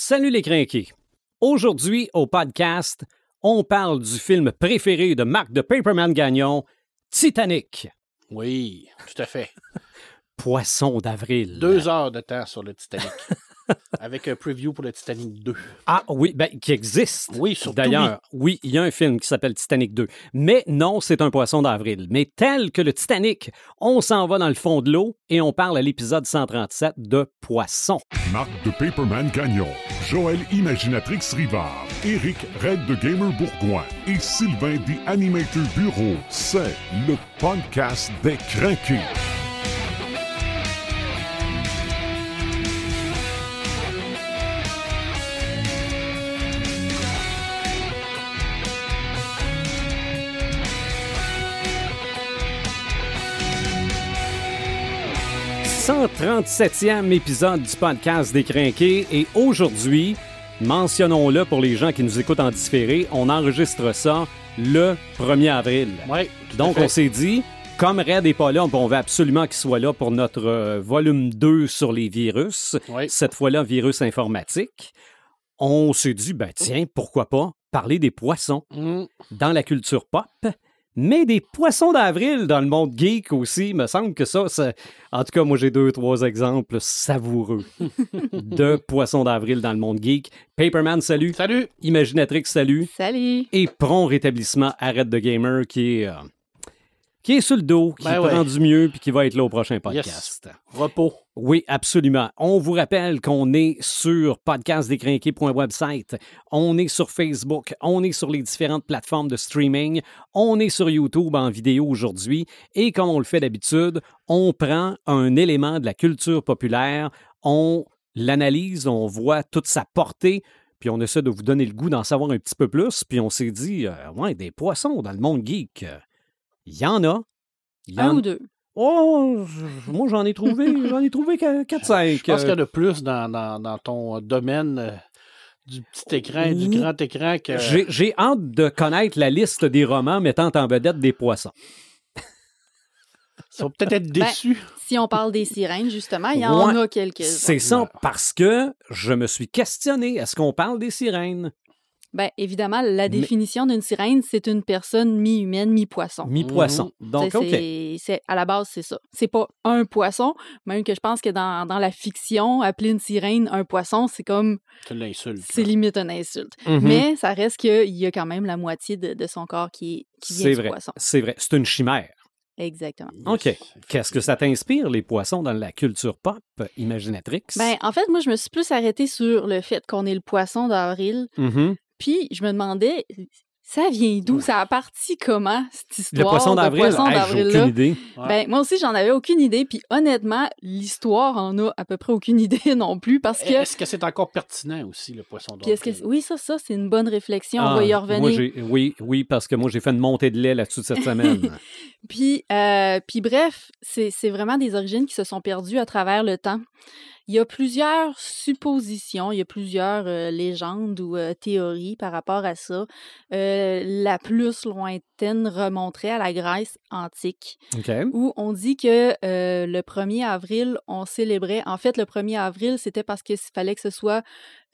Salut les crinqués. Aujourd'hui, au podcast, on parle du film préféré de Marc de Paperman Gagnon, Titanic. Oui, tout à fait. Poisson d'avril. Deux heures de temps sur le Titanic. avec un preview pour le Titanic 2. Ah oui, ben, qui existe. Oui, surtout. D'ailleurs, oui, il y a un film qui s'appelle Titanic 2. Mais non, c'est un poisson d'avril. Mais tel que le Titanic, on s'en va dans le fond de l'eau et on parle à l'épisode 137 de Poisson. Marc de Paperman Gagnon, Joël Imaginatrix Rivard, Eric Red de Gamer Bourgoin et Sylvain The Animator Bureau. C'est le podcast des craqués. « 137e épisode du podcast des Crinqués et aujourd'hui, mentionnons-le pour les gens qui nous écoutent en différé, on enregistre ça le 1er avril. Oui. Donc on s'est dit, comme Red n'est pas là, on veut absolument qu'il soit là pour notre euh, volume 2 sur les virus, Oui. cette fois-là virus informatique. On s'est dit, ben tiens, pourquoi pas parler des poissons Mm. dans la culture pop, mais des poissons d'avril dans le monde geek aussi. Il me semble que ça, ça- en tout cas, moi j'ai deux, trois exemples savoureux de poissons d'avril dans le monde geek. Paperman, salut. Salut. Imaginatrix, salut. Salut! Et prompt rétablissement Arrête de Gamer qui est, euh, qui est sur le dos, qui Ben prend ouais. du mieux puis qui va être là au prochain podcast. Repos. Oui, absolument. On vous rappelle qu'on est sur podcastdécrinqué.website, on est sur Facebook, on est sur les différentes plateformes de streaming, on est sur YouTube en vidéo aujourd'hui. Et comme on le fait d'habitude, on prend un élément de la culture populaire, on l'analyse, on voit toute sa portée, puis on essaie de vous donner le goût d'en savoir un petit peu plus, puis on s'est dit, euh, ouais, des poissons dans le monde geek, il y en a. Y Un en- ou deux? Oh, moi j'en ai trouvé, j'en ai trouvé 4-5. Je pense qu'il y en a plus dans, dans, dans ton domaine euh, du petit écran et du grand écran que. J'ai hâte de connaître la liste des romans mettant en vedette des poissons. Ils vont peut-être être Ben, déçus. Si on parle des sirènes, justement, il y en Ouais. a quelques-uns. C'est ça parce que je me suis questionné, est-ce qu'on parle des sirènes? Ben, évidemment, la définition d'une sirène, c'est une personne mi-humaine, mi-poisson. Mi-poisson. Donc, C'est- OK. c'est- c'est- à la base, c'est ça. C'est pas un poisson, même que je pense que dans, dans la fiction, appeler une sirène un poisson, c'est comme, Tu l'insultes. c'est limite une insulte. Mhm. Mais ça reste qu'il y a quand même la moitié de, de son corps qui, est, qui vient C'est du vrai. poisson. C'est vrai. C'est une chimère. Exactement. OK. Qu'est-ce que ça t'inspire, les poissons, dans la culture pop imaginatrix? Ben, en fait, moi, je me suis plus arrêtée sur le fait qu'on est le poisson d'avril. Mhm. Puis je me demandais, ça vient d'où? Ça a parti comment, cette histoire Le poisson de d'avril, hey, j'ai aucune idée. Ouais. Ben, moi aussi, j'en avais aucune idée. Puis honnêtement, l'histoire en a à peu près aucune idée non plus parce que... Est-ce que c'est encore pertinent aussi, le poisson que... Oui, ça, ça, c'est une bonne réflexion. Ah, On va y moi, revenir. oui, oui, parce que moi, j'ai fait une montée de lait là-dessus cette semaine. Puis, euh, puis bref, c'est c'est vraiment des origines qui se sont perdues à travers le temps. Il y a plusieurs suppositions, il y a plusieurs euh, légendes ou euh, théories par rapport à ça. Euh, la plus lointaine remonterait à la Grèce antique, où on dit que le 1er avril, on célébrait. En fait, le 1er avril, c'était parce qu'il fallait que ce soit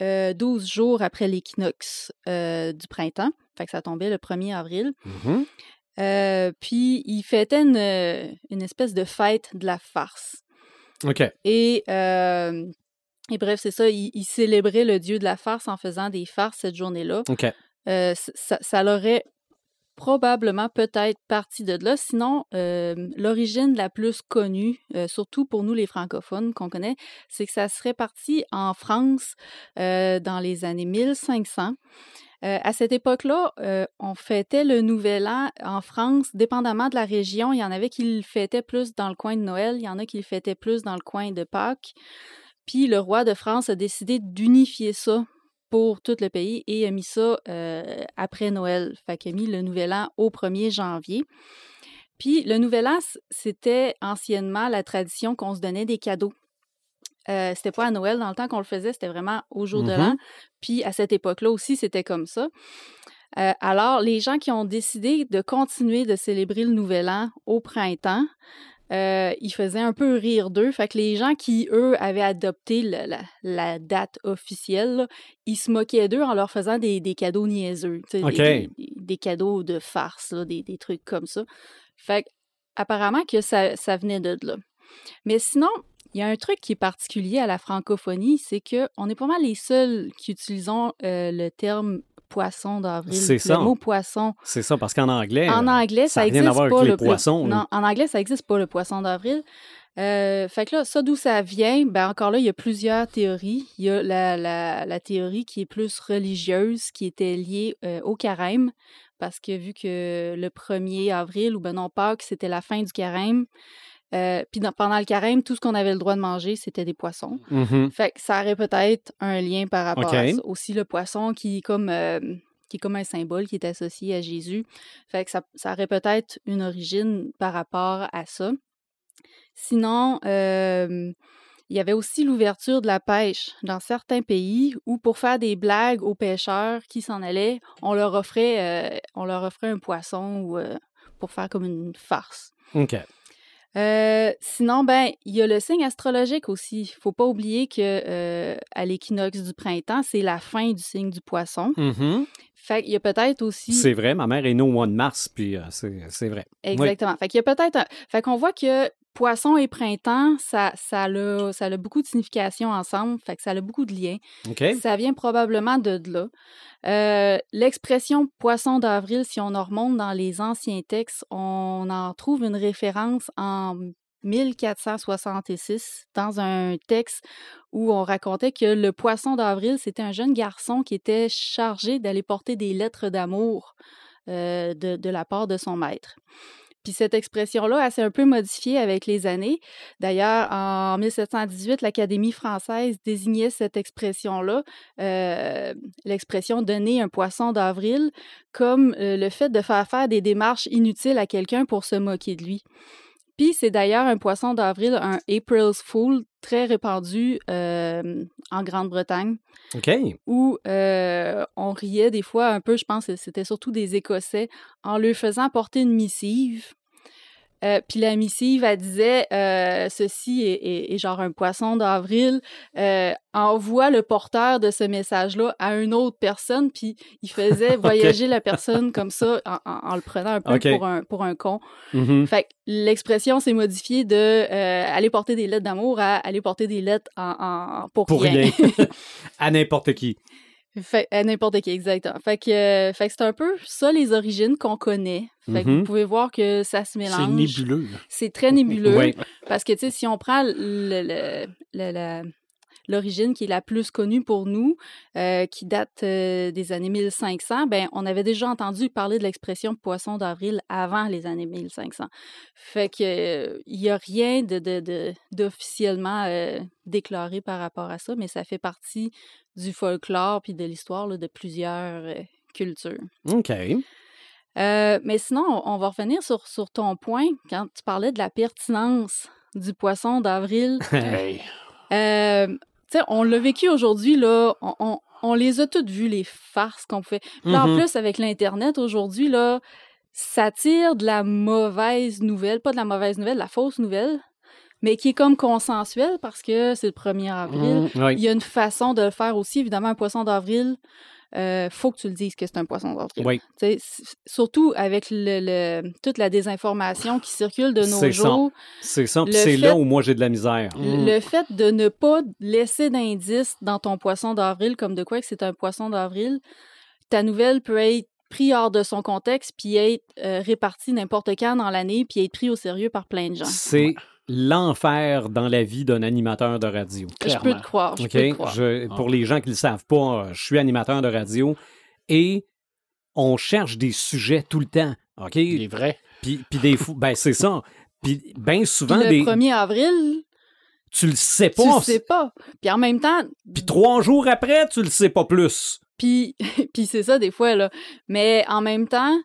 euh, 12 jours après l'équinoxe du printemps. Fait que ça tombait le 1er avril. Mhm. Euh, puis il fêtait une, une espèce de fête de la farce. OK. Et, euh, et bref, c'est ça, il, il célébrait le dieu de la farce en faisant des farces cette journée-là. OK. Euh, ça, ça l'aurait probablement peut-être parti de là. Sinon, euh, l'origine la plus connue, euh, surtout pour nous les francophones qu'on connaît, c'est que ça serait parti en France euh, dans les années 1500. Euh, à cette époque-là, euh, on fêtait le Nouvel An en France, dépendamment de la région. Il y en avait qui le fêtaient plus dans le coin de Noël, il y en a qui le fêtaient plus dans le coin de Pâques. Puis le roi de France a décidé d'unifier ça pour tout le pays et a mis ça euh, après Noël. Fait qu'il a mis le Nouvel An au 1er janvier. Puis le Nouvel An, c'était anciennement la tradition qu'on se donnait des cadeaux. Euh, c'était pas à Noël dans le temps qu'on le faisait, c'était vraiment au jour de Mhm. l'an. Puis à cette époque-là aussi, c'était comme ça. Euh, alors, les gens qui ont décidé de continuer de célébrer le Nouvel An au printemps, euh, il faisait un peu rire d'eux. Fait que les gens qui, eux, avaient adopté le- la, la date officielle, là, ils se moquaient d'eux en leur faisant des, des cadeaux niaiseux. des- cadeaux de farce, là, des, des trucs comme ça. Fait que, apparemment que ça, ça venait de là. Mais sinon, il y a un truc qui est particulier à la francophonie, c'est que on est pas mal les seuls qui utilisons euh, le terme poisson d'avril. C'est le ça. mot poisson. C'est ça, parce qu'en anglais, En anglais, ça ça a rien à voir le poissons. Non, en anglais, ça existe pas le poisson d'avril. Euh, fait que là, ça d'où ça vient, ben encore là, il y a plusieurs théories. Il y a la, la, la théorie qui est plus religieuse, qui était liée euh, au carême, parce que vu que le 1er avril, ou ben non, Pâques, c'était la fin du carême, euh, puis pendant le carême, tout ce qu'on avait le droit de manger, c'était des poissons. mhm. Fait que ça aurait peut-être un lien par rapport à ça. Aussi le poisson qui est comme euh, qui est comme un symbole qui est associé à Jésus. Fait que ça, ça aurait peut-être une origine par rapport à ça. Sinon, euh, il y avait aussi l'ouverture de la pêche dans certains pays où pour faire des blagues aux pêcheurs qui s'en allaient, on leur offrait, euh, on leur offrait un poisson ou pour faire comme une farce. OK. Euh, sinon, ben, il y a le signe astrologique aussi. Faut pas oublier que euh, à l'équinoxe du printemps, c'est la fin du signe du poisson. Fait qu'il y a peut-être aussi. C'est vrai, ma mère est née au mois de mars, puis euh, c'est vrai. Exactement. Fait qu'il y a peut-être. un- Fait qu'on voit que poisson et printemps, ça, ça, a, ça a beaucoup de signification ensemble. Fait que ça a beaucoup de liens. Ça vient probablement de là. Euh, L'expression poisson d'avril, si on en remonte dans les anciens textes, on en trouve une référence en 1466 dans un texte où on racontait que le poisson d'avril, c'était un jeune garçon qui était chargé d'aller porter des lettres d'amour euh, de, de la part de son maître. Puis cette expression-là, elle s'est un peu modifiée avec les années. D'ailleurs, en 1718, l'Académie française désignait cette expression-là, euh, l'expression donner un poisson d'avril, comme euh, le fait de faire faire des démarches inutiles à quelqu'un pour se moquer de lui. Puis c'est d'ailleurs un poisson d'avril, un April's Fool, très répandu euh, en Grande-Bretagne OK. où euh, on riait des fois un peu, je pense que c'était surtout des Écossais, en leur faisant porter une missive. Euh, Puis la missive, elle disait euh, ceci est, est- est genre un poisson d'avril. euh, envoie le porteur de ce message-là à une autre personne, puis il faisait voyager la personne comme ça en, en- en le prenant un peu pour, un, pour un con. Mhm. Fait que l'expression s'est modifiée de aller porter des lettres d'amour à aller porter des lettres en, en- pour, Pour rien. à n'importe qui. Fait, à n'importe qui, exactement. Fait que, euh, fait que c'est un peu ça les origines qu'on connaît. Fait que vous pouvez voir que ça se C'est mélange. nébuleux. là. C'est très nébuleux. Parce que, tu sais, si on prend l'origine qui est la plus connue pour nous, euh, qui date euh, des années 1500, ben on avait déjà entendu parler de l'expression poisson d'avril avant les années 1500. Fait que euh, il y a rien de, de- de- d'officiellement euh, déclaré par rapport à ça, mais ça fait partie du folklore puis de l'histoire de plusieurs euh, cultures. OK. Euh, mais sinon, on va revenir sur, sur ton point quand tu parlais de la pertinence du poisson d'avril. Hey. Euh, tu sais, on l'a vécu aujourd'hui, là. On, on- on les a toutes vues, les farces qu'on fait. Puis en plus, avec l'Internet aujourd'hui, là, ça tire de la mauvaise nouvelle, pas de la mauvaise nouvelle, de la fausse nouvelle, mais qui est comme consensuelle parce que c'est le 1er avril. Mm. Oui. Il y a une façon de le faire aussi. Évidemment, un poisson d'avril, euh, faut que tu le dises que c'est un poisson d'avril. Oui. Surtout avec le, le- toute la désinformation qui circule de nos C'est ça. jours. C'est ça. C'est là où moi j'ai de la misère. Mm. Le fait de ne pas laisser d'indices dans ton poisson d'avril, comme de quoi que c'est un poisson d'avril, ta nouvelle peut être prise hors de son contexte, puis être euh, répartie n'importe quand dans l'année, puis être pris au sérieux par plein de gens. C'est l'enfer dans la vie d'un animateur de radio. Je peux te croire, je OK? peux te croire. Je- pour les gens qui ne le savent pas, euh, je suis animateur de radio et on cherche des sujets tout le temps. OK? Il est vrai. Puis, puis des fous, ben c'est ça. Puis Puis souvent, le des, 1er avril, tu le sais tu pas. le sais pas. Puis en même temps, Puis trois jours après, tu le sais pas plus. Puis, puis c'est ça des fois, là. Mais en même temps,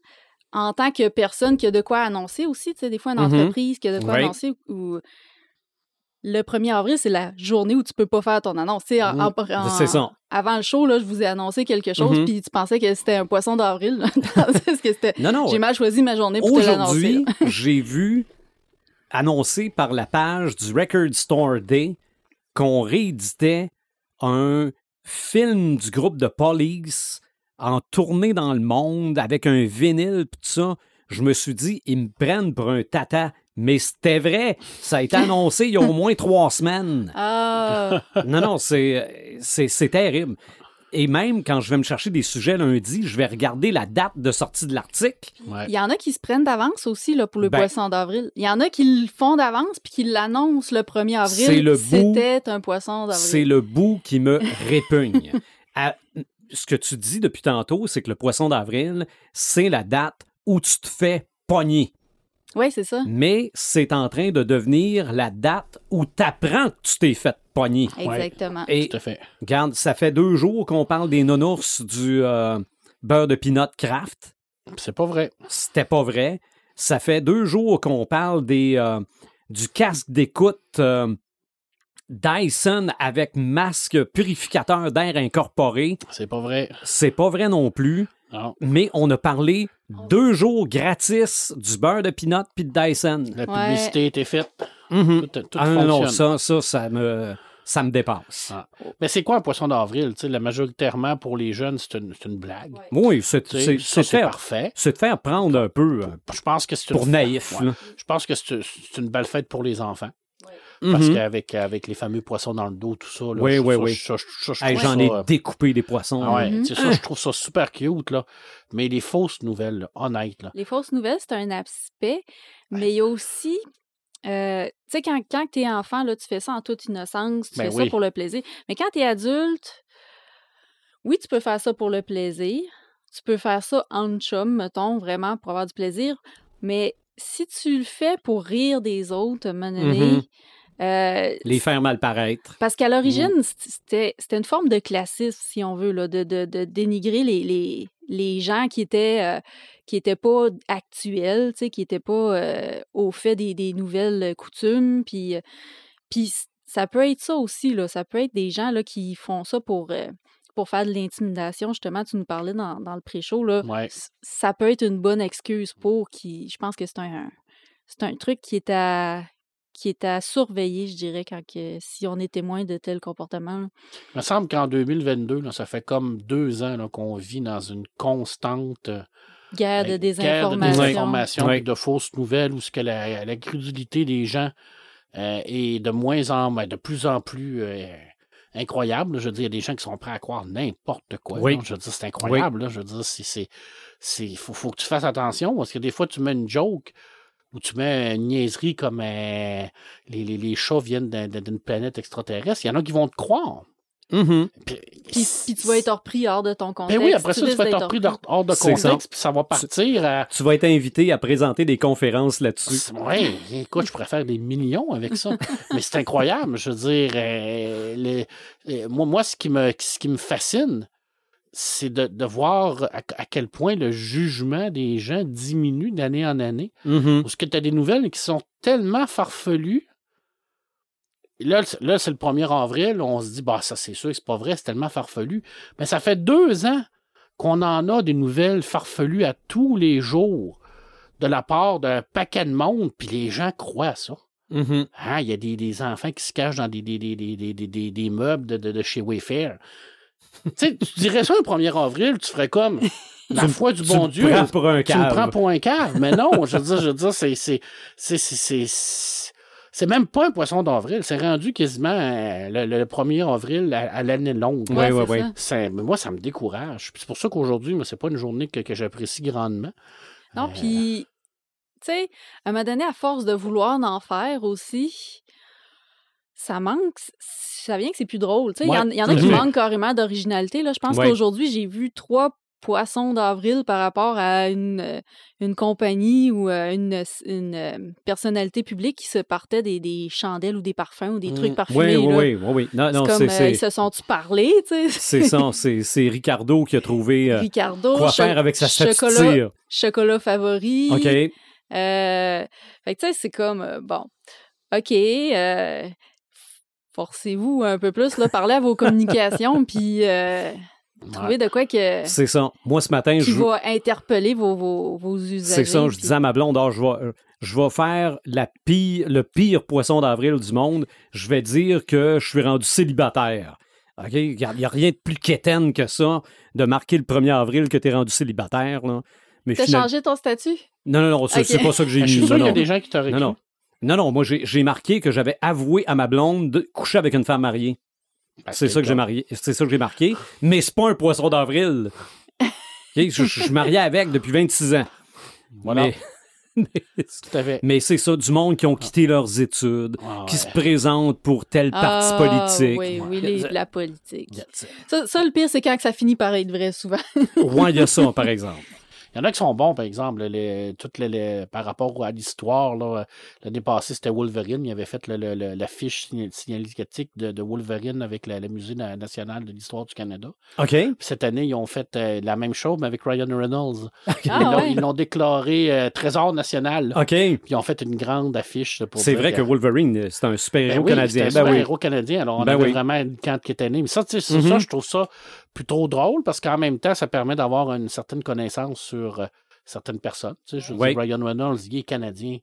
en tant que personne qui a de quoi annoncer aussi, tu sais, des fois, une Mhm. entreprise qui a de quoi Oui. annoncer ou... Le 1er avril, c'est la journée où tu peux pas faire ton annonce. Tu sais, en- en- en- C'est ça. Avant le show, là, je vous ai annoncé quelque chose, Mhm. puis tu pensais que c'était un poisson d'avril. Non, non. J'ai mal choisi ma journée pour te l'annoncer. Aujourd'hui, j'ai vu annoncé par la page du Record Store Day qu'on rééditait un film du groupe de Police en tournée dans le monde avec un vinyle pis tout ça. Je me suis dit, ils me prennent pour un tata. Mais c'était vrai. Ça a été annoncé il y a au moins trois semaines. Ah, Non, non, c'est, c'est, c'est terrible. Et même quand je vais me chercher des sujets lundi, je vais regarder la date de sortie de l'article. Ouais. il y en a qui se prennent d'avance aussi là, pour le Ben- poisson d'avril. Il y en a qui le font d'avance puis qui l'annoncent le 1er avril. C'est le bout- C'était un poisson d'avril. C'est le bout qui me répugne. À- ce que tu dis depuis tantôt, c'est que le poisson d'avril, c'est la date où tu te fais pogner. Oui, c'est ça. Mais c'est en train de devenir la date où tu apprends que tu t'es fait pogner. Exactement. Et Tout à fait. regarde, ça fait deux jours qu'on parle des nounours du euh, beurre de peanut craft. C'est pas vrai. C'était pas vrai. Ça fait deux jours qu'on parle des, euh, du casque d'écoute euh, Dyson avec masque purificateur d'air incorporé. C'est pas vrai. C'est pas vrai non plus. Non. Mais on a parlé deux jours gratis du beurre de peanut puis de Dyson. La publicité a été faite. Mhm. Tout, tout Ah non, ça, ça, ça me, ça me dépasse. Ah. Mais c'est quoi un poisson d'avril? Tu sais, la majoritairement pour les jeunes, c'est une, c'est une blague. Oui, c'est parfait. c'est de faire prendre un peu Je pense que c'est une pour naïf. Ouais. Je pense que c'est c'est une belle fête pour les enfants. Parce Mhm. qu'avec avec les fameux poissons dans le dos, tout ça, là, Oui, je- oui, ça, oui. je- je Hey, J'en ai euh, découpé des poissons. ah ouais, Mhm. tu sais, ça, je trouve ça super cute, là. Mais les fausses nouvelles, là, honnêtes, là. Les fausses nouvelles, c'est un aspect, mais il y a aussi. euh, tu sais, quand, quand tu es enfant, là, tu fais ça en toute innocence, tu Ben fais oui. ça pour le plaisir. Mais quand tu es adulte, oui, tu peux faire ça pour le plaisir. Tu peux faire ça en chum, mettons, vraiment, pour avoir du plaisir. Mais si tu le fais pour rire des autres, à un moment donné. Euh, Les faire mal paraître. parce qu'à l'origine, c'était c'était une forme de classisme, si on veut, là, de, de- de dénigrer les, les, les gens qui étaient euh, qui étaient pas actuels, tu sais, qui étaient pas euh, au fait des, des nouvelles coutumes. Puis, puis ça peut être ça aussi, là. Ça peut être des gens là, qui font ça pour, pour faire de l'intimidation. Justement, tu nous parlais dans, dans le pré-show, là. Ouais. Ça peut être une bonne excuse pour qui. Je pense que c'est un, c'est un truc qui est à qui est à surveiller, je dirais, quand que, si on est témoin de tel comportement. Il me semble qu'en 2022, là, ça fait comme deux ans là, qu'on vit dans une constante euh, Guerre de guerre de désinformation. de fausses nouvelles où ce que la, la crédulité des gens euh, est de moins en ben, de plus en plus euh, incroyable. Je veux dire, il y a des gens qui sont prêts à croire n'importe quoi. Oui. Je veux dire, c'est incroyable. là. Je veux dire, c'est, c'est, c'est- faut, faut que tu fasses attention parce que des fois, tu mets une joke ou tu mets une niaiserie comme euh, les, les, les chats viennent d'un- d'un- d'une planète extraterrestre. Il y en a qui vont te croire. Mhm. Puis, Puis, puis tu vas être repris hors de ton ben contexte. oui, après ça, tu vas être repris hors de contexte, puis ça va partir à. Tu vas être invité à présenter des conférences là-dessus. Oui, écoute, je pourrais faire des millions avec ça. Mais c'est incroyable. Je veux dire, euh, euh, moi, moi ce, qui me, ce qui me fascine, c'est de, de voir à, à quel point le jugement des gens diminue d'année en année. Mhm. Parce que tu as des nouvelles qui sont tellement farfelues. Là, là c'est le 1er avril, on se dit, bah, ça c'est sûr c'est pas vrai, c'est tellement farfelu. Mais ça fait deux ans qu'on en a des nouvelles farfelues à tous les jours de la part d'un paquet de monde, puis les gens croient à ça. Mhm. Hein, Il y a des, des enfants qui se cachent dans des, des, des, des, des, des- des- des meubles de, de- de chez Wayfair. Tu sais, tu dirais ça le 1er avril, tu ferais comme la foi du Tu bon me Dieu. prends pour un Tu me prends pour un cave. Mais non, je veux dire, je veux dire, c'est, c'est, c'est, c'est, c'est, c'est même pas un poisson d'avril. C'est rendu quasiment euh, le, le 1er avril à, à l'année longue. Ça. C'est- mais moi, ça me décourage. Puis C'est pour ça qu'aujourd'hui, c'est pas une journée que, que j'apprécie grandement. Non, Euh, puis, tu sais, à un moment donné, à force de vouloir en faire aussi, ça manque, ça vient que c'est plus drôle. Il y en- y, en a qui Mhm. manquent carrément d'originalité. Je pense Ouais. qu'aujourd'hui, j'ai vu trois poissons d'avril par rapport à une, euh, une compagnie ou euh, une, une euh, personnalité publique qui se partait des, des chandelles ou des parfums ou des trucs Mm. parfumés. Oui, oui, là. oui, oui. Non, C'est comme, euh, ils se sont-tu parlé, tu sais? c'est ça. C'est, Ricardo qui a trouvé euh, Ricardo, quoi faire avec sa chocolat, chocolat favori. OK. Euh, fait que tu sais, c'est comme, bon, OK, forcez-vous un peu plus, là, parlez à vos communications, puis euh, Trouver de quoi que, C'est ça. Moi, ce matin, qui je, va interpeller vos, vos, vos usagers. c'est ça, je disais à ma blonde, Ah, je, vais, je vais faire la pire, le pire poisson d'avril du monde. Je vais dire que je suis rendu célibataire. OK? Il n'y a, il y a rien de plus quétaine que ça, de marquer le 1er avril que tu es rendu célibataire. Là. Mais T'as final- changé ton statut? Non, non, non, c'est pas ça que j'ai Ben, Je mis. suis sûr non, qu'il y a des gens qui t'auraient Non, non. Non, non, moi, j'ai marqué que j'avais avoué à ma blonde de coucher avec une femme mariée. C'est ça que j'ai marié. C'est ça que j'ai marqué. Mais c'est pas un poisson d'avril. Je, suis marié avec depuis 26 ans. Voilà. Mais, mais- Tout à fait. mais c'est ça, du monde qui ont quitté leurs études, Ah, qui se présentent pour tel parti Ah, politique. Oui, oui, les- la politique. Ça, ça, le pire, c'est quand que ça finit par être vrai, souvent. Ouais, il y a ça, par exemple. Il y en a qui sont bons, par exemple, les, toutes les, les- par rapport à l'histoire. là, L'année passée, c'était Wolverine. Il avait fait le- le- le- l'affiche signa- signalétique de, de Wolverine avec la- le Musée na- national de l'histoire du Canada. OK? Puis cette année, ils ont fait euh, la même chose, mais avec Ryan Reynolds. Ah, ils l'ont- ouais. ils l'ont déclaré euh, trésor national. OK. Puis ils ont fait une grande affiche. pour C'est vrai que Wolverine, c'est un Ben super-héros oui, canadien. un Ben oui. héros canadien. Alors, on Ben avait oui. vraiment une cante qui était née. Mais ça, tu sais, ça, Mhm. ça, je trouve ça plutôt drôle parce qu'en même temps, ça permet d'avoir une certaine connaissance sur euh, certaines personnes. Tu sais, je veux Oui. dire, Ryan Reynolds, il est canadien.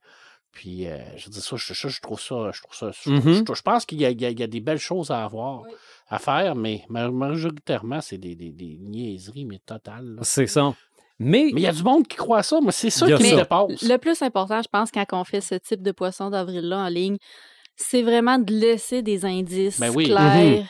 Puis, euh, je dis ça, je, ça, je trouve ça, je trouve ça, je, Mhm. je- je pense qu'il y, a- il y a- il y a des belles choses à avoir, à faire, mais ma- majoritairement, c'est des, des, des niaiseries, mais totales. C'est ça. Mais, Mais il y a du monde qui croit ça, moi, c'est ça qui ça. me dépasse. Le plus important, je pense, quand on fait ce type de poisson d'avril-là en ligne, c'est vraiment de laisser des indices Ben oui. clairs.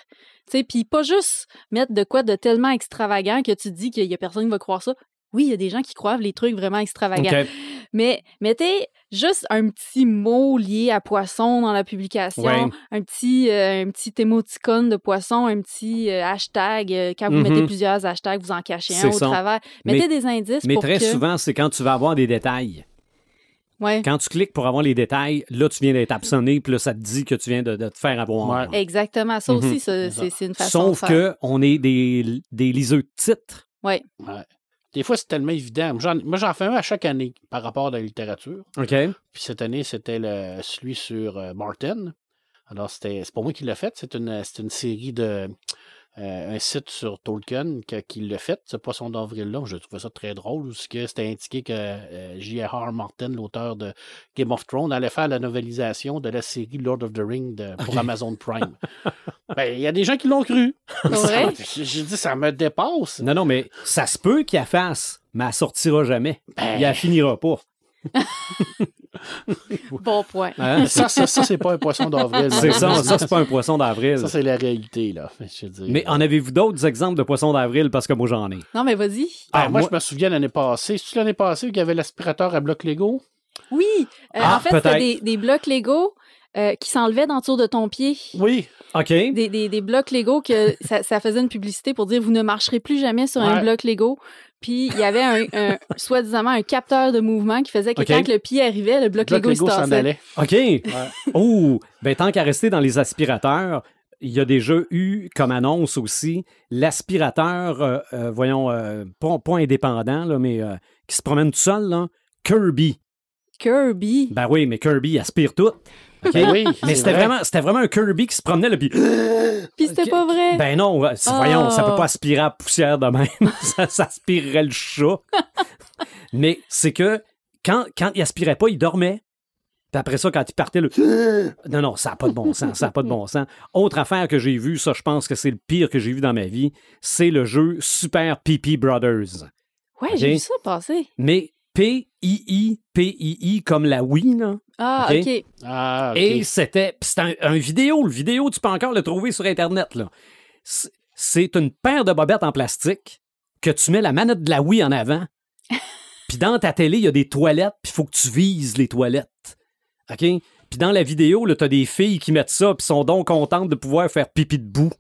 Tu sais, puis pas juste mettre de quoi de tellement extravagant que tu dis qu'il y a personne qui va croire ça. Oui, il y a des gens qui croient les trucs vraiment extravagants. Mais mettez juste un petit mot lié à poisson dans la publication, Ouais. un petit euh, un petit émoticône de poisson, un petit euh, hashtag. euh, quand vous mettez plusieurs hashtags, vous en cachez un au ça. travers. Mais- Mettez des indices mais pour très que... souvent, c'est quand tu vas avoir des détails. Ouais. Quand tu cliques pour avoir les détails, là, tu viens d'être absonné, puis là, ça te dit que tu viens de, de te faire avoir. Ouais. Exactement. Ça Mhm. aussi, C'est une façon Sauf de faire. que on est des, des liseux de titres. Ouais. Des fois, c'est tellement évident. Moi, j'en- fais un à chaque année par rapport à la littérature. OK? Puis cette année, c'était celui sur euh, Martin. Alors, c'était, c'est pas moi qui l'ai fait. C'est une, c'est une série de. Euh, un site sur Tolkien qui l'a fait, ce poisson d'avril-là. Je trouvais ça très drôle, parce que c'était indiqué que euh, J.R.R. Martin, l'auteur de Game of Thrones, allait faire la novelisation de la série Lord of the Rings de- pour. Amazon Prime. ben, il y a des gens qui l'ont cru. vrai? Ça- J'ai dit, ça me dépasse. Non, non, mais ça se peut qu'il la fasse, mais elle sortira jamais. Ben, Il la finira pas. Bon point. Hein? ça, ça, ça, c'est pas un poisson d'avril. C'est ça, ça, c'est pas un poisson d'avril. Ça, c'est la réalité, là. Je dire. Mais en avez-vous d'autres exemples de poissons d'avril? Parce que moi, j'en ai. Non, mais vas-y. Ah, Ah, moi, moi- je me souviens l'année passée. C'est-tu l'année passée qu'il y avait l'aspirateur à bloc Lego? Oui. euh, Ah, en fait, c'était des blocs Lego euh, qui s'enlevaient dans le tour de ton pied. Oui. OK? Des, des, des blocs Lego que ça, ça faisait une publicité pour dire vous ne marcherez plus jamais sur un bloc Lego. Puis il y avait un, un soi-disant un capteur de mouvement qui faisait que OK. quand le pied arrivait, le bloc, Bloc Lego, il se Lego s'en allait. OK. Oh, ben tant qu'à rester dans les aspirateurs, il y a déjà eu comme annonce aussi l'aspirateur, euh, euh, voyons, euh, pas, pas indépendant, là, mais euh, qui se promène tout seul, là, Kirby. Kirby. Ben oui, mais Kirby aspire tout. Ben oui, mais c'est c'était vrai. vraiment, c'était vraiment un Kirby qui se promenait, là, puis... Puis c'était pas vrai. Ben non, voyons, ça peut Oh. pas aspirer à la poussière de même. ça, ça aspirerait le chat. Mais c'est que quand, quand il aspirait pas, il dormait. Puis après ça, quand il partait, le... Non, non, ça n'a pas de bon sens. Ça n'a pas de bon sens. Autre affaire que j'ai vue, ça, je pense que c'est le pire que j'ai vu dans ma vie, c'est le jeu Super PP Brothers. ouais, j'ai vu ça passer. Mais P-I-I, P-I-I, comme la Wii, là. Ah, Ok? Ah, OK. Et c'était un, un vidéo. Le vidéo, tu peux encore le trouver sur Internet. là. C'est- une paire de bobettes en plastique que tu mets la manette de la Wii en avant. Puis dans ta télé, il y a des toilettes, puis il faut que tu vises les toilettes. OK? Puis dans la vidéo, tu as des filles qui mettent ça, puis sont donc contentes de pouvoir faire pipi debout.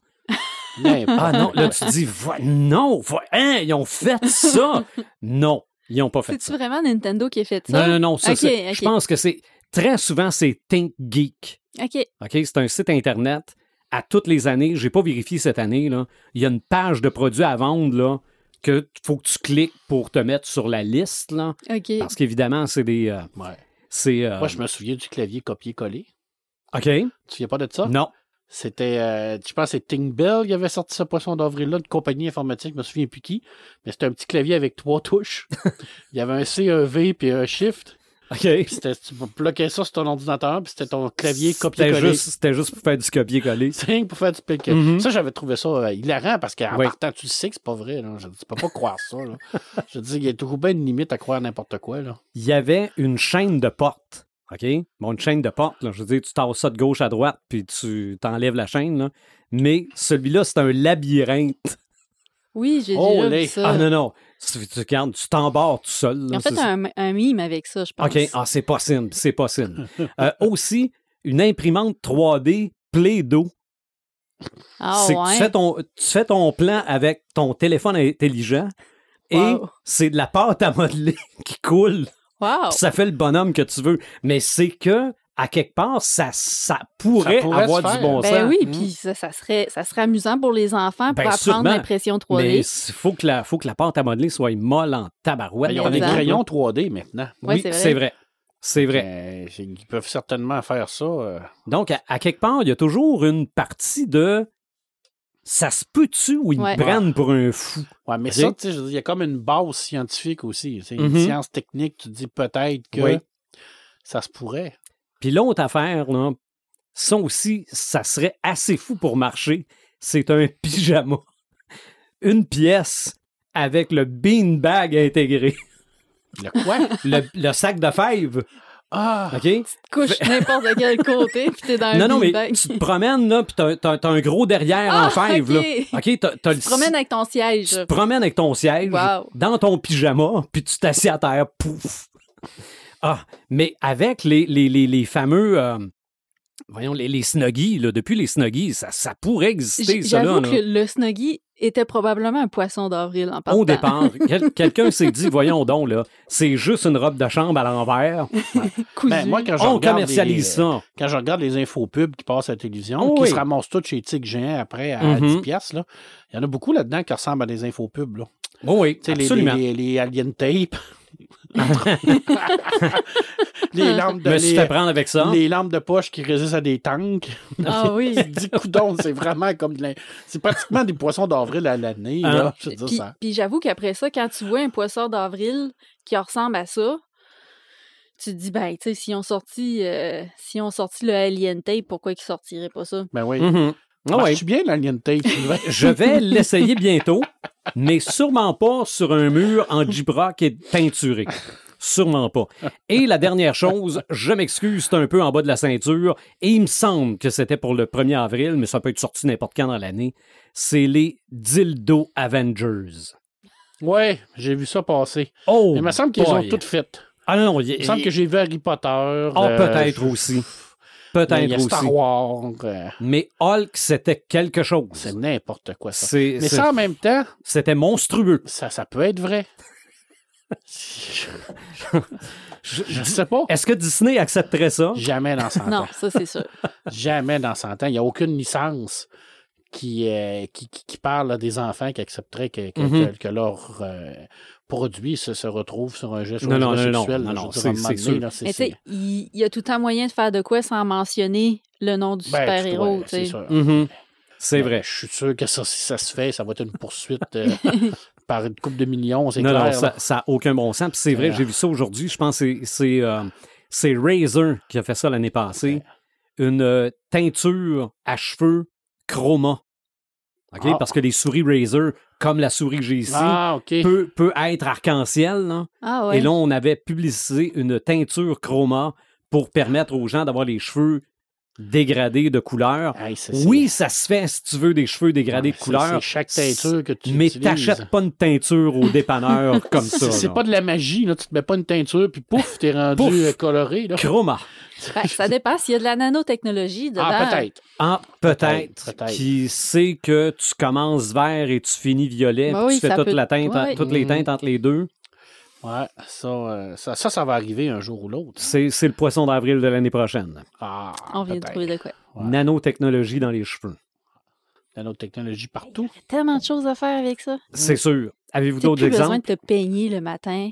Ah non, là, tu te dis, non, hein, ils ont fait ça. Non, ils n'ont pas fait C'est-tu vraiment Nintendo qui a fait ça? Non, non, non, ça, je pense que c'est, très souvent, c'est Think Geek. OK. OK? C'est un site Internet. À toutes les années, j'ai pas vérifié cette année, là, il y a une page de produits à vendre là, que faut que tu cliques pour te mettre sur la liste. Là, OK. parce qu'évidemment, c'est des. euh, Ouais. c'est, euh, Moi, je me souviens du clavier copier-coller. OK? Tu ne souviens pas de ça? Non. C'était, euh, je pense, c'est Ting Bell qui avait sorti ce poisson d'avril-là, de compagnie informatique, je me souviens plus qui. Mais c'était un petit clavier avec trois touches. Il y avait un C, un V puis un Shift. OK. Puis c'était- tu bloquais ça sur ton ordinateur, puis c'était ton clavier C'était copié-collé. juste, c'était juste pour faire du copier-coller. C'est pour faire du pic. Mhm. Ça, j'avais trouvé ça euh, hilarant parce qu'en Oui. partant, tu le sais que c'est pas vrai. Là. Je, tu peux pas croire ça. Là. Je dis, il y a toujours bien une limite à croire n'importe quoi. Là. Il y avait une chaîne de porte. OK? Bon, une chaîne de porte, là, je veux dire, tu tasses ça de gauche à droite, puis tu t'enlèves la chaîne. Là. Mais celui-là, c'est un labyrinthe. Oui, j'ai Oh, déjà les- vu ça. Ah non, non. Tu, tu, regardes, tu t'embarres tout seul. là, ont fait un, un mime avec ça, je pense. OK, ah, c'est possible, c'est possible. Euh, aussi, une imprimante 3D Play-Doh. Ah c'est que ouais. tu fais, ton, tu fais ton plan avec ton téléphone intelligent et Wow. c'est de la pâte à modeler qui coule. Wow. Ça fait le bonhomme que tu veux. Mais c'est que, à quelque part, ça, ça pourrait, Ça pourrait avoir du bon Ben sens. oui, Mm. puis ça, ça serait, ça serait amusant pour les enfants pour Ben, apprendre sûrement. l'impression 3D. Mais il faut que, la, faut que la pâte à modeler soit molle en tabarouette. Ben, ils ont des crayons 3D maintenant. Ouais, oui, c'est vrai. c'est vrai. C'est vrai. C'est- ils peuvent certainement faire ça. euh. Donc, à, à quelque part, il y a toujours une partie de ça se peut-tu ou ils Ouais. me prennent pour un fou? Ouais, mais ça, tu sais, il y a comme une base scientifique aussi. C'est une Mhm. science technique. Tu te dis peut-être que Oui. ça se pourrait. Puis l'autre affaire, là, ça aussi, ça serait assez fou pour marcher. C'est un pyjama. Une pièce avec le beanbag intégré. Le quoi? Le, le sac de fèves. Ah! OK? Couche n'importe quel côté, puis t'es dans un Non, non, mais tu te promènes, là, puis t'as, t'as- t'as un gros derrière Ah, en fèves, ok. là. OK? T'as, t'as Tu te promènes avec ton siège. tu te promènes avec ton siège Wow. dans ton pyjama, puis tu t'assieds à terre, pouf. Ah, mais avec les, les, les, les fameux, euh, voyons, les, les snuggies, là, depuis les snuggies, ça, ça pourrait exister, ça, là. J'avoue que le snuggie était probablement un poisson d'avril en partant. Au départ, quel- quelqu'un s'est dit, voyons donc, là, c'est juste une robe de chambre à l'envers. Ben, moi, quand je On regarde commercialise les- ça. quand je regarde les infopubs qui passent à la télévision, Oh qui oui. se ramassent toutes chez Tic Géant après à Mhm. 10 piastres, là, il y en a beaucoup là-dedans qui ressemblent à des infopubs. Là. Oh oui, Tu sais, les, absolument. les, les, les alien tape. Les lampes de Je suis les, fait prendre avec ça. les lampes de poche qui résistent à des tanks. Ah oui. Dis, c'est vraiment comme de la- C'est pratiquement des poissons d'avril à l'année. Ah. là. Je veux dire Puis, ça. puis j'avoue qu'après ça, quand tu vois un poisson d'avril qui ressemble à ça, tu te dis, ben, tu sais, si on sorti, euh, si on sorti le Alien Tape, pourquoi ils sortiraient pas ça? Ben oui. Mhm. Ah ouais. Marche-tu bien l'alien tape? Je vais l'essayer bientôt, mais sûrement pas sur un mur en gibra qui est teinturé. Sûrement pas. Et la dernière chose, je m'excuse, c'est un peu en bas de la ceinture, et il me semble que c'était pour le 1er avril, mais ça peut être sorti n'importe quand dans l'année. C'est les Dildo Avengers. Ouais, j'ai vu ça passer. Oh! Il me semble qu'ils ont toutes faites. Ah non, il, Il me semble que j'ai vu Harry Potter. Ah, euh, peut-être aussi. Il y Peut-être a aussi. Star Wars. euh, Mais Hulk, c'était quelque chose. c'est n'importe quoi, ça. C'est- Mais c'est- ça, en même temps, C'était monstrueux. ça, ça peut être vrai. Je- Je sais pas. Est-ce que Disney accepterait ça? Jamais dans 100 Non, ans. ça, c'est sûr. Jamais dans 100 ans. Il n'y a aucune licence qui, euh, qui, qui, qui parle à des enfants qui accepteraient que, que, Mhm. que- que leur euh, produit se, se retrouve sur un geste Non, non, non, non, sexuel. non, un c'est- il y a tout le temps moyen de faire de quoi sans mentionner le nom du Ben, super-héros, c'est sais. sûr. Mhm. C'est Mais vrai. Je suis sûr que ça, si ça se fait, ça va être une poursuite euh, par une coupe de millions, c'est Non, clair. non, là. ça n'a aucun bon sens. Puis c'est vrai, j'ai vu ça aujourd'hui. Je pense que c'est- c'est euh, Razer qui a fait ça l'année passée. Une euh, teinture à cheveux chroma. OK? Ah. Parce que les souris Razer, comme la souris que j'ai ici, Ah, peut, peut être arc-en-ciel. là. Ah ouais. Et là, on avait publicisé une teinture chroma pour permettre aux gens d'avoir les cheveux dégradés de couleur. Hey, Oui, ça se fait si tu veux des cheveux dégradés de couleur. C'est chaque teinture que tu Mais t'achètes pas une teinture au dépanneur comme ça. C'est pas de la magie, là. Tu te mets pas une teinture, puis pouf, t'es rendu Pouf. euh, coloré, là. Chroma. Ben, ça dépend s'il y a de la nanotechnologie dedans. Ah, peut-être. Ah, peut-être. Qui sait que tu commences vert et tu finis violet, Ben puis oui, tu fais toute peut- la teinte, toutes les teintes entre les deux. Ouais, ça, euh, ça, ça, ça va arriver un jour ou l'autre. C'est c'est le poisson d'avril de l'année prochaine. Ah, On vient de trouver de quoi. Ouais. Nanotechnologie dans les cheveux. Nanotechnologie partout. Tellement de choses à faire avec ça. C'est sûr. Avez-vous Tu n'as d'autres plus besoin de exemples? te peigner le matin.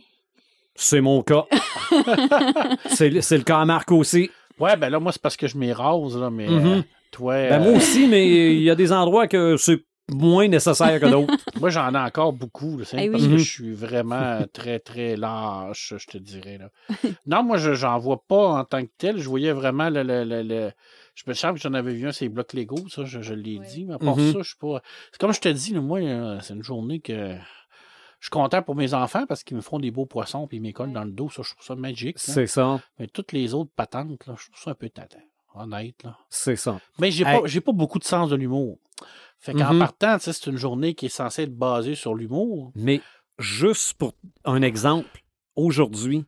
C'est mon cas. c'est le c'est le cas à Marc aussi. Ouais, ben là, moi, c'est parce que je m'érase, là, mais Mhm. euh, toi. Ben, euh, moi aussi, mais il y a des endroits que c'est moins nécessaire que d'autres. moi, j'en ai encore beaucoup, là, Eh oui. parce que je suis vraiment très, très lâche, je te dirais. Là. non, moi, je j'en vois pas en tant que tel. Je voyais vraiment le. le, le- le- Je me semble que j'en avais vu un, c'est blocs Lego, ça, je, je l'ai Ouais. dit. Mais à part Mhm. ça, je suis pas. C'est comme je te dis, moi, euh, c'est une journée que. Je suis content pour mes enfants parce qu'ils me font des beaux poissons puis ils m'écolent Ouais. dans le dos. Ça, je trouve ça magique. là. C'est ça. Mais toutes les autres patentes, là, je trouve ça un peu tâtant. Honnête, là. C'est ça. Mais j'ai Hey. pas, j'ai pas beaucoup de sens de l'humour. Fait qu'en Mhm. partant, c'est une journée qui est censée être basée sur l'humour. Mais juste pour un exemple, aujourd'hui,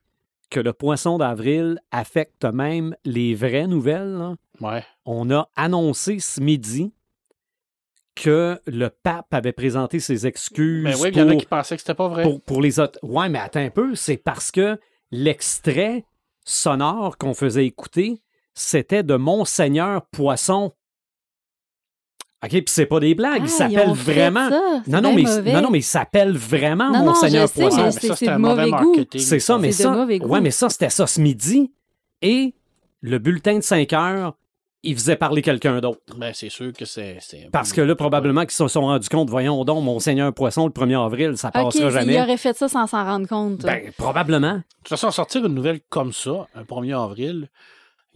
que le poisson d'avril affecte même les vraies nouvelles, là, Ouais. on a annoncé ce midi que le pape avait présenté ses excuses Mais oui, il y en a qui pensaient que c'était pas vrai. pour, pour les autres. Ouais, mais attends un peu, c'est parce que l'extrait sonore qu'on faisait écouter, c'était de Monseigneur Poisson. OK, puis c'est pas des blagues, il Ah, ils s'appelle vraiment. Non, non, mais, non, non, mais il s'appelle vraiment Non, non, Monseigneur Poisson. mais c'est- ça, c'est c'était de un mauvais goût. C'est ça, mais C'est ça. goût. Ouais, mais ça, c'était ça ce midi. Et le bulletin de 5 heures, il faisait parler quelqu'un d'autre. Ben, c'est sûr que c'est. c'est- Parce que là, probablement qu'ils se sont rendus compte, voyons donc, Monseigneur Poisson, le 1er avril, ça OK, passera il jamais. aurait fait ça sans s'en rendre compte. Ben, probablement. De toute façon, sortir une nouvelle comme ça, un 1er avril,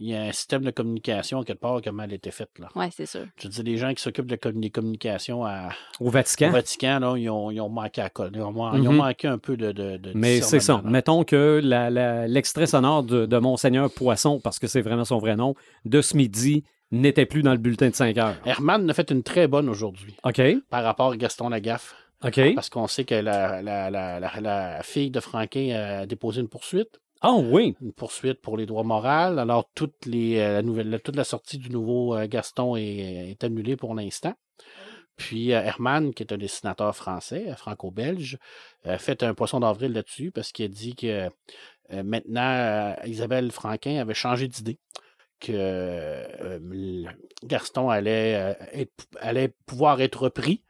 il y a un système de communication quelque part qui a mal été fait. Là. Ouais, c'est sûr. Je dire, les gens qui s'occupent de commu- des communications à, Au au Vatican. Vatican, là, ils, ont, ils ont manqué à colle. Ils ont, man- ils ont Mhm. manqué un peu de. de, de Mais c'est ça. là. Mettons que la- la- l'extrait sonore de, de Monseigneur Poisson, parce que c'est vraiment son vrai nom, de ce midi, n'était plus dans le bulletin de 5 heures. Herman a fait une très bonne aujourd'hui OK? par rapport à Gaston Lagaffe. OK? Parce qu'on sait que la, la, la, la, la fille de Franquin a déposé une poursuite. Ah oui! Une poursuite pour les droits moraux. Alors, euh, toute la sortie du nouveau euh, Gaston est, est annulée pour l'instant. Puis euh, Herman, qui est un dessinateur français, euh, franco-belge, a fait un poisson d'avril là-dessus parce qu'il a dit que euh, maintenant, euh, Isabelle Franquin avait changé d'idée. Que euh, Gaston allait, euh, allait pouvoir être repris,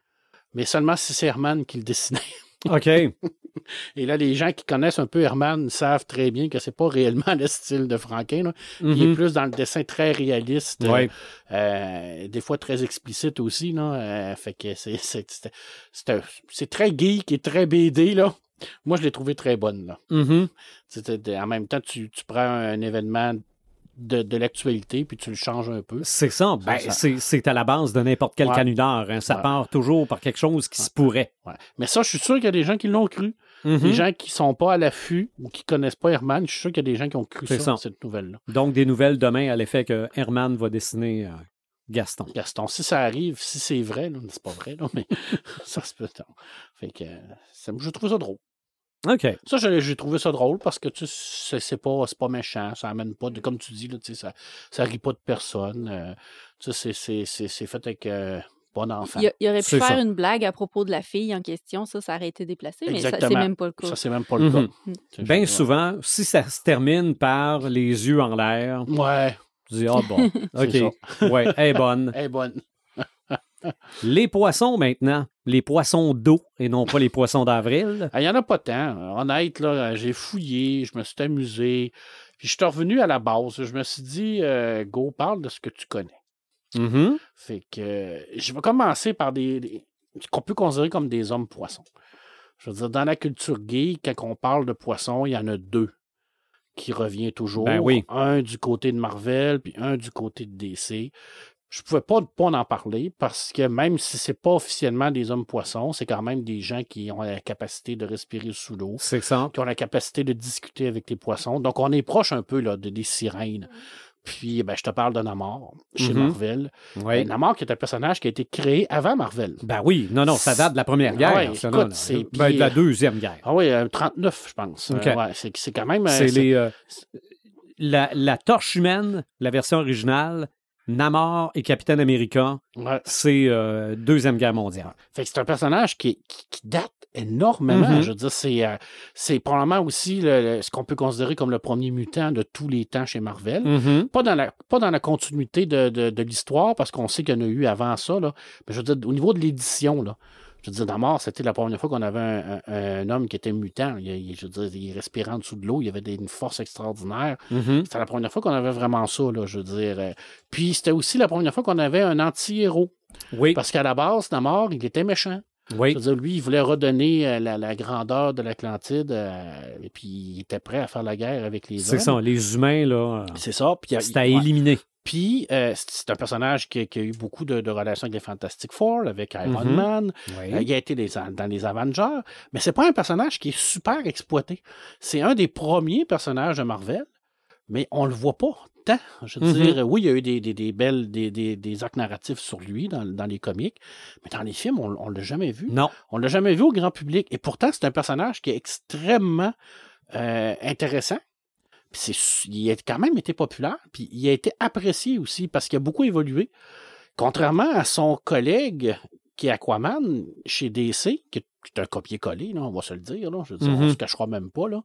mais seulement si c'est Herman qui le dessinait. OK. Et là, les gens qui connaissent un peu Herman savent très bien que c'est pas réellement le style de Franquin. là. Il est Mhm. plus dans le dessin très réaliste, euh, Ouais. euh, des fois très explicite aussi. Là, euh, fait que c'est, c'est, c'est, c'est un- c'est très geek et très BD. Là. Moi, je l'ai trouvé très bonne. Là. Mhm. C'était- en même temps, tu, tu prends un événement de, de l'actualité puis tu le changes un peu. C'est ça. Ben, c'est- à la base de n'importe quel Ouais. canular. hein. Ça Ouais. part toujours par quelque chose qui se pourrait. Mais ça, je suis sûr qu'il y a des gens qui l'ont cru. Mhm. Les gens qui sont pas à l'affût ou qui connaissent pas Herman, je suis sûr qu'il y a des gens qui ont cru ça, ça. cette nouvelle-là. Donc, des nouvelles demain à l'effet que Herman va dessiner euh, Gaston. Gaston, si ça arrive, si c'est vrai, c'est pas vrai, là, mais ça se peut. Fait que euh, ça- je trouve ça drôle. OK. Ça, j'ai trouvé ça drôle parce que tu sais, c'est pas, c'est pas méchant, ça amène pas de. Comme tu dis, là, tu sais, ça, ça rit pas de personne. euh, tu sais, c'est- c'est- c'est c'est fait avec euh, bon enfant. Il, aurait pu faire ça. une blague à propos de la fille en question, ça, ça aurait été déplacé, mais ça, c'est Exactement. même pas le cas. Ça, c'est même pas le Mhm. cas. Sais, Bien souvent, si ça se termine par les yeux en l'air, Ouais, tu dis, ah bon, C'est OK. Ouais, elle est bonne. elle est bonne. Les poissons maintenant, les poissons d'eau et non pas les poissons d'avril. Ah, Il n'y en a pas tant. Honnête, là, j'ai fouillé, je me suis amusé. Puis je suis revenu à la base. Je me suis dit, euh, go, parle de ce que tu connais. Mhm. Fait que euh, je vais commencer par des, qu'on peut considérer comme des hommes poissons. Je veux dire, dans la culture gay, quand on parle de poissons, il y en a deux qui revient toujours. Ben oui. Un du côté de Marvel, puis un du côté de DC. Je pouvais pas, pas en parler parce que même si c'est pas officiellement des hommes poissons, c'est quand même des gens qui ont la capacité de respirer sous l'eau, C'est ça. qui ont la capacité de discuter avec les poissons. Donc on est proche un peu là, de, des sirènes. Puis ben, je te parle de Namor chez Mhm. Marvel. Oui. Euh, Namor, qui est un personnage qui a été créé avant Marvel. Ben oui, non, non, ça date de la première Ah guerre. ouais, ça, écoute, non, non. c'est- Ben, de la euh, deuxième guerre. Ah oui, euh, 39, je pense. Euh, OK. ouais, c'est, quand même. euh, C'est c'est- les. euh, la, la torche humaine, la version originale, Namor et Capitaine America, ouais. c'est euh, Deuxième Guerre mondiale. Fait que c'est un personnage qui, qui- qui date énormément. Mhm. Je veux dire, c'est, euh, c'est probablement aussi le- le- ce qu'on peut considérer comme le premier mutant de tous les temps chez Marvel. Mhm. Pas, dans la, pas dans la continuité de, de- de l'histoire, parce qu'on sait qu'il y en a eu avant ça. Là. Mais je veux dire, au niveau de l'édition, là, Je veux dire, Namor, c'était la première fois qu'on avait un, un- un homme qui était mutant. Il, il- je veux dire, il respirait en dessous de l'eau, il avait des- une force extraordinaire. Mhm. C'était la première fois qu'on avait vraiment ça, là, je veux dire. euh. Puis c'était aussi la première fois qu'on avait un anti-héros. Oui, Parce qu'à la base, Namor, il était méchant. oui. Je veux dire, lui, il voulait redonner euh, la, la grandeur de l'Atlantide, euh, et puis il était prêt à faire la guerre avec les C'est hommes. ça, les humains, là, C'est ça. Puis, c'est à ouais. éliminer. Puis, euh, c'est un personnage qui, qui a eu beaucoup de, de relations avec les Fantastic Four, avec Iron Mhm. Man. Oui. Euh, il a été des- dans les Avengers. Mais c'est pas un personnage qui est super exploité. C'est un des premiers personnages de Marvel, mais on le voit pas tant. Je veux Mhm. dire, oui, il y a eu des, des, des belles, des, arcs narratifs sur lui dans, dans les comics, mais dans les films, on, on l'a jamais vu. Non. On l'a jamais vu au grand public. Et pourtant, c'est un personnage qui est extrêmement euh, intéressant. Il a quand même été populaire, puis il a été apprécié aussi parce qu'il a beaucoup évolué. Contrairement à son collègue qui est Aquaman chez DC, qui est un copier-coller, on va se le dire, là, je veux dire, on Mhm. se cachera même pas. Là.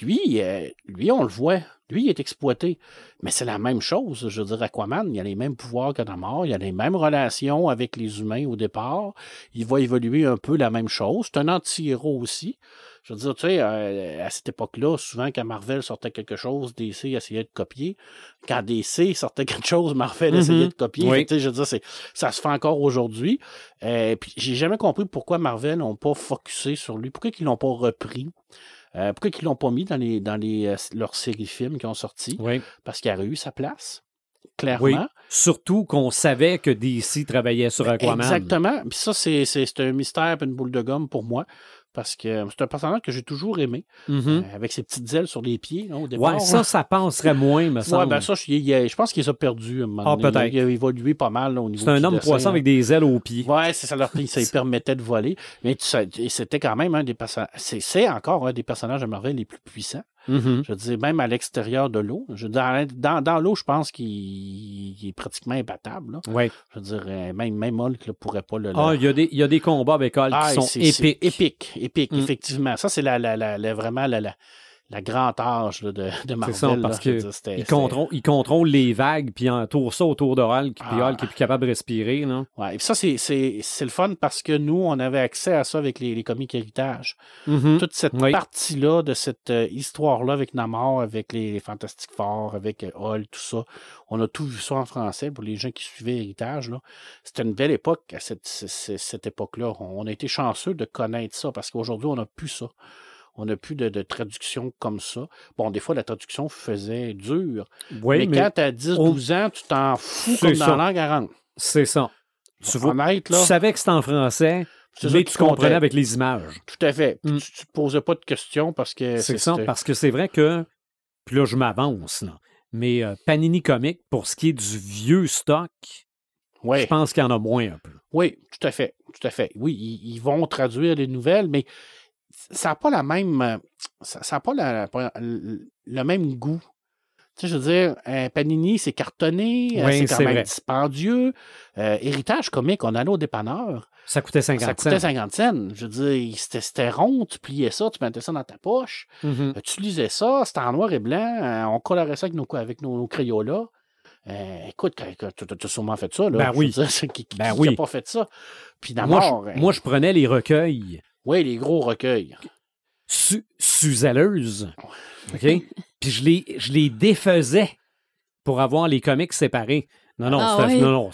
Lui, euh, lui, on le voit. Lui, il est exploité. Mais c'est la même chose. Je veux dire, Aquaman, il a les mêmes pouvoirs que Namor, il a les mêmes relations avec les humains au départ. Il va évoluer un peu la même chose. C'est un anti-héros aussi. Je veux dire, tu sais, euh, à cette époque-là, souvent, quand Marvel sortait quelque chose, DC essayait de copier. Quand DC sortait quelque chose, Marvel Mhm. essayait de copier. Oui. Fait que, tu sais, je veux dire, ça se fait encore aujourd'hui. Euh, puis j'ai jamais compris pourquoi Marvel n'ont pas focusé sur lui. Pourquoi ils l'ont pas repris? Euh, pourquoi ils l'ont pas mis dans les dans les euh, leurs séries films qui ont sorti? Oui. Parce qu'il aurait eu sa place. Clairement. Oui. Surtout qu'on savait que DC travaillait sur Aquaman. Exactement. Puis ça, c'est un mystère et une boule de gomme pour moi. Parce que c'est un personnage que j'ai toujours aimé. Mhm. euh, avec ses petites ailes sur les pieds, là, au départ. Ouais, ça, ça passerait moins, me Ouais, semble. ben ça, je, il pense qu'il les a perdus. à un moment Ah, donné. Il a- peut-être. Il a évolué pas mal là, au niveau c'est un homme dessin, poisson hein. avec des ailes aux pieds. Ouais, ça leur ça lui permettait de voler. Mais c'était quand même un des personnages. C'est, c'est encore un des personnages de Marvel les plus puissants. Mhm. Je veux dire, même à l'extérieur de l'eau. Dans, dans l'eau, je pense qu'il il est pratiquement imbattable. là. Ouais. Je veux dire, euh, même, même Hulk ne pourrait pas le. Ah, il y, a des- il y a des combats avec Hulk Ah, qui sont épiques. Épique, épique, Mm. effectivement. Ça, c'est la, la, la, la- vraiment la, la, grande âge là, de, de Marvel. C'est ça, parce Je veux que dire, c'était- il c'était- contrôle, il contrôle les vagues, puis il entoure ça autour de Hulk, puis Ah. Hulk est plus capable de respirer. Là. Ouais, et puis ça, c'est, le fun parce que nous, on avait accès à ça avec les, les comics héritage. Mhm. Toute cette Oui. partie-là de cette euh, histoire-là avec Namor, avec les, les Fantastic Four, avec euh, Hulk, tout ça, on a tout vu ça en français pour les gens qui suivaient Héritage. C'était une belle époque à cette, ce- ce- cette époque-là. On a été chanceux de connaître ça parce qu'aujourd'hui, on n'a plus ça. On n'a plus de, de traduction comme ça. Bon, des fois, la traduction faisait dur. Oui, mais, mais, quand tu as 10-12 ans, tu t'en fous comme dans ça. la langue à rendre. c'est ça. Tu, vois, savais que c'était en français, mais tu comprenais comptait. avec les images. Tout à fait. Mm. Tu ne te posais pas de questions parce que C'est ça, parce que c'est vrai que, puis là, je m'avance, là, mais euh, Panini Comic, pour ce qui est du vieux stock, je pense qu'il y en a moins un peu. Oui, tout à fait. Tout à fait. Oui, ils, ils vont traduire les nouvelles, mais ça n'a pas la même. euh, Ça n'a pas la- la- le même goût. Tu sais, je veux dire, euh, Panini, c'est cartonné, euh, Oui, c'est quand même vrai. dispendieux. Euh, Héritage comique, on allait au dépanneur. Ça coûtait 50 Ça coûtait cents. 50 cents. Je veux dire, c'était rond, tu pliais ça, tu mettais ça dans ta poche, Mhm. euh, tu lisais ça, c'était en noir et blanc, on colorait ça avec nos, avec nos, nos crayons-là. Euh, écoute, tu as sûrement fait ça, là. Ben oui. dire, qui Ben oui. pas fait ça? Puis Moi, d'abord, je, moi, je prenais les recueils oui, les gros recueils. su Suzalleuse, OK? Puis je les, je les défaisais pour avoir les comics séparés. Non, non, Ah c'était ouais. non,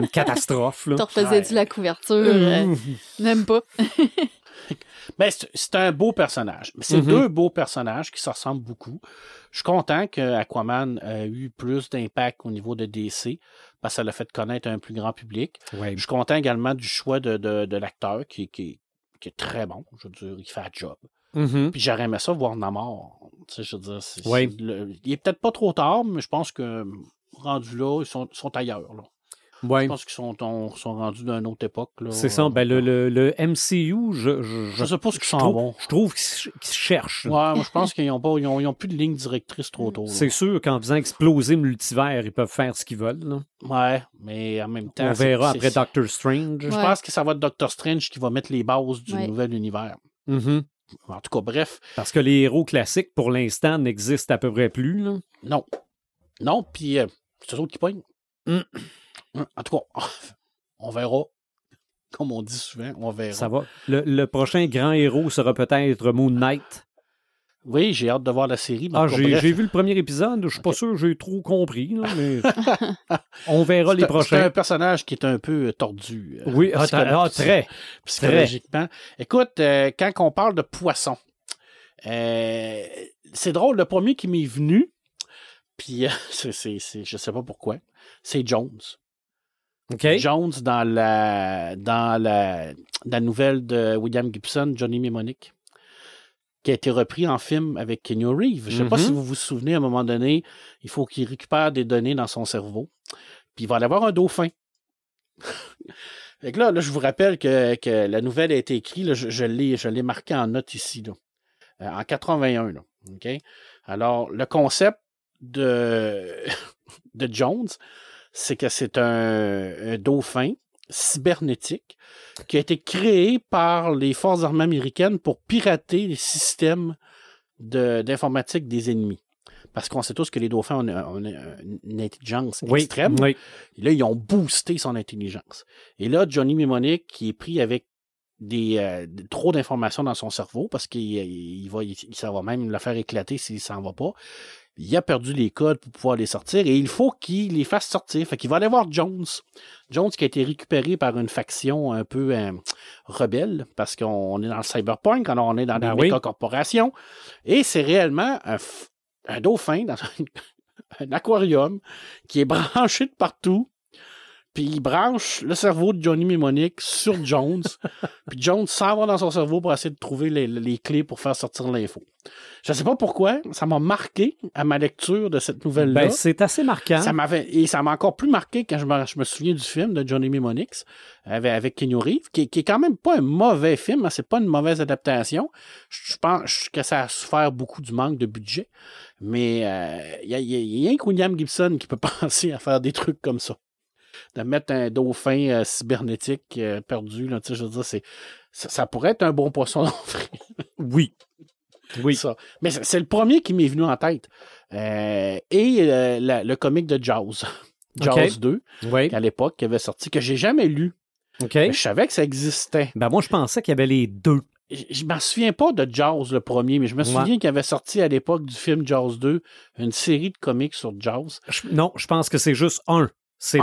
une catastrophe. Là. T'en refaisais-tu la couverture? euh, Même pas? Ben, c'est un beau personnage. Mais C'est Mhm. deux beaux personnages qui se ressemblent beaucoup. Je suis content que Aquaman a eu plus d'impact au niveau de DC parce que ça l'a fait connaître un plus grand public. Ouais. Je suis content également du choix de, de, de l'acteur qui, qui, qui est très bon. Je veux dire, il fait un job. Mhm. Puis j'aurais aimé ça voir Namor. Tu sais, je veux dire, le- il est peut-être pas trop tard, mais je pense que rendu là, ils sont, sont ailleurs. Là. Ouais. Je pense qu'ils sont, on- sont rendus d'une autre époque. C'est ça. Ben, le, le, le MCU, je, je, Je sais pas ce qu'ils trouve, vont. je trouve qu'ils cherchent. Ouais, moi, je pense qu'ils n'ont pas, ils ont, ils ont plus de ligne directrice trop tôt. C'est sûr qu'en faisant exploser le multivers, ils peuvent faire ce qu'ils veulent. là. Ouais, mais en même temps. On verra après Doctor Strange. Je pense que ça va être Doctor Strange qui va mettre les bases du Ouais. nouvel univers. Mhm. En tout cas, bref, Parce que les héros classiques, pour l'instant, n'existent à peu près plus. Là. non. Non, puis euh, c'est eux autres qui pognent. Mm. En tout cas, on verra. comme on dit souvent. On verra. Ça va. Le, le prochain grand héros sera peut-être Moon Knight. Oui, j'ai hâte de voir la série. Ah, j'ai vu le premier épisode. Je suis pas sûr que j'ai trop compris, là, mais on verra les un- C'est prochains. un personnage qui est un peu euh, tordu. euh, Oui, ah, ah, très. psychologiquement. Écoute, euh, quand on parle de poisson, euh, c'est drôle, le premier qui m'est venu, puis je sais pas pourquoi, c'est Jones. Jones dans la, dans la, la nouvelle de William Gibson, Johnny Mnemonic, qui a été repris en film avec Kenny Reeves. Je sais pas Mhm. si vous vous souvenez, à un moment donné, il faut qu'il récupère des données dans son cerveau, puis il va aller avoir un dauphin. Fait que là, là, je vous rappelle que, que la nouvelle a été écrite, là, je, je l'ai, marqué en note ici, là, euh, en 81. Là, OK? Alors, le concept de, de Jones, c'est que c'est un, un dauphin cybernétique qui a été créé par les forces armées américaines pour pirater les systèmes de- d'informatique des ennemis. Parce qu'on sait tous que les dauphins ont, ont une intelligence Oui, extrême. oui. Et là, ils ont boosté son intelligence. Et là, Johnny Mnemonic, qui est pris avec des, euh, trop d'informations dans son cerveau, parce qu'il il va, il- ça va même le faire éclater s'il s'en va pas. Il a perdu les codes pour pouvoir les sortir et il faut qu'il les fasse sortir. Fait qu'il va aller voir Jones. Jones qui a été récupéré par une faction un peu euh, rebelle, parce qu'on est dans le cyberpunk, alors on est dans Ben des oui. méga-corporations. Et c'est réellement un, dauphin dans un, un aquarium qui est branché de partout. Puis il branche le cerveau de Johnny Mnemonic sur Jones. puis Jones s'en va dans son cerveau pour essayer de trouver les, les clés pour faire sortir l'info. Je sais pas pourquoi, ça m'a marqué à ma lecture de cette nouvelle-là. Ben, c'est assez marquant. Ça m'avait et ça m'a encore plus marqué quand je me, je me souviens du film de Johnny Mnemonic avec, avec Keanu Reeves, qui, qui est quand même pas un mauvais film, hein, c'est pas une mauvaise adaptation. Je, pense que ça a souffert beaucoup du manque de budget, mais euh, il y, a, il y a- y a rien que William Gibson qui peut penser à faire des trucs comme ça. De mettre un dauphin euh, cybernétique euh, perdu, là, je veux dire, c'est, ça, ça pourrait être un bon poisson. Oui. Oui. Ça. Mais c'est le premier qui m'est venu en tête. Euh, et la- le comic de Jaws. Jaws Ok. 2, Oui. à l'époque, qui avait sorti, que j'ai jamais lu. Je savais que ça existait. Ben, moi, je pensais qu'il y avait les deux. Je, je m'en souviens pas de Jaws, le premier, mais je me Ouais. souviens qu'il avait sorti à l'époque du film Jaws 2 une série de comics sur Jaws. Je- non, je pense que c'est juste un. C'est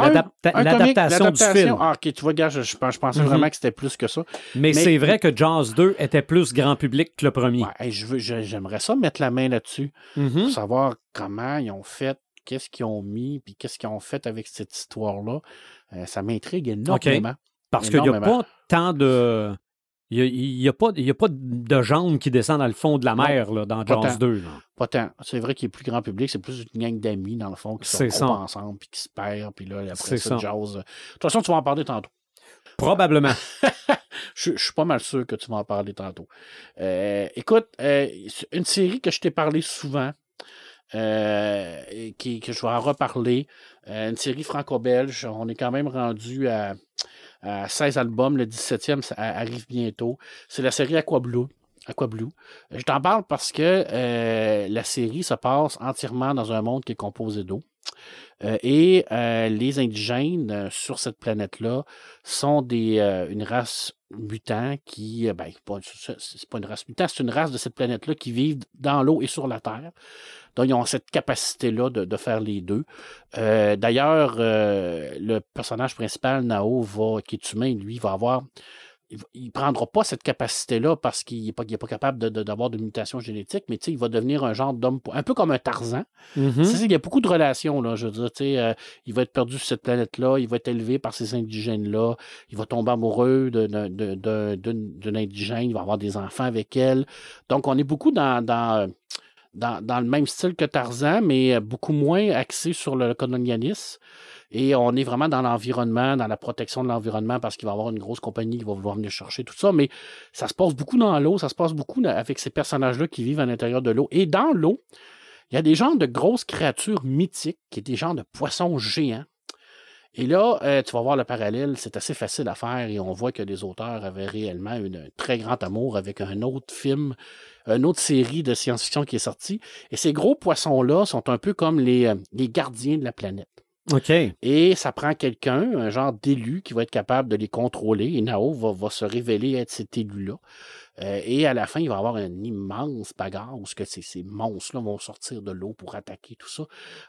l'adaptation du film. Ah, ok, tu vois, gars, je, je, pense- je pensais Mhm. vraiment que c'était plus que ça. Mais, mais- c'est vrai que Jaws 2 était plus grand public que le premier. Ouais, j'aimerais ça mettre la main là-dessus. Mhm. pour savoir comment ils ont fait, qu'est-ce qu'ils ont mis, puis qu'est-ce qu'ils ont fait avec cette histoire-là. Euh, ça m'intrigue énormément. Parce qu'il n'y a pas tant de. Il n'y a, il y a pas, il y a pas de jambes qui descendent dans le fond de la mer là, dans pas Jaws tant. 2. là. Pas tant. C'est vrai qu'il est plus grand public, c'est plus une gang d'amis, dans le fond, qui retrouvent ça. ensemble, puis qui se perdent, puis là, après ça. Jaws. euh, De toute façon, tu vas en parler tantôt. Probablement. Je, je suis pas mal sûr que tu vas en parler tantôt. Euh, écoute, euh, une série que je t'ai parlé souvent, euh, et qui, que je vais en reparler, une série franco-belge. On est quand même rendu à, à 16 albums. Le 17e ça arrive bientôt. C'est la série Aqua Blue. Aqua Blue. Je t'en parle parce que euh, la série se passe entièrement dans un monde qui est composé d'eau. Euh, et euh, les indigènes euh, sur cette planète-là sont des, euh, une race mutant qui, euh, ben, c'est pas une race mutant, c'est une race de cette planète-là qui vivent dans l'eau et sur la Terre. Donc, ils ont cette capacité-là de, de faire les deux. Euh, D'ailleurs, euh, le personnage principal, Nao, va, qui est humain, lui, va avoir. Il il prendra pas cette capacité-là parce qu'il n'est pas, pas capable de- de- d'avoir de, mutation génétique, mais il va devenir un genre d'homme, un peu comme un Tarzan. Tu sais, Il y a beaucoup de relations, là. Je veux dire, tu sais, euh, il va être perdu sur cette planète-là, il va être élevé par ces indigènes-là, il va tomber amoureux de- de- de- de- d'une d'une indigène, il va avoir des enfants avec elle. Donc, on est beaucoup dans, dans, dans, dans le même style que Tarzan, mais beaucoup moins axé sur le colonialisme. Et on est vraiment dans l'environnement, dans la protection de l'environnement, parce qu'il va y avoir une grosse compagnie qui va vouloir venir chercher tout ça. Mais ça se passe beaucoup dans l'eau, ça se passe beaucoup avec ces personnages-là qui vivent à l'intérieur de l'eau. Et dans l'eau, il y a des genres de grosses créatures mythiques, qui est des genres de poissons géants. Et là, euh, tu vas voir le parallèle, c'est assez facile à faire et on voit que les auteurs avaient réellement un très grand amour avec un autre film, une autre série de science-fiction qui est sortie. Et ces gros poissons-là sont un peu comme les, euh, les gardiens de la planète. OK. Et ça prend quelqu'un, un genre d'élu, qui va être capable de les contrôler. Et Nao va, va se révéler être cet élu-là. Euh, et à la fin, il va y avoir une immense bagarre où ce que ces, ces monstres-là vont sortir de l'eau pour attaquer tout ça.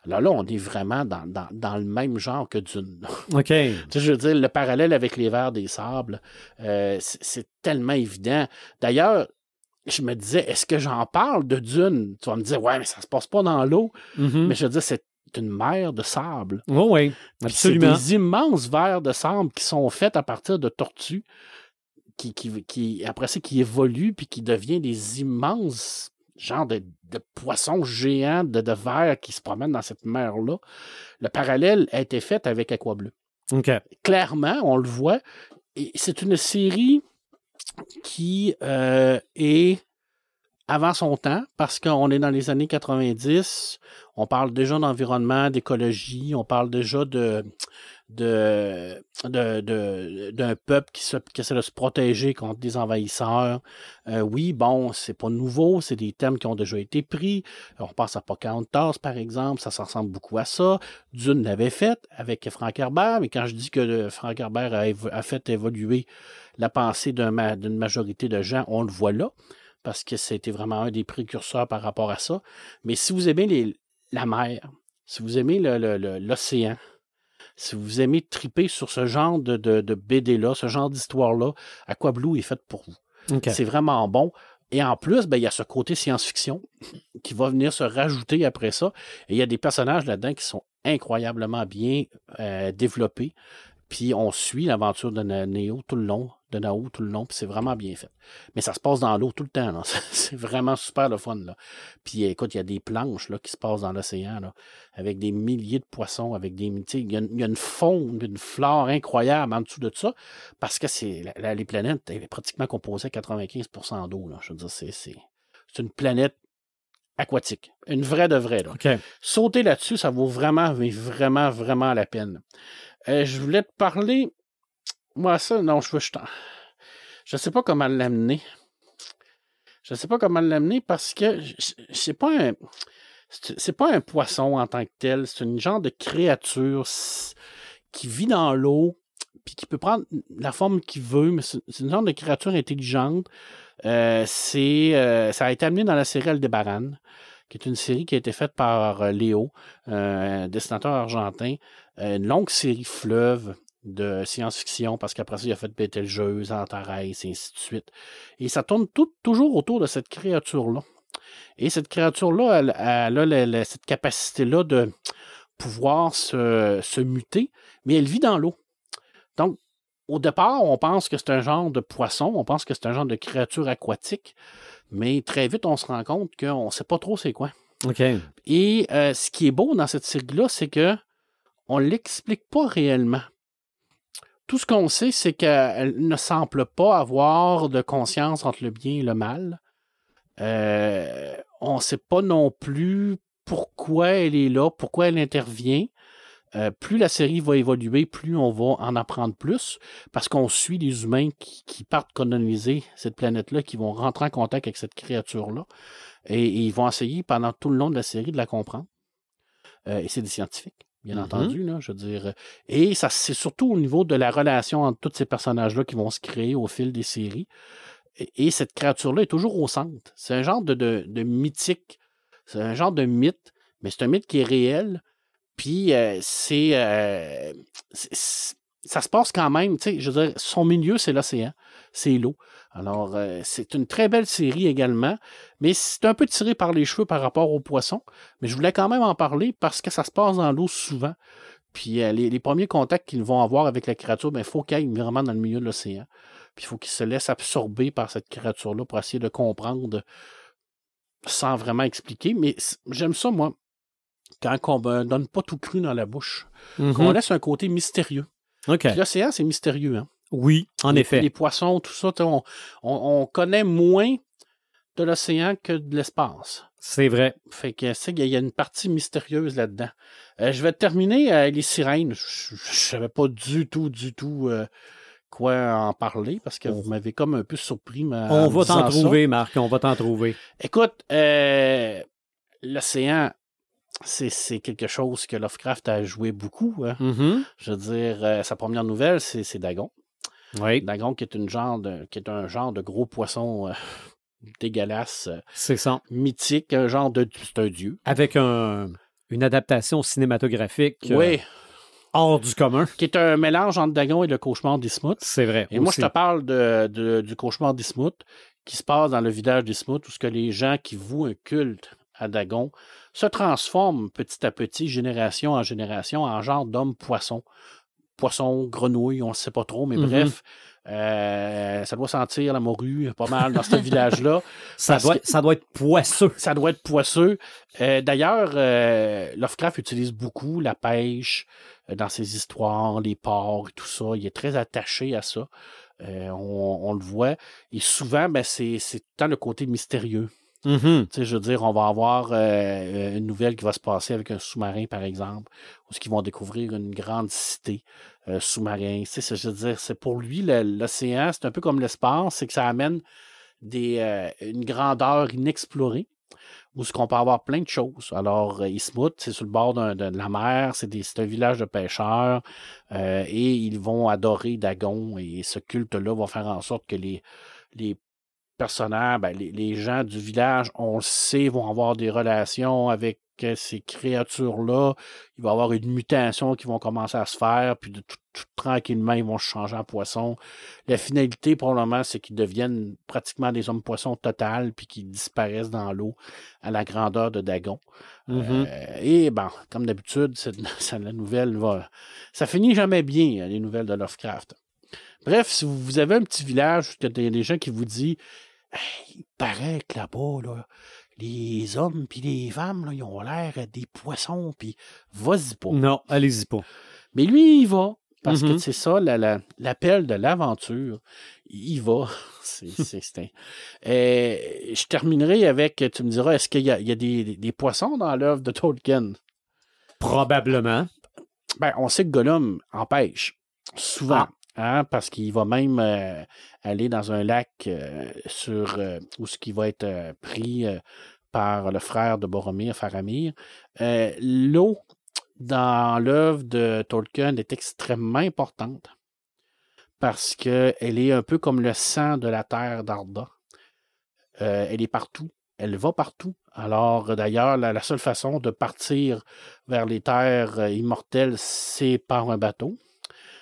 Alors là, on est vraiment dans, dans, dans le même genre que Dune. OK. Tu sais, je veux dire, le parallèle avec les vers des sables, euh, c'est tellement évident. D'ailleurs, je me disais, est-ce que j'en parle de Dune? Tu vas me dire, ouais, mais ça se passe pas dans l'eau. Mhm. Mais je veux dire, c'est une mer de sable. Oh, oui, Puis C'est des immenses vers de sable qui sont faits à partir de tortues, qui, qui, qui après ça, qui évoluent, puis qui deviennent des immenses genres de, de poissons géants, de, de vers qui se promènent dans cette mer-là. Le parallèle a été fait avec Aquableu. OK. Clairement, on le voit. C'est une série qui euh, est avant son temps, parce qu'on est dans les années 90, on parle déjà d'environnement, d'écologie, on parle déjà de de de- d'un peuple qui, se, qui essaie de se protéger contre des envahisseurs. Euh, oui, bon, c'est pas nouveau, c'est des thèmes qui ont déjà été pris. On pense à Pocahontas, par exemple, ça ressemble beaucoup à ça. Dune l'avait fait avec Frank Herbert, mais quand je dis que Frank Herbert a, fait évoluer la pensée d'un d'une majorité de gens, on le voit là, parce que c'était vraiment un des précurseurs par rapport à ça. Mais si vous aimez les, la mer, si vous aimez l'océan, si vous aimez triper sur ce genre de, de, de BD-là, ce genre d'histoire-là, Aquablue est fait pour vous. C'est vraiment bon. Et en plus, ben, il y a ce côté science-fiction qui va venir se rajouter après ça. Et il y a des personnages là-dedans qui sont incroyablement bien euh, développés. Puis on suit l'aventure de Neo tout le long, de Nao tout le long, puis c'est vraiment bien fait. Mais ça se passe dans l'eau tout le temps. C'est vraiment super le fun. Là. Puis écoute, il y a des planches là, qui se passent dans l'océan, là, avec des milliers de poissons, avec des. Il y, a une- y a une faune, une flore incroyable en dessous de ça, parce que c'est les planètes est pratiquement composées à 95% d'eau. là. Je veux dire, c'est, c'est, c'est une planète aquatique. Une vraie de vraie. Là. Sauter là-dessus, ça vaut vraiment, mais vraiment, vraiment la peine. Euh, je voulais te parler. Moi, ça, non, je veux. Je, je sais pas comment l'amener. Je sais pas comment l'amener parce que c'est pas un. C'est pas un poisson en tant que tel. C'est une genre de créature qui vit dans l'eau puis qui peut prendre la forme qu'il veut, mais c'est une genre de créature intelligente. Euh, c'est, euh, ça a été amené dans la série Aldébaran, qui est une série qui a été faite par euh, Léo, un dessinateur argentin. Une longue série fleuve de science-fiction, parce qu'après ça, il a fait Betelgeuse, Antares, et ainsi de suite. Et ça tourne tout, toujours autour de cette créature-là. Et cette créature-là, elle, elle a la- la- cette capacité-là de pouvoir se, se muter, mais elle vit dans l'eau. Donc, au départ, on pense que c'est un genre de poisson, on pense que c'est un genre de créature aquatique, mais très vite, on se rend compte qu'on ne sait pas trop c'est quoi. OK. Et euh, ce qui est beau dans cette série-là, c'est que on ne l'explique pas réellement. Tout ce qu'on sait, c'est qu'elle ne semble pas avoir de conscience entre le bien et le mal. Euh, on ne sait pas non plus pourquoi elle est là, pourquoi elle intervient. Euh, plus la série va évoluer, plus on va en apprendre plus, parce qu'on suit les humains qui, partent coloniser cette planète-là, qui vont rentrer en contact avec cette créature-là, et, et ils vont essayer pendant tout le long de la série de la comprendre. Euh, et c'est des scientifiques, bien Mhm. entendu, là, je veux dire. Et ça, c'est surtout au niveau de la relation entre tous ces personnages-là qui vont se créer au fil des séries. Et, et cette créature-là est toujours au centre. C'est un genre de, de, de mythique, c'est un genre de mythe, mais c'est un mythe qui est réel. Puis euh, c'est, euh, c'est- ça se passe quand même, tu sais, je veux dire, son milieu, c'est l'océan, c'est l'eau. Alors, euh, c'est une très belle série également, mais c'est un peu tiré par les cheveux par rapport aux poissons. Mais je voulais quand même en parler parce que ça se passe dans l'eau souvent. Puis euh, les, les premiers contacts qu'ils vont avoir avec la créature, il faut qu'ils aillent vraiment dans le milieu de l'océan. Puis il faut qu'ils se laissent absorber par cette créature-là pour essayer de comprendre sans vraiment expliquer. Mais j'aime ça, moi, quand on ne donne pas tout cru dans la bouche. Qu'on laisse un côté mystérieux. L'océan, c'est mystérieux. Hein? Oui, en Les- effet. Les poissons, tout ça, on, on- on connaît moins de l'océan que de l'espace. C'est vrai. Fait que c'est qu'il y a une partie mystérieuse là-dedans. Euh, je vais terminer euh, les sirènes. Je ne savais pas du tout, du tout euh, quoi en parler parce que vous m'avez comme un peu surpris. ma- On va t'en ça. trouver, Marc. On va t'en trouver. Écoute, l'océan, c'est quelque chose que Lovecraft a joué beaucoup. hein. Mhm. Je veux dire, euh, sa première nouvelle, c'est Dagon. Oui, Dagon qui est, une genre de, qui est un genre de gros poisson euh, dégueulasse, euh, c'est ça. mythique, un genre de... C'est un dieu. Avec un- une adaptation cinématographique euh, hors du commun. qui est un mélange entre Dagon et le cauchemar d'Ismouth. C'est vrai. Et moi, je te parle de, de- du cauchemar d'Ismouth qui se passe dans le village d'Ismouth où ce que les gens qui vouent un culte à Dagon se transforment petit à petit, génération en génération, en genre d'homme-poisson. Poisson, grenouille, on ne sait pas trop, mais Mhm. bref, euh, ça doit sentir la morue pas mal dans ce village-là. ça, doit, que- ça doit être poisseux. Ça doit être poisseux. Euh, D'ailleurs, euh, Lovecraft utilise beaucoup la pêche dans ses histoires, les ports et tout ça. Il est très attaché à ça. On, on le voit. Et souvent, ben, c'est c'est tout le temps le côté mystérieux. Mhm. Sais, je veux dire, on va avoir euh, une nouvelle qui va se passer avec un sous-marin, par exemple, où ils vont découvrir une grande cité euh, sous-marin. Je veux dire, c'est pour lui, l'océan, c'est un peu comme l'espace, c'est que ça amène des, euh, une grandeur inexplorée, où ce qu'on peut avoir plein de choses. Alors, euh, Ismouth, c'est sur le bord de, la mer, c'est un village de pêcheurs, euh, et ils vont adorer Dagon, et ce culte-là va faire en sorte que les, les personnages, ben, les, les gens du village, on le sait, vont avoir des relations avec euh, ces créatures-là. Il va y avoir une mutation qui vont commencer à se faire, puis de tout, tout tranquillement, ils vont se changer en poissons. La finalité, probablement, c'est qu'ils deviennent pratiquement des hommes-poissons total, puis qu'ils disparaissent dans l'eau à la grandeur de Dagon. Mhm. Euh, et bon, comme d'habitude, la nouvelle va. Ça finit jamais bien, les nouvelles de Lovecraft. Bref, si vous, avez un petit village, il y a des gens qui vous disent il paraît que là-bas, là, les hommes puis les femmes, là, ils ont l'air des poissons, puis vas-y pas. Non, allez-y pas. Mais lui, il va. Parce que c'est ça, la- la- l'appel de l'aventure. Il va. C'est, un- Euh, je terminerai avec, tu me diras, est-ce qu'il y a, il y a des, des poissons dans l'œuvre de Tolkien? Probablement. Ben, on sait que Gollum empêche souvent, Ah. Hein, parce qu'il va même euh, aller dans un lac euh, sur euh, où ce qui va être pris par le frère de Boromir, Faramir. L'eau dans l'œuvre de Tolkien est extrêmement importante parce qu'elle est un peu comme le sang de la terre d'Arda. Elle est partout. Elle va partout. Alors, d'ailleurs, la, seule façon de partir vers les terres immortelles, c'est par un bateau,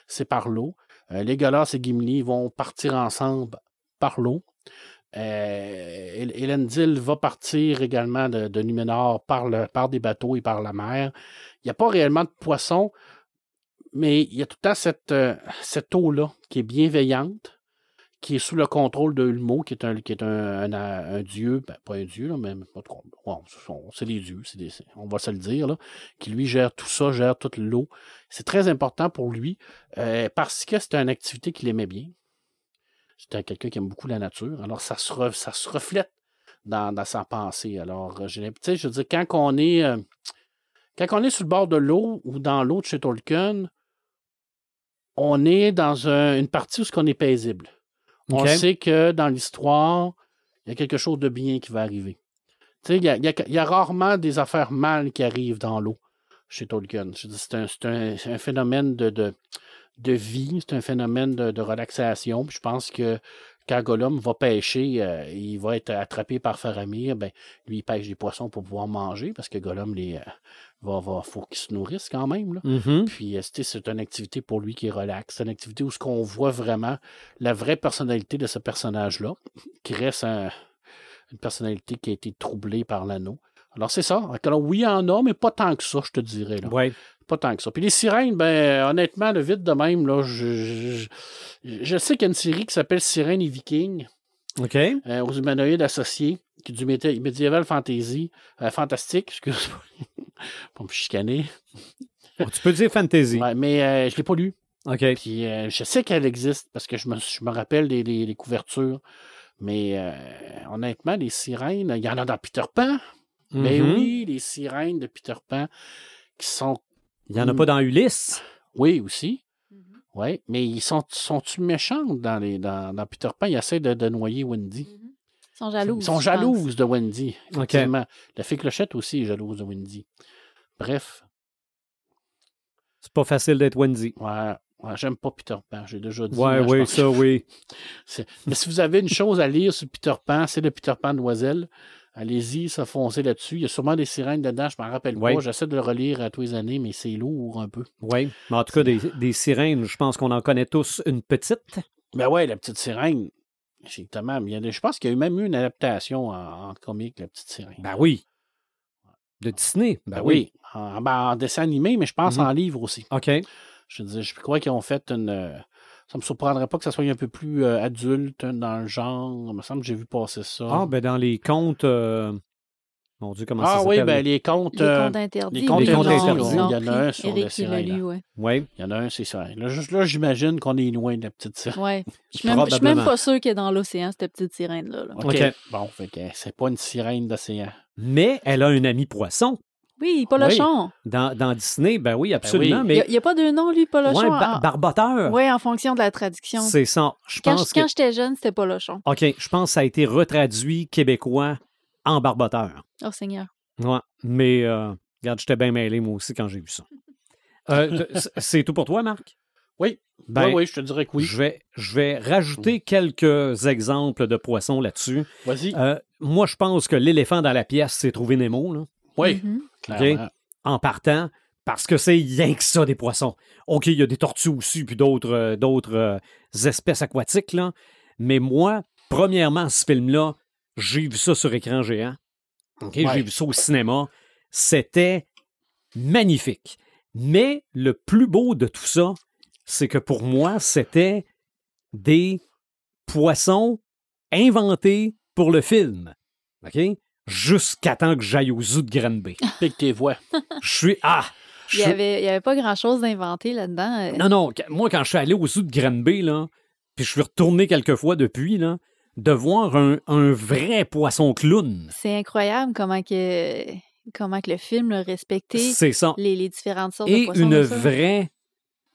c'est par l'eau. Euh, Legolas et Gimli vont partir ensemble par l'eau. Euh, El- Elendil va partir également de, de Numénor par, des bateaux et par la mer. Il n'y a pas réellement de poissons, mais il y a tout le temps cette, euh, cette eau-là qui est bienveillante, qui est sous le contrôle de Ulmo, qui est un, qui est un, un- dieu, ben, pas un dieu, là, mais c'est des dieux, on va se le dire, là, qui lui gère tout ça, gère toute l'eau. C'est très important pour lui euh, parce que c'est une activité qu'il aimait bien. C'était quelqu'un qui aime beaucoup la nature. Alors, ça se, ça se reflète dans, dans sa pensée. Alors, euh, je veux dire, quand on est, euh, quand on est sur le bord de l'eau ou dans l'eau de chez Tolkien, on est dans un- une partie où ce qu'on est paisible. On sait que dans l'histoire, il y a quelque chose de bien qui va arriver. Tu sais, il y y a- il y a rarement des affaires mal qui arrivent dans l'eau chez Tolkien. C'est un, phénomène de, de, de vie, c'est un phénomène de, de relaxation. Puis je pense que quand Gollum va pêcher, euh, il va être attrapé par Faramir, ben, lui, il pêche des poissons pour pouvoir manger, parce que Gollum, les, euh, va, va, faut qu'il se nourrisse quand même. Là. Mhm. Puis, euh, c'est c'est une activité pour lui qui est relax. C'est une activité où ce qu'on voit vraiment la vraie personnalité de ce personnage-là, qui reste un- une personnalité qui a été troublée par l'anneau. Alors, c'est ça. Alors, oui, il y en a, mais pas tant que ça, je te dirais. Là. Ouais. Pas tant que ça. Puis les sirènes, ben, honnêtement, le vite de même, là, je, je, sais qu'il y a une série qui s'appelle Sirènes et Vikings, OK. euh, aux humanoïdes associés, qui est du médiéval fantasy, euh, fantastique, excuse-moi, pour me chicaner. Oh, tu peux dire fantasy. Ouais, mais euh, je ne l'ai pas lu. OK. Puis je sais qu'elle existe parce que je me, je me rappelle des, des- des couvertures. Mais honnêtement, les sirènes, il y en a dans Peter Pan. Mais Mhm. oui, les sirènes de Peter Pan qui sont. Il n'y en a pas dans Ulysse. Oui, aussi. Mhm. Oui, mais ils sont, sont-tu méchantes dans, les, dans, dans Peter Pan? Ils essaient de, de noyer Wendy. Mhm. Ils sont jalouses. Ils sont jalouses de Wendy. OK. Effectivement. La fée Clochette aussi est jalouse de Wendy. Bref, C'est pas facile d'être Wendy. ouais, ouais, j'aime pas Peter Pan, j'ai déjà dit. Ouais, je oui, ça, oui. c'est- Mais si vous avez une chose à lire sur Peter Pan, c'est le Peter Pan Noiselle. Allez-y, ça là-dessus. Il y a sûrement des sirènes dedans, je m'en rappelle Ouais. pas. J'essaie de le relire à tous les années, mais c'est lourd un peu. Oui. Mais en tout cas, des, des sirènes, je pense qu'on en connaît tous une petite. Ben ouais, la petite sirène. Exactement. Il y a des- je pense qu'il y a eu même eu une adaptation en, en comique, la petite sirène. Ben oui. De Disney. Ben, Ben oui. oui. En, ben, en dessin animé, mais je pense Mhm. en livre aussi. OK. Je, dis, je crois qu'ils ont fait une. Euh, Ça me surprendrait pas que ça soit un peu plus euh, adulte hein, dans le genre. Il me semble que j'ai vu passer ça. Ah, ben dans les contes. euh, Mon Dieu, comment Ah ça oui, s'appelle? ben les contes. Les euh, contes interdits. les contes oui, interdits, il y en a un sur Eric, le il l'a sirène, lu, ouais. Oui. Il y en a un, c'est ça. Là, juste là, j'imagine qu'on est loin de la petite sirène. Ouais. Je suis même, pas sûr qu'elle est dans l'océan, cette petite sirène-là. là. OK. OK. Bon, fait que c'est pas une sirène d'océan. Mais elle a un ami poisson. Oui, Polochon. Dans, dans Disney, ben oui, absolument. oui. Il Mais n'y a, pas de nom, lui, Polochon. ba- en- barboteur. Ouais, en fonction de la traduction. C'est ça. Je Quand, pense je- que. quand j'étais jeune, c'était Polochon. OK, je pense que ça a été retraduit québécois en barboteur. Oh, Seigneur. Ouais. Mais, euh, regarde, j'étais bien mêlé, moi aussi, quand j'ai vu ça. Euh, c'est tout pour toi, Marc? Oui. Ben, oui, oui, je te dirais que oui. Je vais, je vais rajouter quelques exemples de poissons là-dessus. Vas-y. Euh, moi, je pense que l'éléphant dans la pièce, c'est trouver Nemo, là, oui, Mhm. clairement. en partant, parce que c'est rien que ça, des poissons. OK, il y a des tortues aussi, puis d'autres euh, d'autres euh, espèces aquatiques, là. Mais moi, premièrement, ce film-là, j'ai vu ça sur écran géant. OK, Ouais. j'ai vu ça au cinéma. C'était magnifique. Mais le plus beau de tout ça, c'est que pour moi, c'était des poissons inventés pour le film. OK? Jusqu'à temps que j'aille au zoo de Granby. Pique tes voix. Je suis. Ah! Il je n'y suis- avait, il y avait pas grand-chose d'inventé là-dedans. euh. Non, non, moi, quand je suis allé au zoo de Granby, là, puis je suis retourné quelques fois depuis, là, de voir un, un vrai poisson clown. C'est incroyable comment que, comment que le film a respecté C'est ça. les, les différentes sortes de Et poissons. une de ça. vraie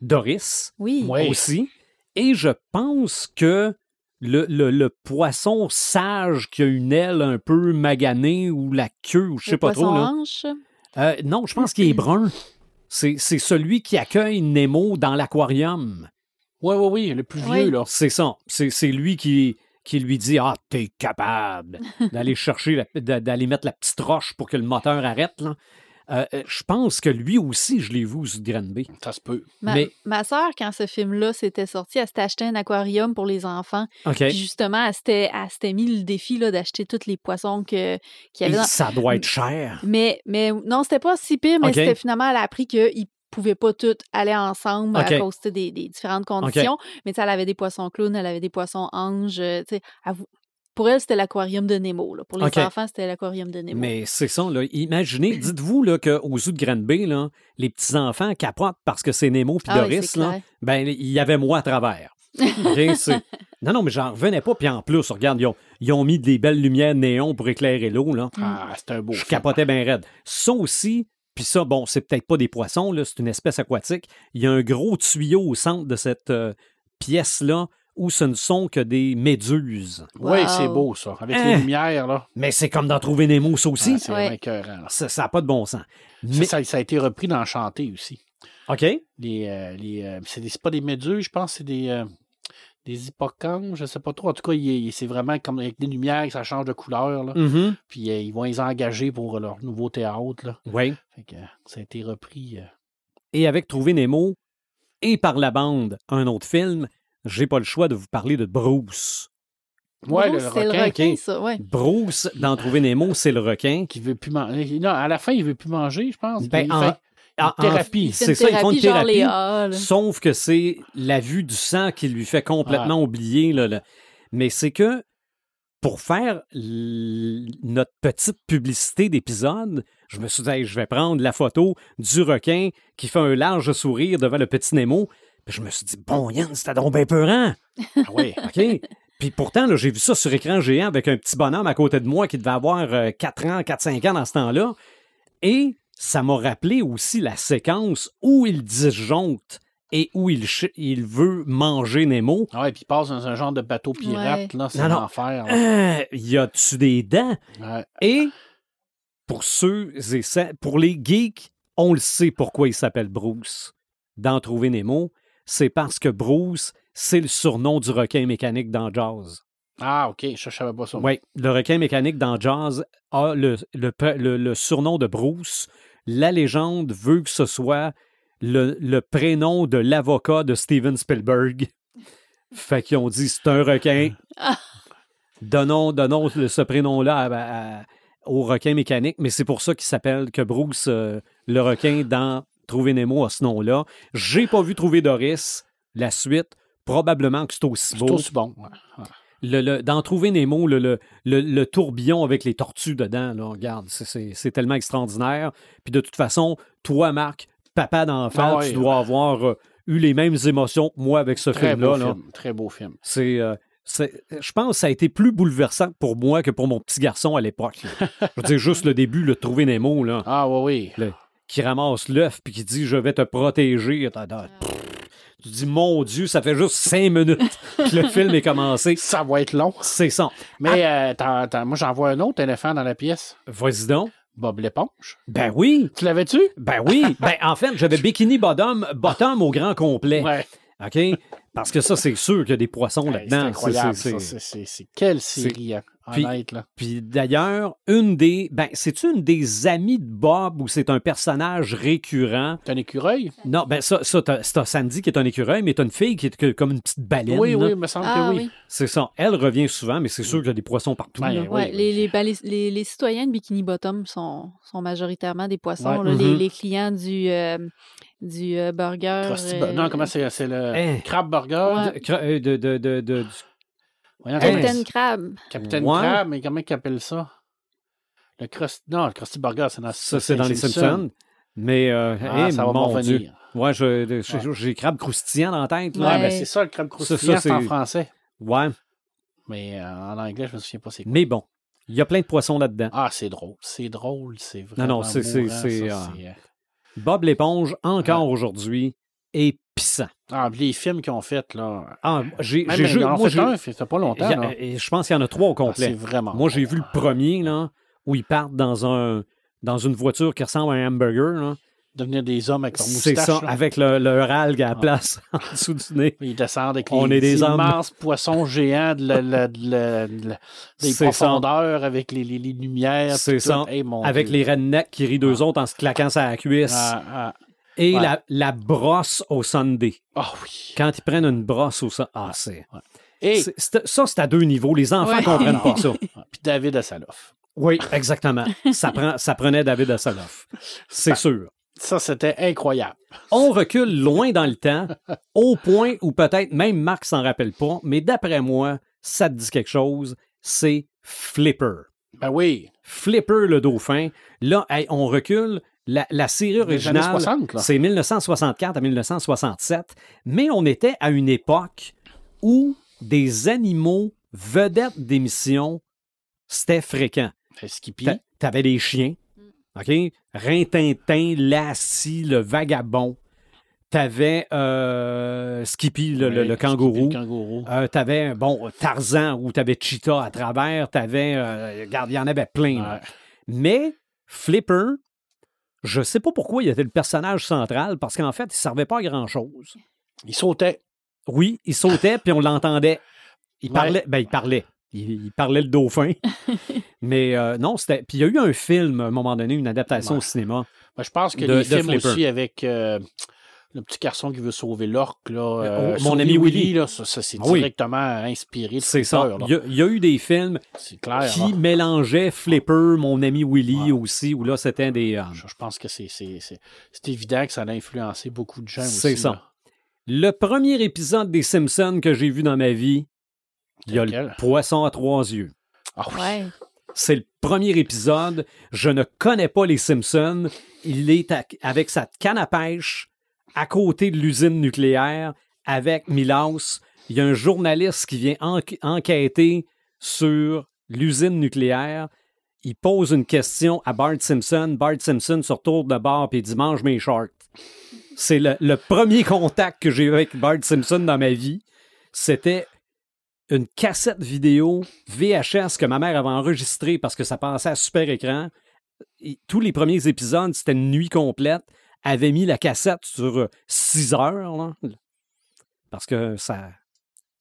Doris Oui. Aussi. Et je pense que le, le- le poisson sage qui a une aile un peu maganée ou la queue, ou je Le sais pas trop. Là. Euh, non, je pense qu'il est brun. C'est c'est celui qui accueille Nemo dans l'aquarium. Oui, oui, oui, le plus Oui. vieux, là. C'est ça. C'est c'est lui qui, qui lui dit Ah, t'es capable d'aller chercher, d'aller mettre la petite roche pour que le moteur arrête. là. Euh, euh, je pense que lui aussi, je l'ai vu sous Granby. Ça se peut. Ma, Mais- ma soeur, quand ce film-là s'était sorti, elle s'était acheté un aquarium pour les enfants. OK. Puis justement, elle s'était, elle s'était mis le défi là, d'acheter tous les poissons que, qu'il y avait dans... ça doit être cher. Mais, mais non, c'était pas si pire, mais c'était finalement, elle a appris qu'ils pouvaient pas tous aller ensemble à cause des, des différentes conditions. Mais tu sais, elle avait des poissons clowns, elle avait des poissons anges. euh, elle Pour elle, c'était l'aquarium de Nemo. là. Pour les enfants, c'était l'aquarium de Nemo. Mais c'est ça, là. Imaginez, dites-vous là, qu'au zoo de Granby, là, les petits-enfants capotent parce que c'est Nemo puis Ah Doris. là, ben, il y avait moi à travers. Non, non, mais j'en revenais pas. Puis en plus, regarde, ils ont, ils ont mis des belles lumières néon pour éclairer l'eau. là. Ah, c'est un beau Je capotais bien raide. Ça aussi, puis ça, bon, c'est peut-être pas des poissons, là, c'est une espèce aquatique. Il y a un gros tuyau au centre de cette euh, pièce-là où ce ne sont que des méduses. Oui, c'est beau, ça. Avec Hein? les lumières, là. Mais c'est comme d'en trouver Nemo, ça aussi. Ah, c'est Ouais. vraiment écœurant, là. ça n'a pas de bon sens. Ça, Mais, ça, ça a été repris dans Chanté aussi. OK? Les, euh, les, euh, c'est, pas des méduses, je pense, c'est des, euh, des hippocampes, je sais pas trop. En tout cas, c'est vraiment comme avec des lumières, ça change de couleur. Là. Mhm. Puis euh, ils vont les engager pour leur nouveau théâtre. Là. Oui. Fait que, euh, ça a été repris. euh. Et avec Trouver Nemo et par la bande, un autre film, j'ai pas le choix de vous parler de Bruce. Ouais, Bruce, le c'est requin, le requin, ok. ça, ouais. Bruce, dans Trouver Nemo, c'est le requin. qui veut plus manger. Non, à la fin, il veut plus manger, je pense. Ben, en- fait En- thérapie. C'est ça, ils font une thérapie. Sauf que c'est la vue du sang qui lui fait complètement oublier. là, là. Mais c'est que pour faire notre petite publicité d'épisode, je me suis dit, Hey, je vais prendre la photo du requin qui fait un large sourire devant le petit Nemo. Puis je me suis dit, bon, Yann, c'était donc bien peurant. Ah ouais. OK? Puis pourtant, j'ai vu ça sur écran géant avec un petit bonhomme à côté de moi qui devait avoir euh, 4 ans, 4-5 ans dans ce temps-là. Et ça m'a rappelé aussi la séquence où il disjoncte et où il, il veut manger Nemo. Ah ouais, puis il passe dans un genre de bateau pirate, là, c'est l'enfer. Euh, y a-tu des dents? Ouais. Et pour ceux et celles- pour les geeks on le sait pourquoi il s'appelle Bruce dans Trouver Nemo. C'est parce que Bruce, c'est le surnom du requin mécanique dans Jazz. Ah, OK, je ne savais pas ça. Oui, le requin mécanique dans Jazz a le, le, le- le surnom de Bruce. La légende veut que ce soit le, le prénom de l'avocat de Steven Spielberg. Fait qu'ils ont dit c'est un requin. Donnons, ce prénom-là au requin mécanique, mais c'est pour ça qu'il s'appelle que Bruce, euh, le requin, dans Trouver Nemo, a ce nom-là. J'ai pas vu Trouver Doris. La suite, probablement que c'est aussi C'est beau aussi bon. ouais. Ouais. le, le- d'en trouver Nemo, le, le, le- le tourbillon avec les tortues dedans, là, regarde, c'est- c'est c'est tellement extraordinaire. Puis de toute façon, toi, Marc, papa d'enfant, Ah ouais, tu dois avoir euh, eu les mêmes émotions que moi avec ce film-là. film. Très beau film. C'est, euh, c'est- je pense que ça a été plus bouleversant pour moi que pour mon petit garçon à l'époque. je veux dire, juste le début, le trouver Nemo, là, Ah, oui, oui. Qui ramasse l'œuf puis qui dit Je vais te protéger. Attends. Tu dis Mon Dieu, ça fait juste cinq minutes que le film est commencé. Ça va être long. C'est ça. Mais euh, t'en- t'en- moi, j'en vois un autre éléphant dans la pièce. Vas-y donc. Bob l'éponge. Ben oui. Tu l'avais-tu? Ben oui. Ben en fait, j'avais bikini bottom, bottom au grand complet. Ouais. OK? Parce que ça, c'est sûr qu'il y a des poissons là-dedans. c'est incroyable. C'est- ça. c'est- C'est- C'est c'est quelle série, hein, Puis- honnête, là. Puis d'ailleurs, une des. Ben, c'est-tu une des amies de Bob ou c'est un personnage récurrent? T'as un écureuil? Non, ben ça, ça t'as, c'est t'as Sandy qui est un écureuil, mais t'as une fille qui est que- comme une petite baleine. Oui, là. oui, il me semble Ah que oui. oui. C'est ça. Elle revient souvent, mais c'est sûr qu'il y a des poissons partout. Ben, là. oui, Ouais, oui. les, les, ben, les, les- les citoyens de Bikini Bottom sont, sont majoritairement des poissons. Ouais. là. les, Mhm. les clients du, euh, du euh, burger. Krusty euh, Non, comment c'est? C'est le Hein? Crab Burger? Ouais. De, cra- euh, de, de, de- de- du- Voyons, Hey. Captain Crab. Capitaine Ouais. Crab, mais comment ils appellent ça? Le Krusty... Non, le Krusty Burger, c'est dans, ça, c'est dans les Simpsons. Mais, euh, Ah, eh, ça va mon Dieu. Ouais, je- je- j'ai crabe croustillant dans la tête. Là. Ouais. ben c'est ça, le crabe croustillant, ça, c'est en français. Ouais. Mais euh, en anglais, je me souviens pas c'est quoi. Mais bon, il y a plein de poissons là-dedans. Ah, c'est drôle. C'est drôle, c'est vraiment non, c'est- c'est- mourant, c'est, ça, euh, c'est, euh, Bob l'éponge, encore aujourd'hui, Ah, les films qu'ils ont fait, là... Ah, j'ai, Même, j'ai ils ju- en ont moi, ça fait pas longtemps, a- et je pense qu'il y en a trois au Ah, c'est complet. vraiment moi, j'ai vu le premier, là, où ils partent dans un dans une voiture qui ressemble à un hamburger. Là. Devenir des hommes avec leur C'est moustache. ça, là. avec le, leur algue à la Ah. place en dessous du nez. Ils descendent avec les est des hommes. immenses poissons géants de la- la- de la- de la- des C'est ça. profondeurs avec les, les- les lumières. C'est ça. Hey, Avec Dieu. les rednecks qui rient d'eux Ah. autres en se claquant sa cuisse. Ah, ah. Et ouais. la, la brosse au Sunday. Ah oui. Quand ils prennent une brosse au Sunday. Ah, c'est. Et ça, c'est à deux niveaux. Les enfants Ouais. comprennent pas ça. puis David Asaloff. Oui, exactement. Ça, prend, ça prenait David Hasselhoff. C'est sûr. Ça, c'était incroyable. On recule loin dans le temps, au point où peut-être même Marc s'en rappelle pas, mais d'après moi, ça te dit quelque chose, c'est Flipper. Ben oui. Flipper le dauphin. Là, hey, on recule. La, la série originale, 60, là. c'est 1964 à 1967, mais on était à une époque où des animaux vedettes d'émissions, c'était fréquent. Skippy. T'a- T'avais des chiens, OK? Rintintin, Lassie, le vagabond. T'avais euh, Skippy, le, Oui, kangourou. Kangourou. Euh, t'avais, bon, Tarzan, ou t'avais Cheetah à travers. T'avais, euh, regarde, il y en avait plein. Ouais. Mais Flipper, je sais pas pourquoi il était le personnage central, parce qu'en fait, il servait pas à grand-chose. Il sautait. Oui, il sautait, puis on l'entendait. Il Ouais. parlait, ben il parlait. Il, il parlait le dauphin. Mais euh, non, c'était. Puis il y a eu un film, à un moment donné, une adaptation Ouais. au cinéma. Ben, je pense que De- les films aussi avec euh, le petit garçon qui veut sauver l'orque, là. euh, oh, mon Sauver ami Willy. là, ça, ça, c'est Ah oui. directement inspiré de C'est ça. Il y, a, il y a eu des films clair. qui là. mélangeaient Flipper, mon ami Willy Ouais. aussi, où là, c'était des. euh, Je, je pense que c'est, c'est, c'est, c'est évident que ça a influencé beaucoup de gens aussi. C'est ça. là. Le premier épisode des Simpsons que j'ai vu dans ma vie, il y a Lequel? le poisson à trois yeux. Ah oui. Ouais. C'est le premier épisode. Je ne connais pas les Simpsons. Il est à- avec sa canne à pêche à côté de l'usine nucléaire avec Milaus. Il y a un journaliste qui vient enqu- enquêter sur l'usine nucléaire. Il pose une question à Bart Simpson. Bart Simpson se retourne de bord et dit Mange mes shorts. C'est le, premier contact que j'ai eu avec Bart Simpson dans ma vie. C'était une cassette vidéo VHS que ma mère avait enregistrée parce que ça passait à super écran tous les premiers épisodes, c'était une nuit complète, avait mis la cassette sur 6 heures, là, parce que ça,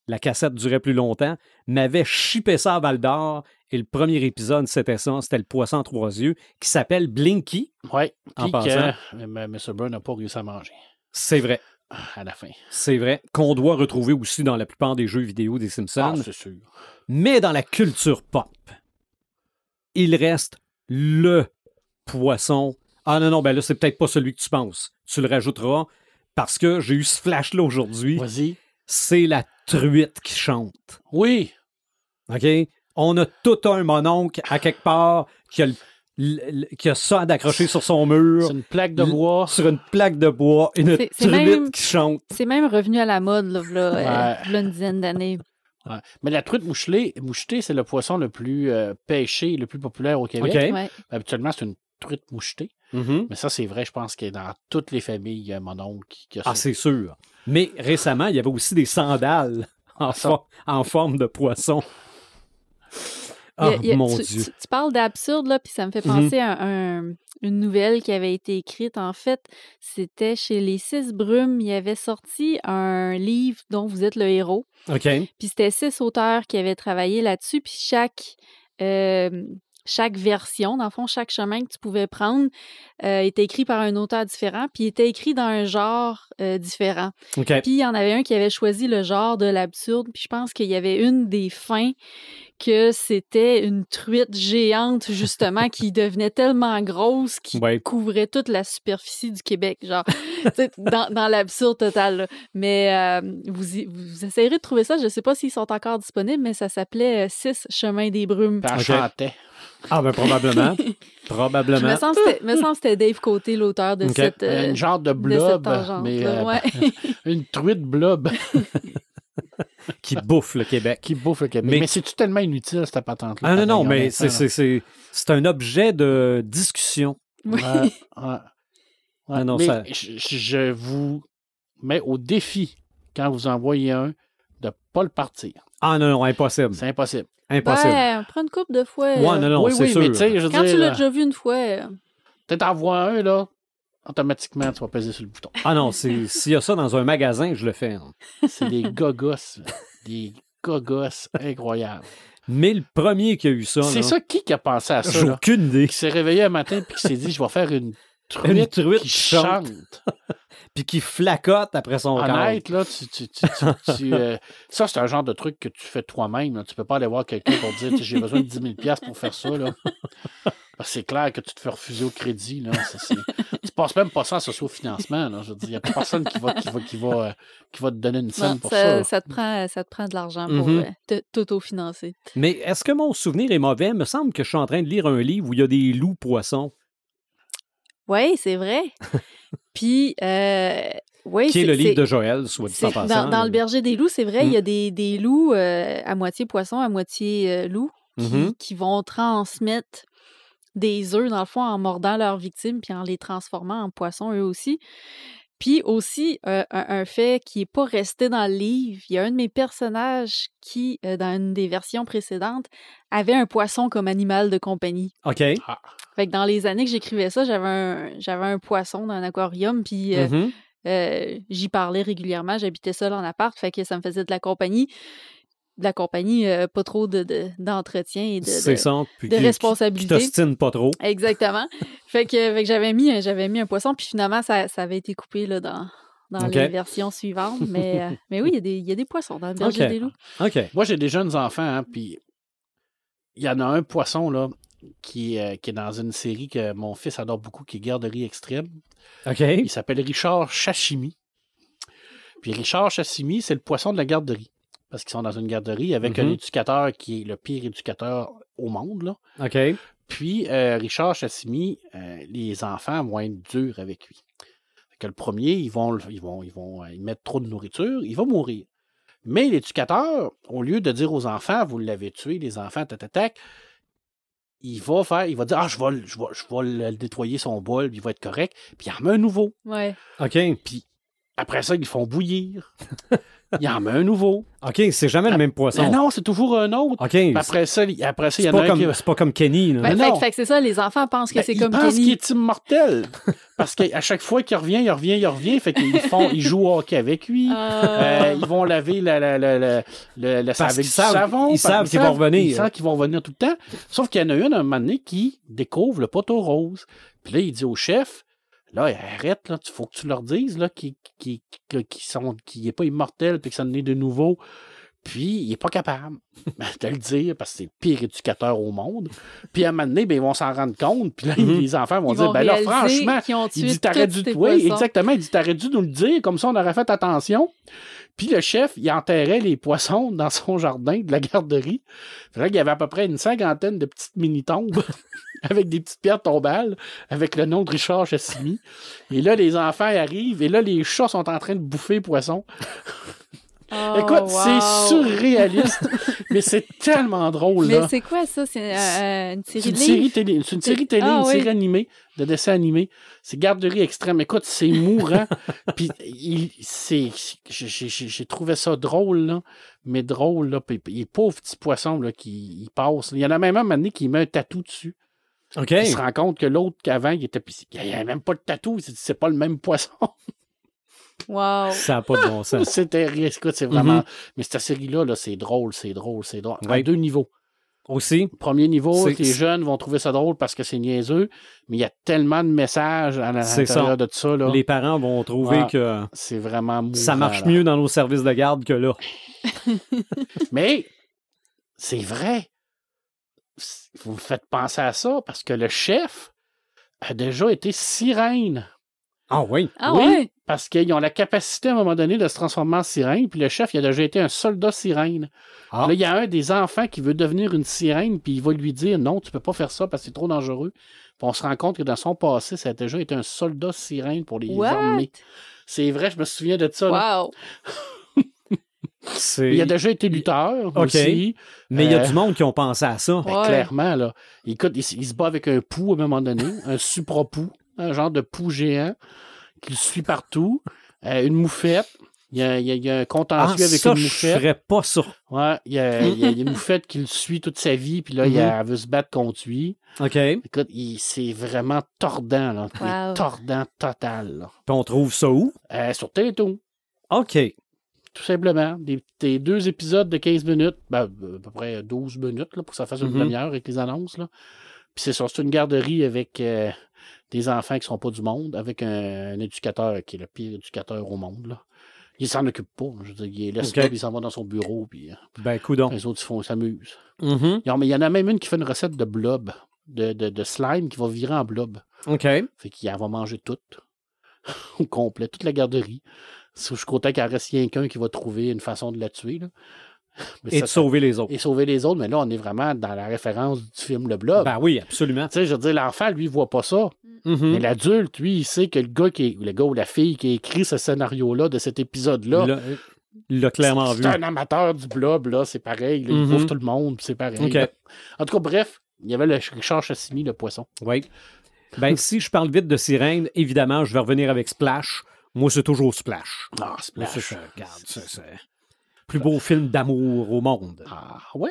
la cassette durait plus longtemps, m'avait chippé ça à Val d'Or, et le premier épisode, c'était ça, c'était le poisson à trois yeux, qui s'appelle Blinky. Oui. En passant. euh, M. Burn n'a pas réussi à manger C'est vrai, ah, à la fin. c'est vrai, qu'on doit retrouver aussi dans la plupart des jeux vidéo des Ah, Simpsons. c'est sûr. Mais dans la culture pop, il reste le poisson. Ah non, non, ben là, c'est peut-être pas celui que tu penses. Tu le rajouteras parce que j'ai eu ce flash-là aujourd'hui. Vas-y. C'est la truite qui chante. Oui. OK? On a tout un mononcle à quelque part qui a, le- qui a ça d'accrocher sur son mur, C'est une plaque de bois. sur une plaque de bois, une truite même- qui chante. C'est même revenu à la mode, là, euh, Ouais. une dizaine d'années. Ouais. Mais la truite mouchelée, mouchetée, c'est le poisson le plus euh, pêché, le plus populaire au Québec. OK? Ouais. Habituellement, c'est une truite mouchetée. Mhm. Mais ça, c'est vrai, je pense que dans toutes les familles, il y a mon oncle qui, qui a Ah, c'est sûr. Mais récemment, il y avait aussi des sandales en, Ça- for- en forme de poisson. Y a- y a- mon tu, Dieu. tu- tu parles d'absurde, là, puis ça me fait Mhm. penser à un- une nouvelle qui avait été écrite. En fait, c'était chez Les Six Brumes. Il avait sorti un livre dont vous êtes le héros. OK. Puis c'était six auteurs qui avaient travaillé là-dessus. Puis chaque, euh, chaque version, dans le fond, chaque chemin que tu pouvais prendre euh, était écrit par un auteur différent. Puis était écrit dans un genre euh, différent. OK. Puis il y en avait un qui avait choisi le genre de l'absurde. Puis je pense qu'il y avait une des fins que c'était une truite géante, justement, qui devenait tellement grosse qu'il Ouais. couvrait toute la superficie du Québec. Genre, dans, dans l'absurde total. là. Mais euh, vous, y- vous essayerez de trouver ça. Je ne sais pas s'ils sont encore disponibles, mais ça s'appelait euh, Six Chemins des Brumes. Puis elle OK. chantait. Ah, ben probablement. Probablement. me semble que c'était- me semble que c'était Dave Côté, l'auteur de cette. euh, une genre de de cette blob, tangente, mais là, euh, ouais. une truite blob Qui bouffe le Québec. qui bouffe le Québec. Mais- Mais, c'est-tu tellement inutile, cette patente-là? Ah non, non, mais c'est, honnêtement, c'est, c'est, c'est un objet de discussion. Oui. là? Ouais, ouais. Ouais, non, mais ça- je, je vous mets au défi, quand vous envoyez un, de ne pas le partir. Ah non, non, impossible. C'est impossible. Impossible. Ben, prends une coupe de fois. Ouais, non, non, oui, c'est oui, sûr. mais je Quand dire, tu l'as euh, déjà vu une fois, euh, peut-être en voir un, là, automatiquement, tu vas peser sur le bouton. Ah non, c'est, s'il y a ça dans un magasin, je le fais. hein. C'est des gogos, des gogos incroyables. Mais le premier qui a eu ça, C'est ça, qui qui a pensé à ça, j'ai aucune idée. Qui s'est réveillé un matin puis qui s'est dit, je vais faire une truite, Une truite qui chante. chante. Puis qui flacote après son. Honnête, là, tu, tu, tu, tu- tu, euh, ça, c'est un genre de truc que tu fais toi-même. Tu peux pas aller voir quelqu'un pour te dire, j'ai besoin de 10 000 piastres pour faire ça. Là. Parce que c'est clair que tu te fais refuser au crédit. Là. Ça, tu passes même pas ça en socio-financement. Là. Je veux dire, il n'y a personne qui va, qui, va, qui, va, euh, qui va te donner une non, scène pour ça, ça. te prend, ça te prend de l'argent pour euh, te- t'auto-financer. Mais est-ce que mon souvenir est mauvais? Il me semble que je suis en train de lire un livre où il y a des loups poissons. Oui, c'est vrai. Puis, euh, oui, Qui est c'est- le livre de Joël, soit dit en c'est- passant. dans, dans le berger des loups, c'est vrai, il y Mm. a des, des loups euh, à moitié poisson, à moitié euh, loup, qui, Mhm. qui vont transmettre des œufs, dans le fond, en mordant leurs victimes, puis en les transformant en poissons eux aussi. Puis aussi, euh, un, un fait qui n'est pas resté dans le livre, il y a un de mes personnages qui, euh, dans une des versions précédentes, avait un poisson comme animal de compagnie. OK. Fait que dans les années que j'écrivais ça, j'avais un, j'avais un poisson dans un aquarium, puis euh, Mhm. euh, j'y parlais régulièrement. J'habitais seule en appart, fait que ça me faisait de la compagnie. De la compagnie, euh, pas trop de, de- d'entretien et de, de- ça. Puis de qui- responsabilité. Qui t'ostine pas trop. Exactement. fait que, fait que j'avais mis, un- j'avais mis un poisson, puis finalement, ça, ça avait été coupé là, dans, dans Ok. les versions suivantes. Mais, euh, mais oui, il y, a des- il y a des poissons dans le berger des loups. OK. Moi, j'ai des jeunes enfants, hein, puis il y en a un poisson là, qui, est, euh, qui est dans une série que mon fils adore beaucoup, qui est Garderie Extrême. OK. Il s'appelle Richard Chachimi. Puis Richard Chachimi, c'est le poisson de la garderie. Parce qu'ils sont dans une garderie avec un Mhm. éducateur qui est le pire éducateur au monde. Là. OK. Puis euh, Richard Chachimi, euh, les enfants vont être durs avec lui. Fait que le premier, ils vont, ils vont, ils vont euh, mettre trop de nourriture, il va mourir. Mais l'éducateur, au lieu de dire aux enfants, vous l'avez tué, les enfants, tac, tac, tac, il va faire, il va dire, ah, je vais, le- je vais, je vais le nettoyer son bol, puis il va être correct, puis il en met un nouveau. Ouais. OK. Puis Après ça, ils font bouillir. Il en met un nouveau. OK, c'est jamais le même poisson. Mais non, c'est toujours un autre. OK. Après ça, il- après ça, il y en a un qui... comme- c'est pas comme Kenny. là. Ben, Mais fait, non. fait que c'est ça, les enfants pensent que Ben, c'est ils comme pensent qu'il Kenny. est immortel. Parce qu'à chaque fois qu'il revient, il revient, il revient. Fait qu'ils font, ils jouent au hockey avec lui. Ah. Euh, ils vont laver la, la, la, la, la- la- Parce avec du savent- savon. ils savent qu'ils vont revenir. Ils savent qu'ils vont revenir tout le temps. Sauf qu'il y en a une, à un moment donné, qui découvre le poteau rose. Puis là, il dit au chef, là, arrête, là, il faut que tu leur dises qu'il n'est pas immortel puis que ça en est de nouveau. Puis, il n'est pas capable de le dire parce que c'est le pire éducateur au monde. Puis, à un moment donné, ben, ils vont s'en rendre compte. Puis là, Mhm. les enfants vont Ils dire, vont ben là, franchement, qu'ils ont il dit, t'aurais dû, oui, exactement, il dit, t'aurais dû nous le dire, comme ça, on aurait fait attention. Puis le chef, il enterrait les poissons dans son jardin de la garderie. Fait là, il y avait à peu près une cinquantaine de petites mini-tombes avec des petites pierres tombales avec le nom de Richard Chassimi. Et là, les enfants arrivent et là, les chats sont en train de bouffer poissons. Oh, Écoute, wow. c'est surréaliste, mais c'est tellement drôle, Mais c'est quoi ça? C'est euh, une C'est série une série télé, c'est une série télé, Ah, une oui. animée, de dessin animé. C'est garderie extrême. Écoute, c'est mourant. Puis il- c'est, j'ai, trouvé ça drôle, là, mais drôle, là. Puis les pauvres petits poissons, là, qui ils passent. Il y en a même un moment qui met un tatou dessus. OK. Il se rend compte que l'autre qu'avant, il était, il n'y avait même pas de tatou. C'est pas le même poisson. Wow. Ça n'a pas de bon sens. C'était, écoute, c'est vraiment, Mhm. mais cette série-là, là, c'est drôle, c'est drôle, c'est drôle. À Ouais. deux niveaux. Aussi, Premier niveau, C'est- les jeunes vont trouver ça drôle parce que c'est niaiseux, mais il y a tellement de messages à C'est l'intérieur de tout ça. Là. les parents vont trouver Ouais. que C'est vraiment ça marche là. mieux dans nos services de garde que là. Mais c'est vrai. Vous me faites penser à ça parce que le chef a déjà été sirène. Ah oui. Ah Oui. ouais? Parce qu'ils ont la capacité à un moment donné de se transformer en sirène, puis le chef, il a déjà été un soldat sirène. Ah. Là, il y a un des enfants qui veut devenir une sirène, puis il va lui dire non, tu peux pas faire ça parce que c'est trop dangereux. Puis on se rend compte que dans son passé, ça a déjà été un soldat sirène pour les What? armées. C'est vrai, je me souviens de ça. Wow. C'est... Il a déjà été lutteur OK. aussi. Mais il y a Euh, du monde qui ont pensé à ça. Ben, Ouais. Clairement, là. Écoute, il, se bat avec un pou à un moment donné, un supra-pou, un genre de pou géant qui le suit partout, euh, une moufette. Il y a, il y a- il y a un Ah, contentieux avec ça, une je moufette. ferais pas ça. Ouais, il y, a, il y a- il y a une moufette qui le suit toute sa vie, puis là, il a- elle veut se battre contre lui. OK. Puis Écoute, il- c'est vraiment tordant, là. Il est Wow. Tordant total, là. on trouve ça où? Euh, sur Télétoon, OK. tout simplement. Des, des deux épisodes de 15 minutes, ben, à peu près 12 minutes, là, pour que ça fasse une Mhm. demi-heure avec les annonces, là. Puis c'est ça, c'est une garderie avec euh, des enfants qui sont pas du monde, avec un, un éducateur qui est le pire éducateur au monde, là. Il s'en occupe pas. Je veux dire, il laisse Ok. là, puis il s'en va dans son bureau, puis euh, Ben, coudon. les autres, ils font- ils s'amusent. Mhm. Non, mais il y en a même une qui fait une recette de blob, de, de, de slime qui va virer en blob. OK. Fait qu'il va manger toute, au complet, toute la garderie. Je suis content qu'il reste rien qu'un qui va trouver une façon de la tuer. Là. Mais Et ça, de sauver les autres. et sauver les autres, mais là, on est vraiment dans la référence du film Le Blob. Ben oui, absolument. Tu sais, je veux dire, l'enfant, lui, voit pas ça. Mhm. Mais l'adulte, lui, il sait que le gars, qui est- le gars ou la fille qui a écrit ce scénario-là, de cet épisode-là, Là, Il l'a clairement c'est vu. un amateur du blob, là, c'est pareil. là. Il bouffe tout le monde, c'est pareil. En tout cas, bref, il y avait le Richard Chassimi, le poisson. Oui. Ben, si je parle vite de sirène, évidemment, je vais revenir avec Splash. Moi, c'est toujours Splash. Ah, Moi, Splash. c'est ça, regarde, c'est c'est plus beau film d'amour au monde. Ah, ouais.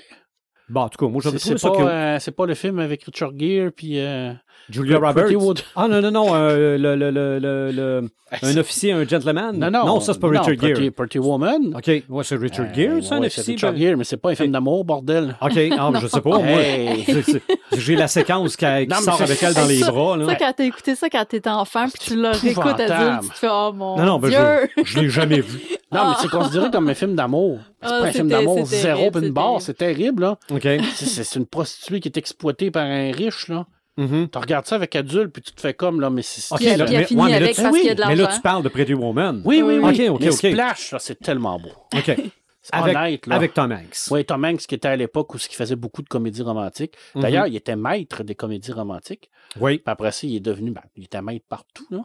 Bon, en tout cas, moi, j'avais C'est trouvé c'est ça euh, c'est pas le film avec Richard Gere puis euh, Julia Pretty Roberts. Wood. Ah non, non, non, euh, le, le, le, le, le- un officier, un gentleman. Non, non. Non, ça, c'est pas non, Richard Pretty, Gere. Pretty Woman. OK, ouais, c'est Richard Euh, Gere, c'est un ouais, officier. Richard ben- Gere, mais c'est pas un film d'amour, bordel. OK, ah, je sais pas. Moi, Hey. c'est- c'est- j'ai la séquence qui, qui Non, mais sort c'est- avec elle dans les ça- bras. Ça, Là. quand t'as écouté ça quand t'étais enfant, puis tu le réécoutes épouvantable. adulte, tu te fais « Oh mon Non, non, ben, Dieu! je, je l'ai jamais vu. Non, mais c'est considéré comme un film d'amour. C'est Ah, pas un film d'amour zéro puis une c'est barre. terrible. C'est terrible, là. OK. C'est- une prostituée qui est exploitée par un riche, là. Mhm. Tu regardes ça avec adulte, puis tu te fais comme, là, mais c'est... OK, là, mais- ouais, mais là, avec tu- oui, de Mais là, tu parles de Pretty Woman. Oui, oui, oui. OK, OK, mais OK. Splash, là, c'est tellement beau. OK. C'est Avec, honnête, là. avec Tom Hanks. Oui, Tom Hanks, qui était à l'époque où il faisait beaucoup de comédies romantiques. Mhm. D'ailleurs, il était maître des comédies romantiques. Oui. Puis après ça, il est devenu... ben, il était maître partout, là.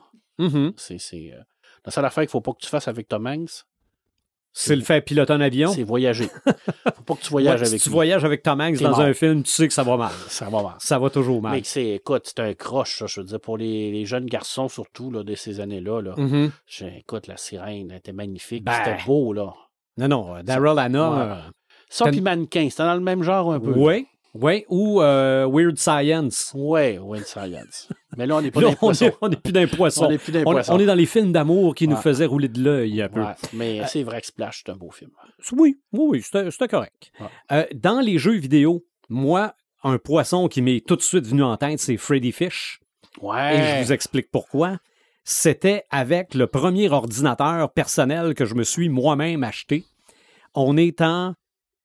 C'est... c'est, euh, La seule affaire qu'il faut pas que tu fasses avec Tom Hanks, C'est le faire piloter un avion. C'est voyager. Faut pas que tu voyages Ouais, si avec tu lui. voyages avec Tom Hanks dans mort. un film, tu sais que ça va mal. Ça va mal. Ça va toujours mal. Mais c'est, écoute, c'est un croche, ça, je veux dire, pour les, les jeunes garçons, surtout, là, de ces années-là. Là. Mhm. J'ai- Écoute, la sirène elle était magnifique. Ben, C'était beau, là. Non, non, euh, Daryl Hannah. Ouais. euh, Ça, puis mannequin, c'était dans le même genre un peu. Oui, oui, ou euh, Weird Science. Ouais, Wind Science. Mais là, on n'est pas dans on n'est plus d'un poisson. On plus est dans les films d'amour qui nous faisaient rouler de l'œil un peu. Ouais, mais c'est vrai que Splash, c'est un beau film. Oui, oui, oui, c'était c'était correct. Ouais. Euh, dans les jeux vidéo, moi, un poisson qui m'est tout de suite venu en tête, c'est Freddy Fish. Ouais. Et je vous explique pourquoi. C'était avec le premier ordinateur personnel que je me suis moi-même acheté. On est en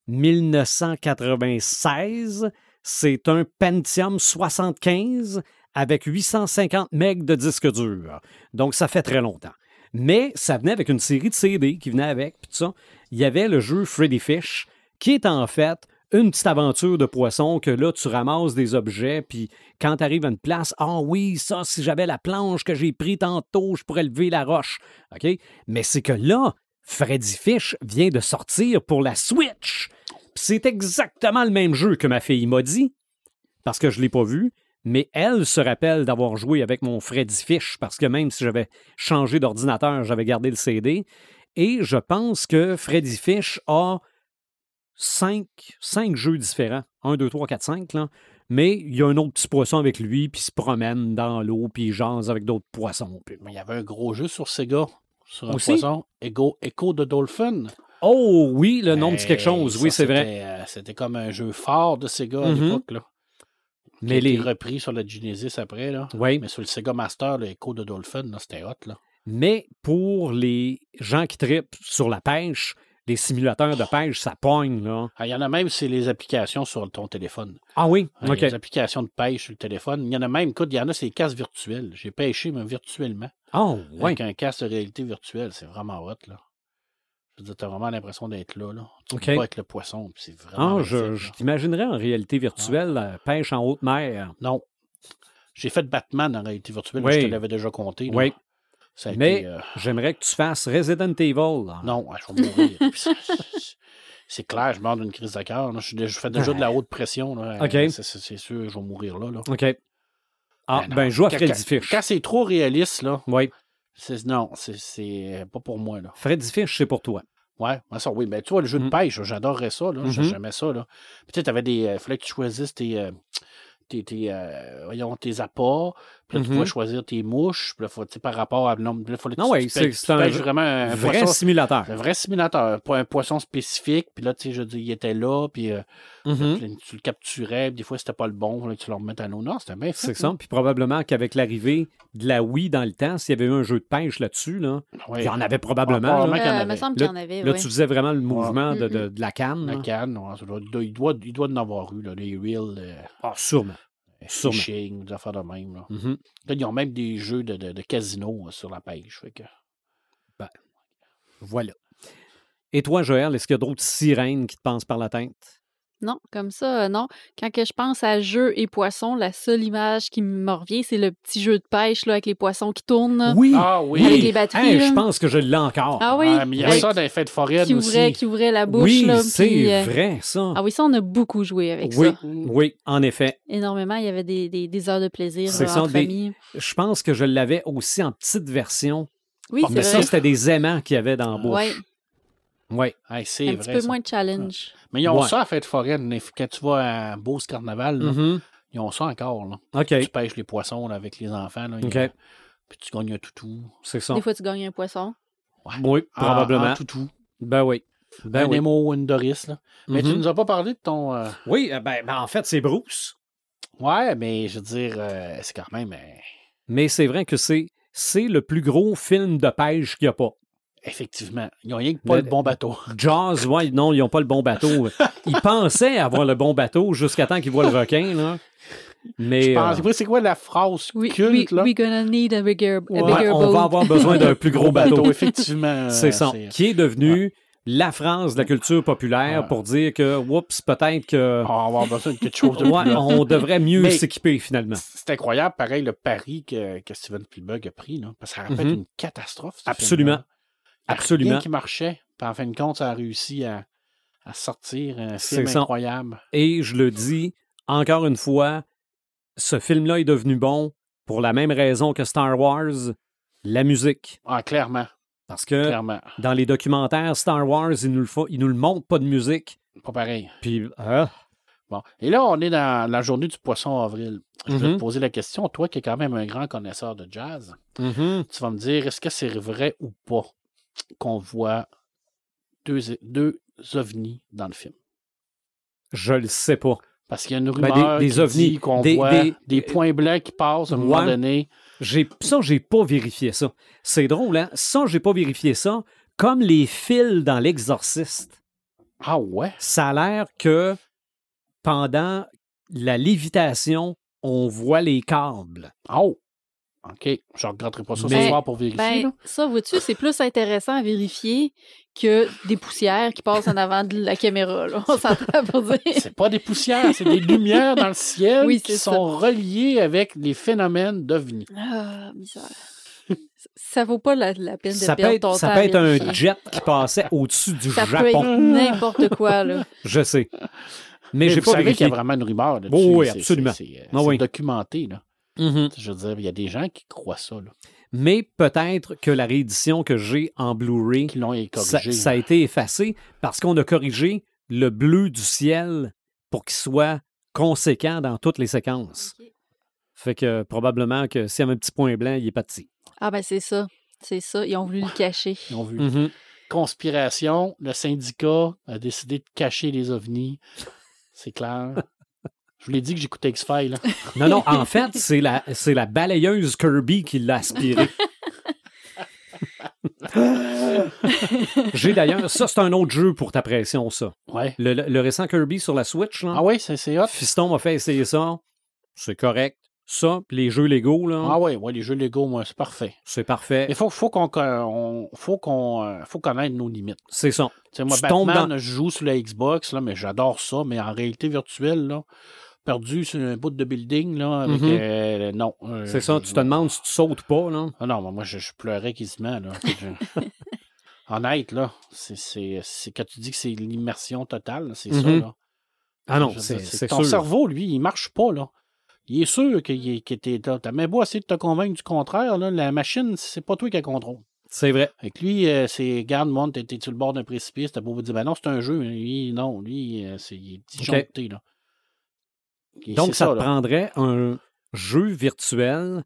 1996. C'est un Pentium 75 avec 850 MB de disque dur. Donc, ça fait très longtemps. Mais ça venait avec une série de CD qui venait avec, puis. Il y avait le jeu Freddy Fish, qui est en fait une petite aventure de poisson que là, tu ramasses des objets, puis quand tu arrives à une place, ah oui, ça, si j'avais la planche que j'ai pris tantôt, je pourrais lever la roche. OK? Mais c'est que là, Freddy Fish vient de sortir pour la Switch. C'est exactement le même jeu que ma fille m'a dit, parce que je ne l'ai pas vu, mais elle se rappelle d'avoir joué avec mon Freddy Fish, parce que même si j'avais changé d'ordinateur, j'avais gardé le CD. Et je pense que Freddy Fish a cinq, cinq jeux différents. Un, deux, trois, quatre, cinq, là. Mais il y a un autre petit poisson avec lui, puis il se promène dans l'eau, puis il jase avec d'autres poissons. puis- Mais il y avait un gros jeu sur Sega, sur un Aussi? poisson, Echo de Dolphin. Oh oui, le nom dit quelque Hey, chose. Oui, c'est vrai. c'était, euh, C'était comme un jeu fort de Sega à Mhm. l'époque. Là. Mais les. repris sur la Genesis après. Là. Oui. Mais sur le Sega Master, le Echo de Dolphin, c'était hot. Là. Mais pour les gens qui tripent sur la pêche, les simulateurs de pêche, ça pogne, là. Ah, Il y en a même, c'est les applications sur ton téléphone. Ah oui? Ah, OK. Les applications de pêche sur le téléphone. Il y en a même, écoute, il y en a, c'est des casques virtuels. J'ai pêché, mais virtuellement. Oh, oui. Avec un casque de réalité virtuelle. C'est vraiment hot, là. Je veux dire, t'as vraiment l'impression d'être là, là. Tu OK. te bats avec le poisson, c'est vraiment Ah, je, magnifique, je t'imaginerais en réalité virtuelle, la pêche en haute mer. Non. J'ai fait Batman en réalité virtuelle, Oui. je te l'avais déjà compté. là. Oui. Ça a Mais été, euh, j'aimerais que tu fasses Resident Evil. là. Non, je vais mourir. C'est- clair, je meurs d'une crise de cœur. Je, fais déjà de la haute pression. Là. OK. C'est, sûr, je vais mourir là. là. OK. Ah, Ben non. ben, joue à Freddy quand- Fish. Quand c'est trop réaliste, là, Oui. C'est, non, c'est, c'est pas pour moi. Là. Freddy Fish, c'est pour toi. Ouais, ça, oui. Mais tu vois, le jeu de Mm. pêche, j'adorerais ça. Là. Mhm. J'aimais ça. Là. Puis tu sais, t'avais des. Il fallait que tu choisisses tes. euh, tes, tes, euh, voyons, tes appâts, puis là, tu Mhm. pouvais choisir tes mouches, puis là, faut, tu sais, par rapport à le nombre, là, que Non, tu, ouais, c'est- un vraiment un Vrai poisson, simulateur. un vrai simulateur, pas un poisson spécifique, puis là, tu sais, je dis, il était là, puis euh, Mhm. tu le capturais, puis des fois, c'était pas le bon, tu le remettes à l'eau. Non, c'était bien fait. C'est ça. Puis probablement qu'avec l'arrivée de la Wii dans le temps, s'il y avait eu un jeu de pêche là-dessus, là, Oui. il y en avait probablement. Ouais, là. en Euh, avait. me semble Là- qu'il y en avait, Là, ouais. tu faisais vraiment le mouvement de, Mhm. de- de la canne. La canne, ouais, ça doit- il, doit, il, doit, il en avoir eu, là, des reels, euh, Ah, sûrement. Sûrement. fishing, des affaires de même. Là. Mhm. Là, ils ont même des jeux de, de, de casino euh, sur la pêche. Fait que... Voilà. Et toi, Joël, est-ce qu'il y a d'autres sirènes qui te passent par la tête? Non, comme ça, euh, non. Quand que je pense à jeux et poissons, la seule image qui me revient, c'est le petit jeu de pêche là, avec les poissons qui tournent. Oui! Ah oui! Avec les batteries. Hey, je pense que je l'ai encore. Ah oui, mais il y a avec- ça dans les fêtes foraines qui ouvrait, aussi. qui ouvrait la bouche. oui, c'est euh, vrai, ça. Ah oui, ça, on a beaucoup joué avec oui, ça. oui, en effet. Énormément. Il y avait des, des- des heures de plaisir C'est là, ça, entre des- amis. Je pense que je l'avais aussi en petite version. Oui, mais c'est ça, vrai. c'était des aimants qu'il y avait dans la bouche. Ouais, Oui. Hey, c'est un vrai. petit peu ça. moins de challenge. Mais ils ont Ouais. ça à fête foraine. Quand tu vas à Beauce Carnaval, là, Mhm. ils ont ça encore. Là. OK, Tu pêches les poissons là, avec les enfants. Là. Ils- Puis tu gagnes un toutou. c'est ça. Des fois, tu gagnes un poisson. Oui, En- probablement. En toutou. Ben oui. Ben un oui. Nemo ou une Doris. Là. Mais tu Mhm. nous as pas parlé de ton. euh, Oui, euh, ben, ben, en fait, c'est Bruce. Ouais, mais je veux dire, euh, c'est quand même. euh, Mais c'est vrai que c'est, c'est le plus gros film de pêche qu'il n'y a pas. Effectivement. Ils n'ont rien que pas Le- le bon bateau. Jaws, ouais, non, ils n'ont pas le bon bateau. Ils pensaient avoir le bon bateau jusqu'à temps qu'ils voient le requin, là. Mais Je pense. euh, C'est quoi la phrase We, culte, we, là? we gonna need a bigger, a Ouais, bigger on boat. va avoir besoin d'un plus gros bateau. effectivement. C'est euh, ça. Qui est devenu la phrase de la culture populaire Ouais. pour dire que, oups, peut-être que On va avoir besoin de quelque chose de ouais, plus. on devrait mieux s'équiper finalement. C'est incroyable, pareil, le pari que, que Steven Spielberg a pris. Là, parce que ça Mhm. être une catastrophe. Absolument. Absolument. Rien qui marchait. Puis en fin de compte, ça a réussi à, à sortir un film incroyable. Et je le dis encore une fois, ce film-là est devenu bon pour la même raison que Star Wars, la musique. Ah, clairement. Parce que Clairement. dans les documentaires Star Wars, ils nous le, font- ils nous le montrent pas de musique. Pas pareil. Puis, ah, Bon. Et là, on est dans la journée du poisson avril. Je vais Mhm. te poser la question, toi qui es quand même un grand connaisseur de jazz, mhm. tu vas me dire, est-ce que c'est vrai ou pas? Qu'on voit deux, deux ovnis dans le film? je le sais pas. Parce qu'il y a une Ben, rumeur des- des qui ovnis, dit qu'on des- voit des- des, points blancs qui passent à un moment donné. J'ai, ça, j'ai pas vérifié ça. C'est drôle, hein? Ça, j'ai pas vérifié ça. Comme les fils dans L'Exorciste. Ah ouais? Ça a l'air que pendant la lévitation, on voit les câbles. Oh! OK. Je ne regretterai pas ça Mais- ce soir pour vérifier. Ben, ça, vois-tu, c'est plus intéressant à vérifier que des poussières qui passent en avant de la caméra. Là. On s'entend pour dire. C'est pas des poussières, c'est des lumières dans le ciel Oui, qui ça. sont reliées avec les phénomènes d'ovnis. Ah, bizarre. Ça vaut pas la, la peine de Ça perdre être, ton ça temps peut être un jet qui passait au-dessus du Ça peut Japon. être n'importe quoi, là. Je sais. Mais Mais j'ai pas savez qu'il y a vraiment une rumeur là-dessus. Oui, oui, absolument. C'est c'est- Ah oui. documenté. Là. Mhm. Je veux dire, il y a des gens qui croient ça, là, Mais peut-être que la réédition que j'ai en Blu-ray, qui l'ont ça, corrigé. ça a été effacé parce qu'on a corrigé le bleu du ciel pour qu'il soit conséquent dans toutes les séquences. Fait que probablement que s'il y avait un petit point blanc, il est parti. Ah, ben c'est ça. C'est ça. Ils ont voulu le cacher. Ils ont vu. Mhm. Conspiration, le syndicat a décidé de cacher les ovnis. C'est clair. Je vous l'ai dit que j'écoutais X-Files. Non, non, en fait, c'est la, c'est la balayeuse Kirby qui l'a aspiré. J'ai d'ailleurs, ça c'est un autre jeu pour ta pression, ça. Ouais. Le, le- le récent Kirby sur la Switch, là, Ah oui, c'est hot. Fiston m'a fait essayer ça. C'est correct. Ça, puis les jeux Lego, là, Ah oui, ouais, les jeux Lego, moi, c'est parfait. c'est parfait. Il faut, faut qu'on on- faut qu'on euh, faut connaître nos limites. C'est ça. Tu sais, moi, Tu Batman, je joue sur la Xbox, là, mais j'adore ça, mais en réalité virtuelle, là, perdu sur un bout de building, là, avec, Mhm. euh, non. euh, C'est ça. Tu te demandes si tu sautes pas, là. Ah non, moi, je, je pleurais quasiment, là. Honnête, là, c'est, quand tu dis que c'est l'immersion totale, c'est ça, Mhm. là. Ah non, c'est Ton sûr. cerveau, lui, il marche pas, là. Il est sûr qu'il qu'il était là. T'as même beau essayer de te convaincre du contraire, là, la machine, c'est pas toi qui la contrôle. C'est vrai. Avec lui, euh, c'est garde moi t'es sur le bord d'un précipice, t'as beau vous dire ben non, c'est un jeu, lui, non, lui, c'est il est disjoncté, là. Donc, ça, te prendrait un jeu virtuel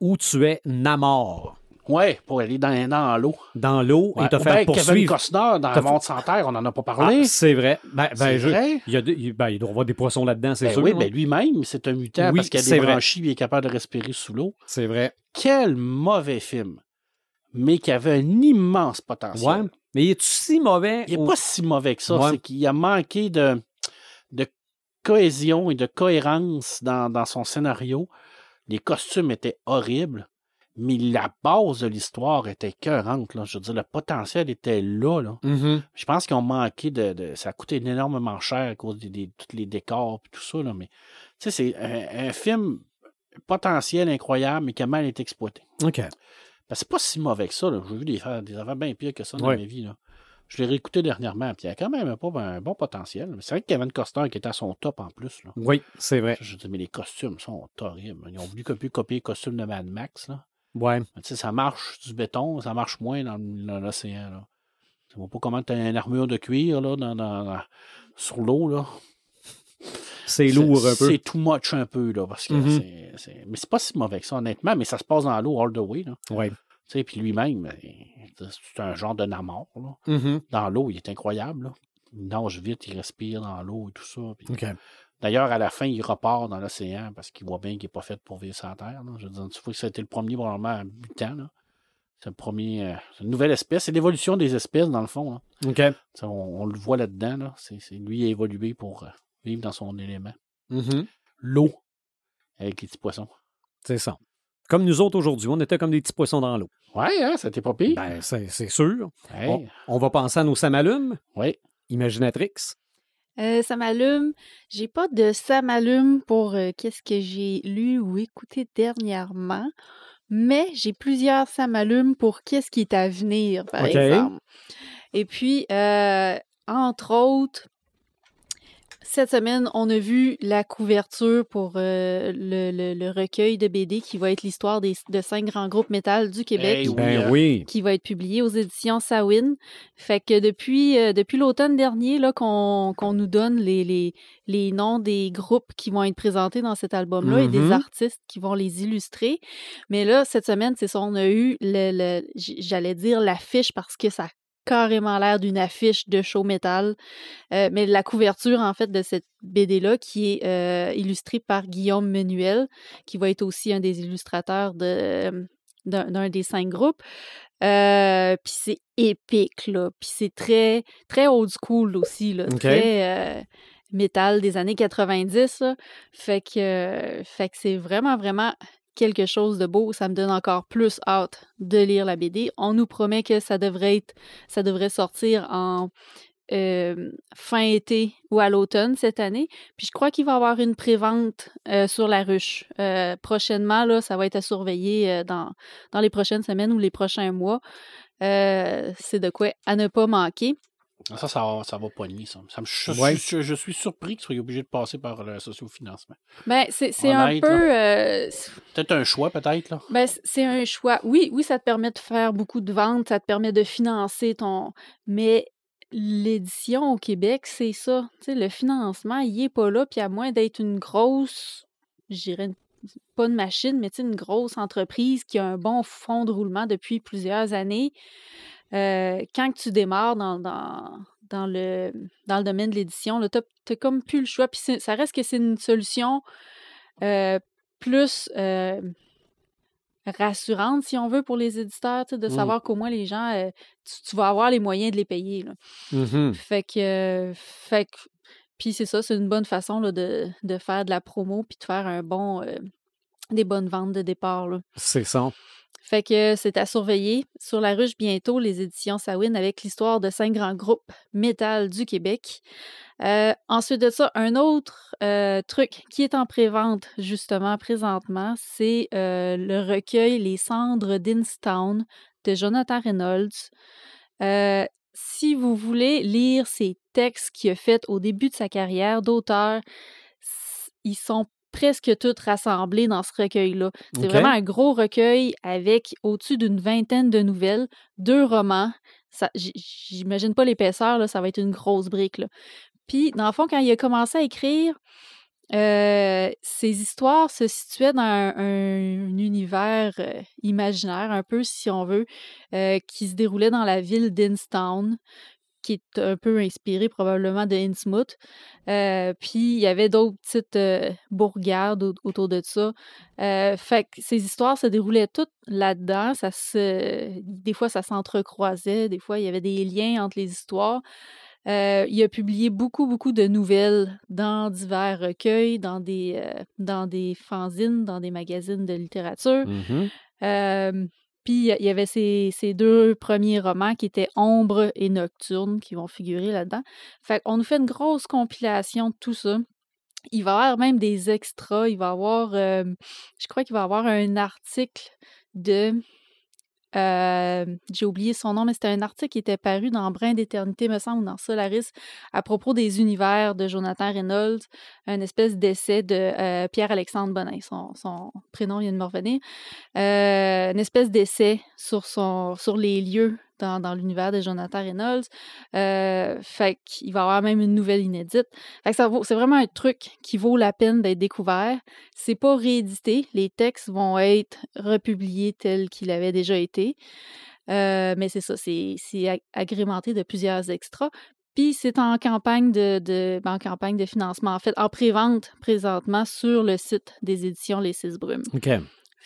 où tu es Namor Ouais, pour aller dans, dans l'eau. dans l'eau Ouais. et te Ou faire ben, Kevin poursuivre. Costner dans T'as- Monde sans terre, on en a pas Ah, parlé. c'est vrai. Ben, ben, je- vrai. il, y a de- il- ben, il doit y avoir des poissons là-dedans, c'est Ben sûr. oui, hein. ben lui-même, c'est un mutant Oui, parce qu'il a des branchies et il est capable de respirer sous l'eau. C'est vrai. Quel mauvais film. Mais qui avait un immense potentiel. Ouais. Mais il est si mauvais? Il n'est ou- pas si mauvais que ça. Ouais. C'est qu'il a manqué de cohésion et de cohérence dans, dans son scénario. Les costumes étaient horribles, mais la base de l'histoire était écœurante. Là. Je veux dire, le potentiel était là. là. Mhm. Je pense qu'ils ont manqué de, de- Ça a coûté énormément cher à cause des, des- tous les décors et tout ça. Là. Mais tu sais, c'est un, un film potentiel incroyable, mais qui a mal été exploité. OK. Ben, c'est pas si mauvais que ça. J'ai vu des, des affaires bien pires que ça dans Ouais. ma vie. Là. Je l'ai réécouté dernièrement, puis il y a quand même pas un bon potentiel. C'est vrai que Kevin Costner qui était à son top en plus. Là. Oui, c'est vrai. Je dis, mais les costumes sont horribles. Ils ont voulu copier, copier les costumes de Mad Max. Là. Ouais. Tu sais, ça marche du béton, ça marche moins dans, l'océan. Là. Tu vois pas comment tu as une armure de cuir là, dans, dans- dans- sur l'eau. là. C'est lourd un peu. C'est too much un peu. Là, parce que Mhm. c'est- c'est- Mais c'est pas si mauvais que ça, honnêtement. Mais ça se passe dans l'eau all the way. Là. Ouais. Tu sais, puis lui-même, ben, c'est un genre de namor. Là. Mhm. Dans l'eau, il est incroyable. là. Il nage vite, il respire dans l'eau et tout ça. D'ailleurs, à la fin, il repart dans l'océan parce qu'il voit bien qu'il n'est pas fait pour vivre sur la Terre. là. Je veux dire, tu vois que ça a été le premier probablement à 8 ans. C'est le premier. euh, une nouvelle espèce. C'est l'évolution des espèces, dans le fond. là. Ça, On, on le voit là-dedans. Là. C'est, c'est- lui a évolué pour euh, vivre dans son élément. Mhm. L'eau avec les petits poissons. C'est ça. Comme nous autres aujourd'hui, on était comme des petits poissons dans l'eau. Ouais, hein, ça t'est pas pire. Ben, c'est c'est sûr. Hey, On, on va penser à nos samalumes, ouais. Imaginatrix. Euh, ça m'allume. J'ai pas de ça m'allume pour euh, qu'est-ce que j'ai lu ou écouté dernièrement. Mais j'ai plusieurs ça m'allume pour qu'est-ce qui est à venir, par exemple. Et puis, euh, entre autres, cette semaine, on a vu la couverture pour euh, le, le- le recueil de BD qui va être l'histoire des- de cinq grands groupes métal du Québec. Hey, Ben hein. oui. qui va être publié aux éditions Sawin. Fait que depuis, euh, depuis l'automne dernier, là, qu'on qu'on nous donne les, les, les noms des groupes qui vont être présentés dans cet album-là et des Mhm. artistes qui vont les illustrer. Mais là, cette semaine, c'est ça, on a eu, le, j'allais dire l'affiche parce que ça carrément l'air d'une affiche de show metal. Euh, mais la couverture, en fait, de cette BD-là, qui est euh, illustrée par Guillaume Menuel, qui va être aussi un des illustrateurs de, d'un d'un des cinq groupes. Euh, puis c'est épique, là. Puis c'est très, très old school aussi, là. Très euh, métal des années 90, là. Fait que, euh, fait que c'est vraiment, vraiment quelque chose de beau. Ça me donne encore plus hâte de lire la BD. On nous promet que ça devrait être, ça devrait sortir en euh, fin été ou à l'automne cette année. Puis je crois qu'il va y avoir une prévente euh, sur la ruche. Euh, prochainement, là, ça va être à surveiller euh, dans, dans les prochaines semaines ou les prochains mois. C'est de quoi à ne pas manquer. Ça, ça va, ça va pogner, ça. Ça me- je, Ouais. je- je suis surpris que tu sois obligé de passer par le sociofinancement. Ben, c'est c'est un peu. euh, Peut-être un choix, peut-être, là. ben, c'est un choix. Oui, oui, ça te permet de faire beaucoup de ventes, ça te permet de financer ton. Mais l'édition au Québec, c'est ça. Tu sais, le financement, il est pas là. Puis à moins d'être une grosse, je dirais une- pas une machine, mais une grosse entreprise qui a un bon fond de roulement depuis plusieurs années, euh, quand tu démarres dans, dans, dans le, dans le domaine de l'édition, tu n'as comme plus le choix. Puis ça reste que c'est une solution euh, plus euh, rassurante, si on veut, pour les éditeurs, de Mm. savoir qu'au moins les gens, tu, tu vas avoir les moyens de les payer. là. Mhm. Fait que, fait que, puis c'est ça, c'est une bonne façon là, de, de faire de la promo puis de faire un bon, des bonnes ventes de départ. C'est ça. Fait que c'est à surveiller. Sur la ruche bientôt, les éditions Sawin avec l'histoire de cinq grands groupes métal du Québec. Euh, ensuite de ça, un autre euh, truc qui est en pré-vente justement présentement, c'est euh, le recueil Les cendres d'Instown de Jonathan Reynolds. Si vous voulez lire ses textes qu'il a fait au début de sa carrière d'auteur, ils sont presque tous rassemblés dans ce recueil-là. C'est vraiment un gros recueil avec au-dessus d'une vingtaine de nouvelles, deux romans. J'imagine pas l'épaisseur, ça va être une grosse brique. Là. Puis, dans le fond, quand il a commencé à écrire, euh, ses histoires se situaient dans un, un univers euh, imaginaire, un peu, si on veut, euh, qui se déroulait dans la ville d'Instown, qui est un peu inspiré probablement de Innsmouth. Euh, puis il y avait d'autres petites euh, bourgades au- autour de ça. Euh, fait que ces histoires se déroulaient toutes là-dedans. Ça se, des fois, ça s'entrecroisait. Des fois, il y avait des liens entre les histoires. Euh, il a publié beaucoup, beaucoup de nouvelles dans divers recueils, dans des, euh, dans des fanzines, dans des magazines de littérature. Euh, puis il y avait ces, ces deux premiers romans qui étaient Ombre et Nocturne qui vont figurer là-dedans. Fait qu'on nous fait une grosse compilation de tout ça. Il va y avoir même des extras. Il va y avoir, euh, je crois qu'il va y avoir un article de. J'ai oublié son nom, mais c'était un article qui était paru dans Brin d'éternité, me semble, ou dans Solaris, à propos des univers de Jonathan Reynolds, un espèce d'essai de Pierre-Alexandre Bonin, son, son prénom vient de me revenir, une espèce d'essai sur les lieux dans, l'univers de Jonathan Reynolds. Euh, fait qu'il va y avoir même une nouvelle inédite. Fait que ça vaut- c'est vraiment un truc qui vaut la peine d'être découvert. C'est pas réédité. Les textes vont être republiés tels qu'ils avaient déjà été. Euh, mais c'est ça, c'est c'est ag- agrémenté de plusieurs extras. Puis c'est en campagne de, de ben, en campagne de financement, en fait, en pré-vente présentement sur le site des éditions Les Six Brumes. OK.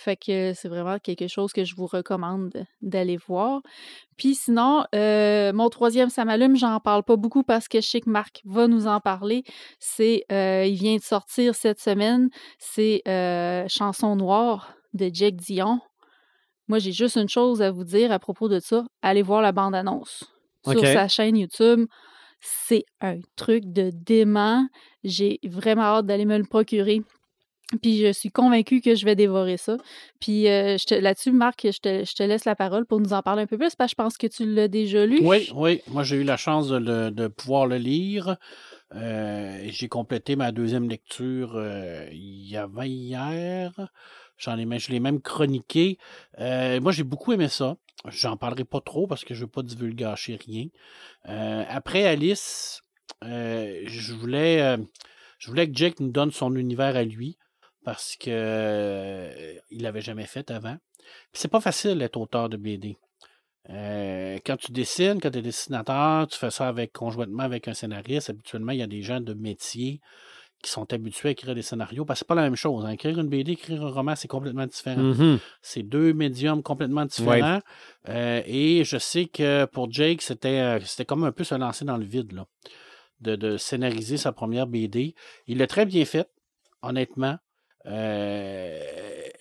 Fait que c'est vraiment quelque chose que je vous recommande d'aller voir. Puis sinon, euh, mon troisième ça m'allume, j'en parle pas beaucoup parce que je sais que Marc va nous en parler. C'est, euh, il vient de sortir cette semaine, c'est euh, Chanson noire de Jack Dion. Moi, j'ai juste une chose à vous dire à propos de ça. Allez voir la bande-annonce sur sa chaîne YouTube. C'est un truc de dément. J'ai vraiment hâte d'aller me le procurer. Puis je suis convaincue que je vais dévorer ça. Puis euh, là-dessus, Marc, je te, laisse la parole pour nous en parler un peu plus, parce que je pense que tu l'as déjà lu. Oui, oui. Moi, j'ai eu la chance de, pouvoir le lire. Euh, j'ai complété ma deuxième lecture euh, il y avait hier. J'en ai, je l'ai même chroniqué. Euh, moi, j'ai beaucoup aimé ça. J'en parlerai pas trop parce que je veux pas divulgacher rien. Après Alice, je voulais, je voulais que Jake nous donne son univers à lui parce que euh, il l'avait jamais fait avant. Puis c'est pas facile d'être auteur de BD. Euh, quand tu dessines, quand tu es dessinateur, tu fais ça avec conjointement avec un scénariste. Habituellement, il y a des gens de métier qui sont habitués à écrire des scénarios. Parce que c'est pas la même chose. hein. Écrire une BD, écrire un roman, c'est complètement différent. Mhm. C'est deux médiums complètement différents. Euh, et je sais que pour Jake, c'était euh, c'était comme un peu se lancer dans le vide, là, de, de scénariser sa première BD. Il l'a très bien fait, honnêtement. Euh,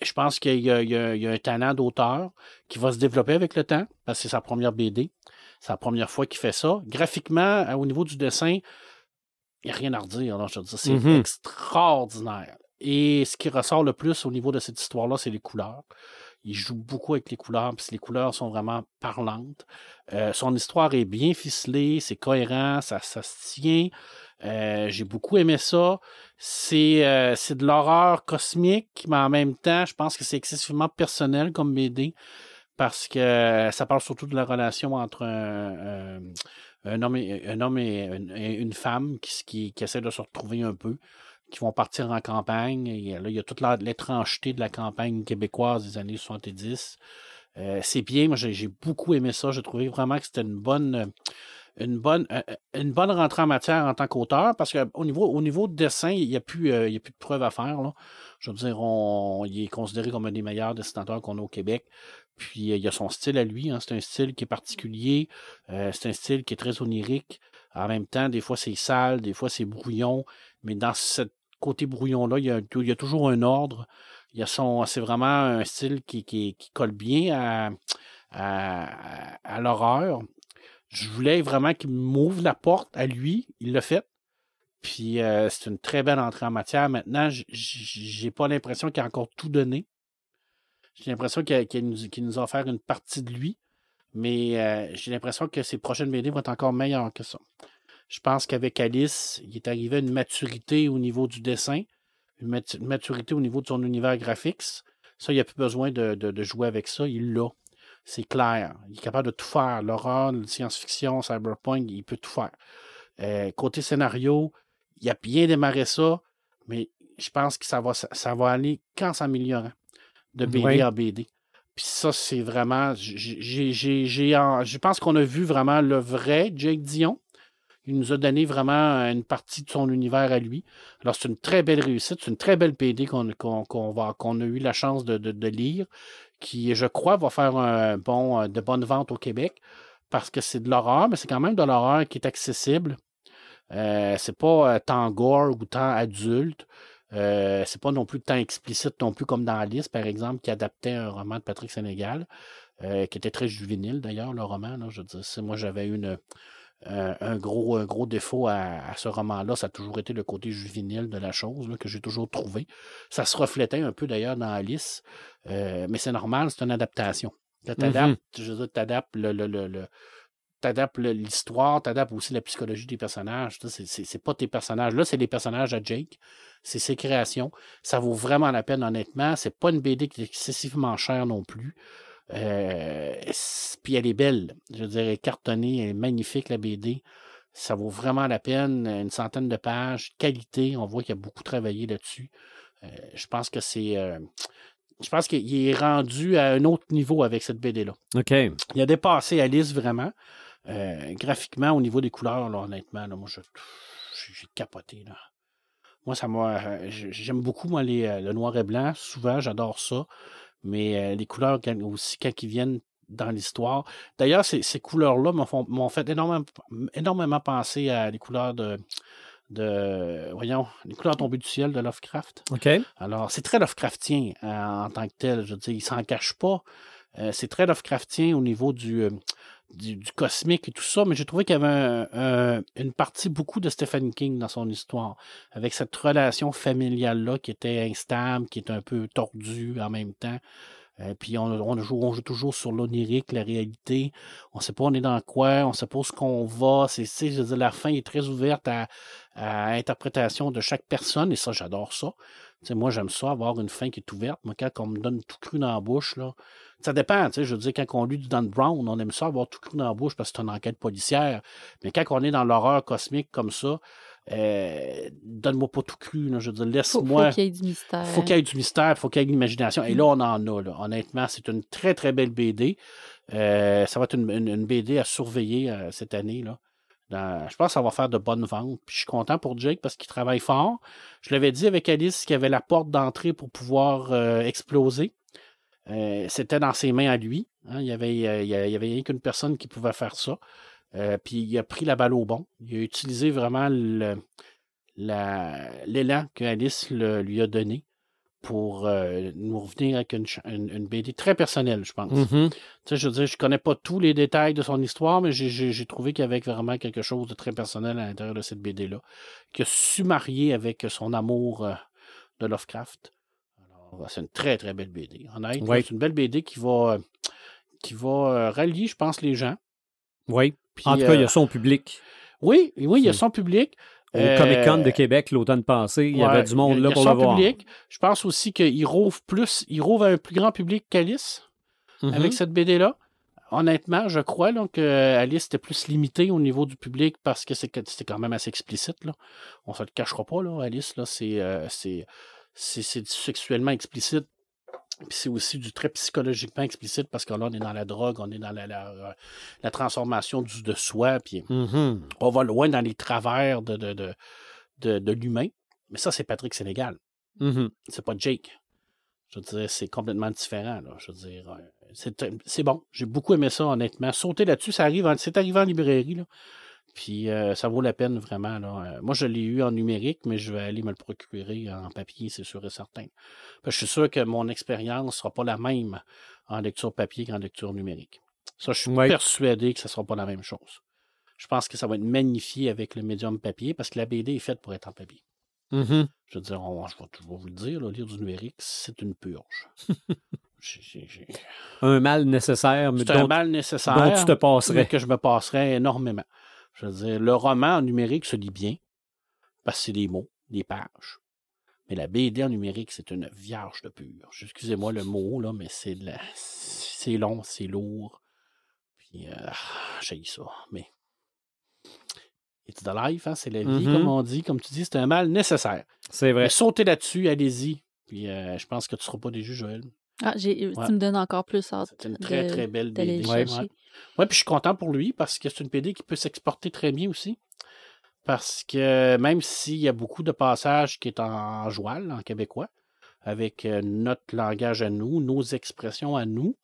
je pense qu'il y, a- y y un talent d'auteur qui va se développer avec le temps, parce que c'est sa première BD. C'est la première fois qu'il fait ça. Graphiquement, euh, au niveau du dessin, il n'y a rien à redire. là, je veux dire, c'est Mhm. extraordinaire. Et ce qui ressort le plus au niveau de cette histoire-là, c'est les couleurs. Il joue beaucoup avec les couleurs, puis les couleurs sont vraiment parlantes. Euh, son histoire est bien ficelée, c'est cohérent, ça, ça se tient. Euh, J'ai beaucoup aimé ça. C'est euh, c'est de l'horreur cosmique, mais en même temps, je pense que c'est excessivement personnel comme BD parce que ça parle surtout de la relation entre un, un- homme et, un homme et une, femme qui, qui, qui essaient de se retrouver un peu, qui vont partir en campagne. Il y a toute l'étrangeté de la campagne québécoise des années 70. Euh, c'est bien, moi j'ai j'ai beaucoup aimé ça. J'ai trouvé vraiment que c'était une bonne, une bonne, euh, une bonne rentrée en matière en tant qu'auteur, parce qu'au niveau, au niveau de dessin, il n'y a, plus, euh, y a plus de preuves à faire. Là. Je veux dire, on, il est considéré comme un des meilleurs dessinateurs qu'on a au Québec. Puis euh, il a son style à lui. hein. C'est un style qui est particulier. Euh, c'est un style qui est très onirique. En même temps, des fois c'est sale, des fois c'est brouillon. Mais dans ce côté brouillon-là, il y a, il y a toujours un ordre. Il y a son, c'est vraiment un style qui, qui, colle bien à, à l'horreur. Je voulais vraiment qu'il m'ouvre la porte à lui. Il l'a fait. Puis euh, c'est une très belle entrée en matière. Maintenant, j'ai pas l'impression qu'il a encore tout donné. J'ai l'impression qu'il a- nous, a offert une partie de lui. Mais euh, j'ai l'impression que ses prochaines BD vont être encore meilleures que ça. Je pense qu'avec Alice, il est arrivé à une maturité au niveau du dessin, une mat- une maturité au niveau de son univers graphique. Ça, il n'a plus besoin de jouer avec ça. Il l'a. C'est clair. Il est capable de tout faire. L'horreur, la science-fiction, cyberpunk, il peut tout faire. Euh, côté scénario, il a bien démarré ça, mais je pense que ça va, ça va aller qu'en s'améliorant de BD Oui. en BD. Puis ça, c'est vraiment. j'ai- j'ai- j'ai- en- Je pense qu'on a vu vraiment le vrai Jake Dion. Il nous a donné vraiment une partie de son univers à lui. Alors, c'est une très belle réussite. C'est une très belle BD qu'on qu'on- qu'on va- qu'on a eu la chance de, de- de lire, qui, je crois, va faire bon, euh, de bonnes ventes au Québec parce que c'est de l'horreur, mais c'est quand même de l'horreur qui est accessible. Euh, c'est pas euh, tant gore ou tant adulte. C'est pas non plus tant explicite non plus comme dans Alice, par exemple, qui adaptait un roman de Patrick Sénégal, qui était très juvénile d'ailleurs, le roman. Là, je veux dire, moi, j'avais une, euh, un, gros, un gros défaut à, à ce roman-là. Ça a toujours été le côté juvénile de la chose, là, que j'ai toujours trouvé. Ça se reflétait un peu d'ailleurs dans Alice, euh, mais c'est normal, c'est une adaptation. Là, t'adaptes, je veux dire, t'adaptes le, le, le, le- t'adaptes le- l'histoire, t'adaptes aussi la psychologie des personnages. C'est pas tes personnages. Là, c'est les personnages à Jake. C'est ses créations. Ça vaut vraiment la peine, honnêtement. C'est pas une BD qui est excessivement chère non plus. Euh, puis elle est belle. Je veux dire, elle est cartonnée, elle est magnifique, la BD. Ça vaut vraiment la peine. Une centaine de pages, qualité. On voit qu'il a beaucoup travaillé là-dessus. Euh, je pense que c'est. euh, je pense qu'il est rendu à un autre niveau avec cette BD-là. OK. Il a dépassé Alice vraiment. Graphiquement, au niveau des couleurs, là, honnêtement, là, moi, je- j'ai capoté. Là. Moi, ça m'a. j'ai- J'aime beaucoup, moi, les, le noir et blanc. Souvent, j'adore ça. Mais euh, les couleurs, aussi, quand ils viennent dans l'histoire. D'ailleurs, ces, ces couleurs-là m'ont fait énormément, énormément penser à les couleurs de. de voyons, les couleurs tombées du ciel de Lovecraft. OK. Alors, c'est très Lovecraftien euh, en tant que tel. Je veux dire, il s'en cache pas. Euh, c'est très Lovecraftien au niveau du, du, cosmique et tout ça, mais j'ai trouvé qu'il y avait un- un- une partie beaucoup de Stephen King dans son histoire, avec cette relation familiale-là qui était instable, qui est un peu tordue en même temps. Euh, puis on, joue, toujours sur l'onirique, la réalité. On ne sait pas on est dans quoi, on ne sait pas où ce qu'on va. C'est, je veux la fin est très ouverte à, à interprétation de chaque personne, et ça, j'adore ça. Moi, j'aime ça, avoir une fin qui est ouverte. Moi, quand on me donne tout cru dans la bouche, là, ça dépend, je veux dire, quand on lit du Dan Brown, on aime ça avoir tout cru dans la bouche parce que c'est une enquête policière. Mais quand on est dans l'horreur cosmique comme ça, euh, donne-moi pas tout cru, là, je veux dire, Faut, faut laisse-moi... qu'il y ait du mystère. faut qu'il y ait du mystère, faut qu'il y ait de l'imagination. Et là, on en a, là. Honnêtement, c'est une très, très belle BD. Euh, ça va être une, une- une BD à surveiller euh, cette année, là. Dans- je pense que ça va faire de bonnes ventes. Je suis content pour Jake parce qu'il travaille fort. Je l'avais dit avec Alice qu'il avait la porte d'entrée pour pouvoir euh, exploser. Euh, C'était dans ses mains à lui. hein. Il y avait, euh, avait rien qu'une personne qui pouvait faire ça. Euh, puis il a pris la balle au bon. Il a utilisé vraiment l'élan que Alice lui a donné pour euh, nous revenir avec une, une- une BD très personnelle, je pense. Mhm. Tu sais, je veux dire, je connais pas tous les détails de son histoire, mais j'ai- trouvé qu'il y avait vraiment quelque chose de très personnel à l'intérieur de cette BD-là, qui a su marier avec son amour euh, de Lovecraft. Alors, c'est une très, très belle BD. Honnêtement, c'est une belle BD qui va, euh, qui va rallier, je pense, les gens. Oui. Puis, En tout cas, il y a son public. Oui, oui, il y a son public. Au Euh, Comic Con de Québec l'automne passé, il y avait du monde il y a- là il y a pour son le voir. public. Je pense aussi qu'il rouvre plus, il rouvre à un plus grand public qu'Alice avec cette BD-là. Honnêtement, je crois là, que Alice était plus limitée au niveau du public parce que c'était quand même assez explicite. Là. On se le cachera pas, là, Alice, là, c'est, euh, c'est, c'est, c'est sexuellement explicite. Puis c'est aussi du très psychologiquement explicite parce que là, on est dans la drogue, on est dans la, la, la transformation du, de soi, puis Mhm. on va loin dans les travers de, de, de, de, de l'humain. Mais ça, c'est Patrick Sénégal Mhm. c'est pas Jake. Je veux dire, c'est complètement différent. Là. Je veux dire, euh, c'est, bon. J'ai beaucoup aimé ça, honnêtement. Sauter là-dessus, ça arrive c'est arrivé en librairie. Là. Puis euh, ça vaut la peine vraiment. Là. Euh, moi, je l'ai eu en numérique, mais je vais aller me le procurer en papier, c'est sûr et certain. Parce que je suis sûr que mon expérience ne sera pas la même en lecture papier qu'en lecture numérique. Ça, je suis Ouais. persuadé que ce ne sera pas la même chose. Je pense que ça va être magnifié avec le médium papier parce que la BD est faite pour être en papier. Mhm. Je veux dire, on- je, vais, vais vous le dire, là, lire du numérique, c'est une purge. Un mal nécessaire, mais C'est un dont, mal nécessaire dont tu te mais passerais. que je me passerais énormément. Je veux dire, le roman en numérique se lit bien, parce que c'est des mots, des pages. Mais la BD en numérique, c'est une vierge de pur. Excusez-moi le mot, là, mais c'est de la- c'est long, c'est lourd. Puis, euh, j'ai ça. Mais it's the life, hein, c'est la vie, Mhm. comme on dit. Comme tu dis, c'est un mal nécessaire. C'est vrai. Mais sautez là-dessus, allez-y. Puis euh, je pense que tu ne seras pas déçu, Joël. Ah, j'ai- Ouais. Tu me donnes encore plus hâte C'est une très, de- très belle BD. le Ouais, chercher. Ouais, puis je suis content pour lui parce que c'est une BD qui peut s'exporter très bien aussi. Parce que même s'il y a beaucoup de passages qui est en joual, en québécois, avec euh, notre langage à nous, nos expressions à nous,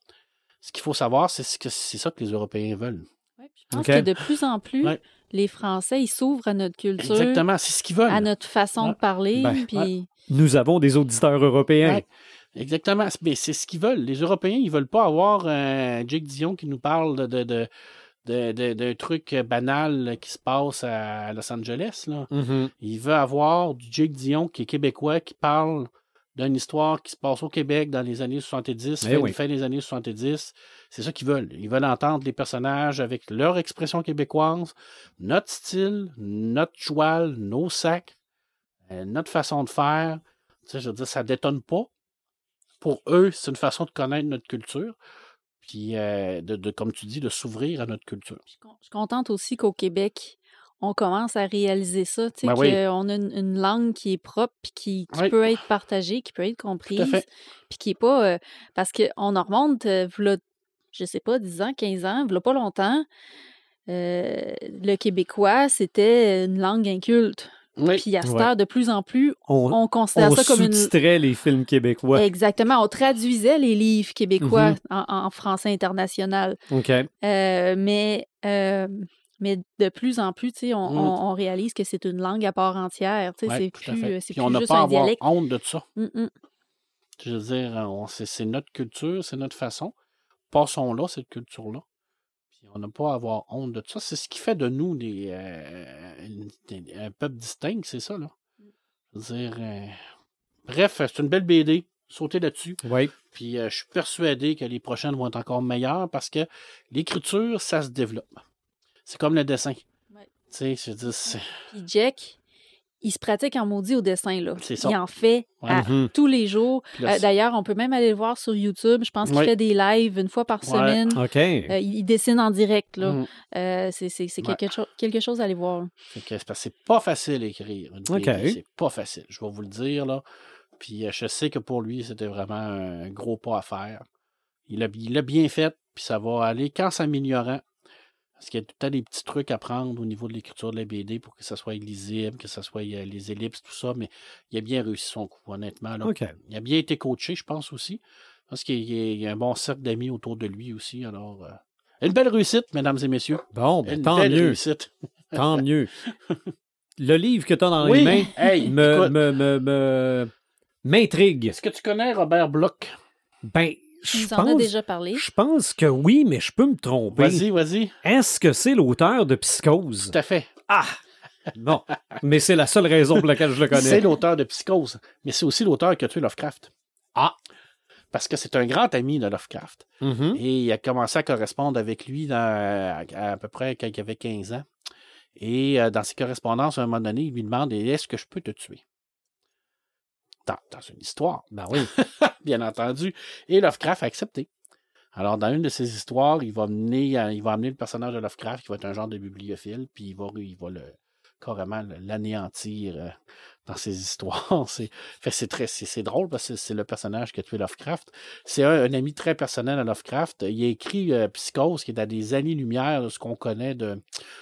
ce qu'il faut savoir, c'est ce que c'est ça que les Européens veulent. Je pense que de plus en plus, Ouais. les Français, ils s'ouvrent à notre culture, Exactement, c'est ce qu'ils veulent. à notre façon Ouais. de parler. Ben, puis ouais. Nous avons des auditeurs européens. Exactement. Mais c'est ce qu'ils veulent. Les Européens, ils veulent pas avoir un Jake Dion qui nous parle de, de, de, de- truc banal qui se passe à Los Angeles. Là. Mhm. Il veut avoir du Jake Dion qui est québécois, qui parle d'une histoire qui se passe au Québec dans les années 70, Eh fin, oui. fin des années 70. C'est ça qu'ils veulent. Ils veulent entendre les personnages avec leur expression québécoise, notre style, notre joual, nos sacs, euh, notre façon de faire. Tu sais, je veux dire, ça détonne pas. Pour eux, c'est une façon de connaître notre culture. Puis, euh, de, de, comme tu dis, de s'ouvrir à notre culture. Je suis con- je suis contente aussi qu'au Québec, on commence à réaliser ça, tu sais, Ben oui. qu'on a une, une langue qui est propre, puis qui, qui Oui. peut être partagée, qui peut être comprise, puis qui est pas... euh, parce qu'on en remonte, euh, v'là, je sais pas, 10 ans, 15 ans, v'là pas longtemps, euh, le québécois, c'était une langue inculte. Oui. Puis à cette Ouais. heure, de plus en plus, On, on considère on ça comme une... sous-titrait les films québécois. Exactement, on traduisait les livres québécois Mhm. en, en français international. OK. Euh, mais, euh, mais de plus en plus, tu sais, on, Mm. on- on réalise que c'est une langue à part entière. tu sais, Ouais, c'est plus, euh, plus on n'a juste pas à avoir dialecte. honte de ça. Mm, mm. Je veux dire, on- c'est notre culture, c'est notre façon. Passons là, cette culture-là. On n'a pas à avoir honte de ça. C'est ce qui fait de nous des, euh, des- un peuple distinct, c'est ça, là. Je veux dire, euh, Bref, c'est une belle BD. Sautez là-dessus. Oui. Puis euh, je suis persuadé que les prochaines vont être encore meilleures parce que l'écriture, ça se développe. C'est comme le dessin. Ouais. Tu sais, je veux dire, c'est- Puis Jack, il se pratique en maudit au dessin, là. Ça. Il en fait Ouais. à Mhm. tous les jours. Euh, D'ailleurs, on peut même aller le voir sur YouTube. Je pense qu'il Ouais. fait des lives une fois par Ouais. semaine. Euh, il dessine en direct, là. Mm. Euh, c'est Ouais. quelque, cho- quelque chose à aller voir. C'est parce que c'est pas facile à écrire. C'est pas facile, je vais vous le dire. Là. Puis je sais que pour lui, c'était vraiment un gros pas à faire. Il l'a il l'a bien fait, puis ça va aller qu'en s'améliorant. Parce qu'il y a tout le temps des petits trucs à prendre au niveau de l'écriture de la BD pour que ça soit lisible, que ça soit euh, les ellipses, tout ça. Mais il a bien réussi son coup, honnêtement. là. Il a bien été coaché, je pense aussi. Parce qu'il y a- un bon cercle d'amis autour de lui aussi. Alors, euh, une belle réussite, mesdames et messieurs. Bon, ben, Une tant belle mieux. réussite. Tant mieux. Le livre que tu as dans les mains hey, me, m'intrigue. Est-ce que tu connais Robert Bloch? Ben, je nous en as pense, déjà parlé. je pense que oui, mais je peux me tromper. Vas-y, vas-y. Est-ce que c'est l'auteur de Psychose? Tout à fait. Ah! Non, mais c'est la seule raison pour laquelle je le C'est connais. l'auteur de Psychose, mais c'est aussi l'auteur qui a tué Lovecraft. Ah! Parce que c'est un grand ami de Lovecraft. Mhm. Et il a commencé à correspondre avec lui dans- à, à peu près quand il avait 15 ans. Et euh, dans ses correspondances, à un moment donné, il lui demande Est-ce que je peux te tuer dans, dans une histoire, Ben oui. bien entendu. Et Lovecraft a accepté. Alors, dans une de ses histoires, il va, mener, euh, il va amener le personnage de Lovecraft, qui va être un genre de bibliophile, puis il va, il va le, carrément l'anéantir euh, dans ses histoires. C'est, fait, c'est, très, c'est, c'est drôle parce que c'est le personnage qui a tué Lovecraft. C'est un, un ami très personnel à Lovecraft. Il a écrit euh, Psychose, qui est à des années-lumière de ce qu'on connaît de,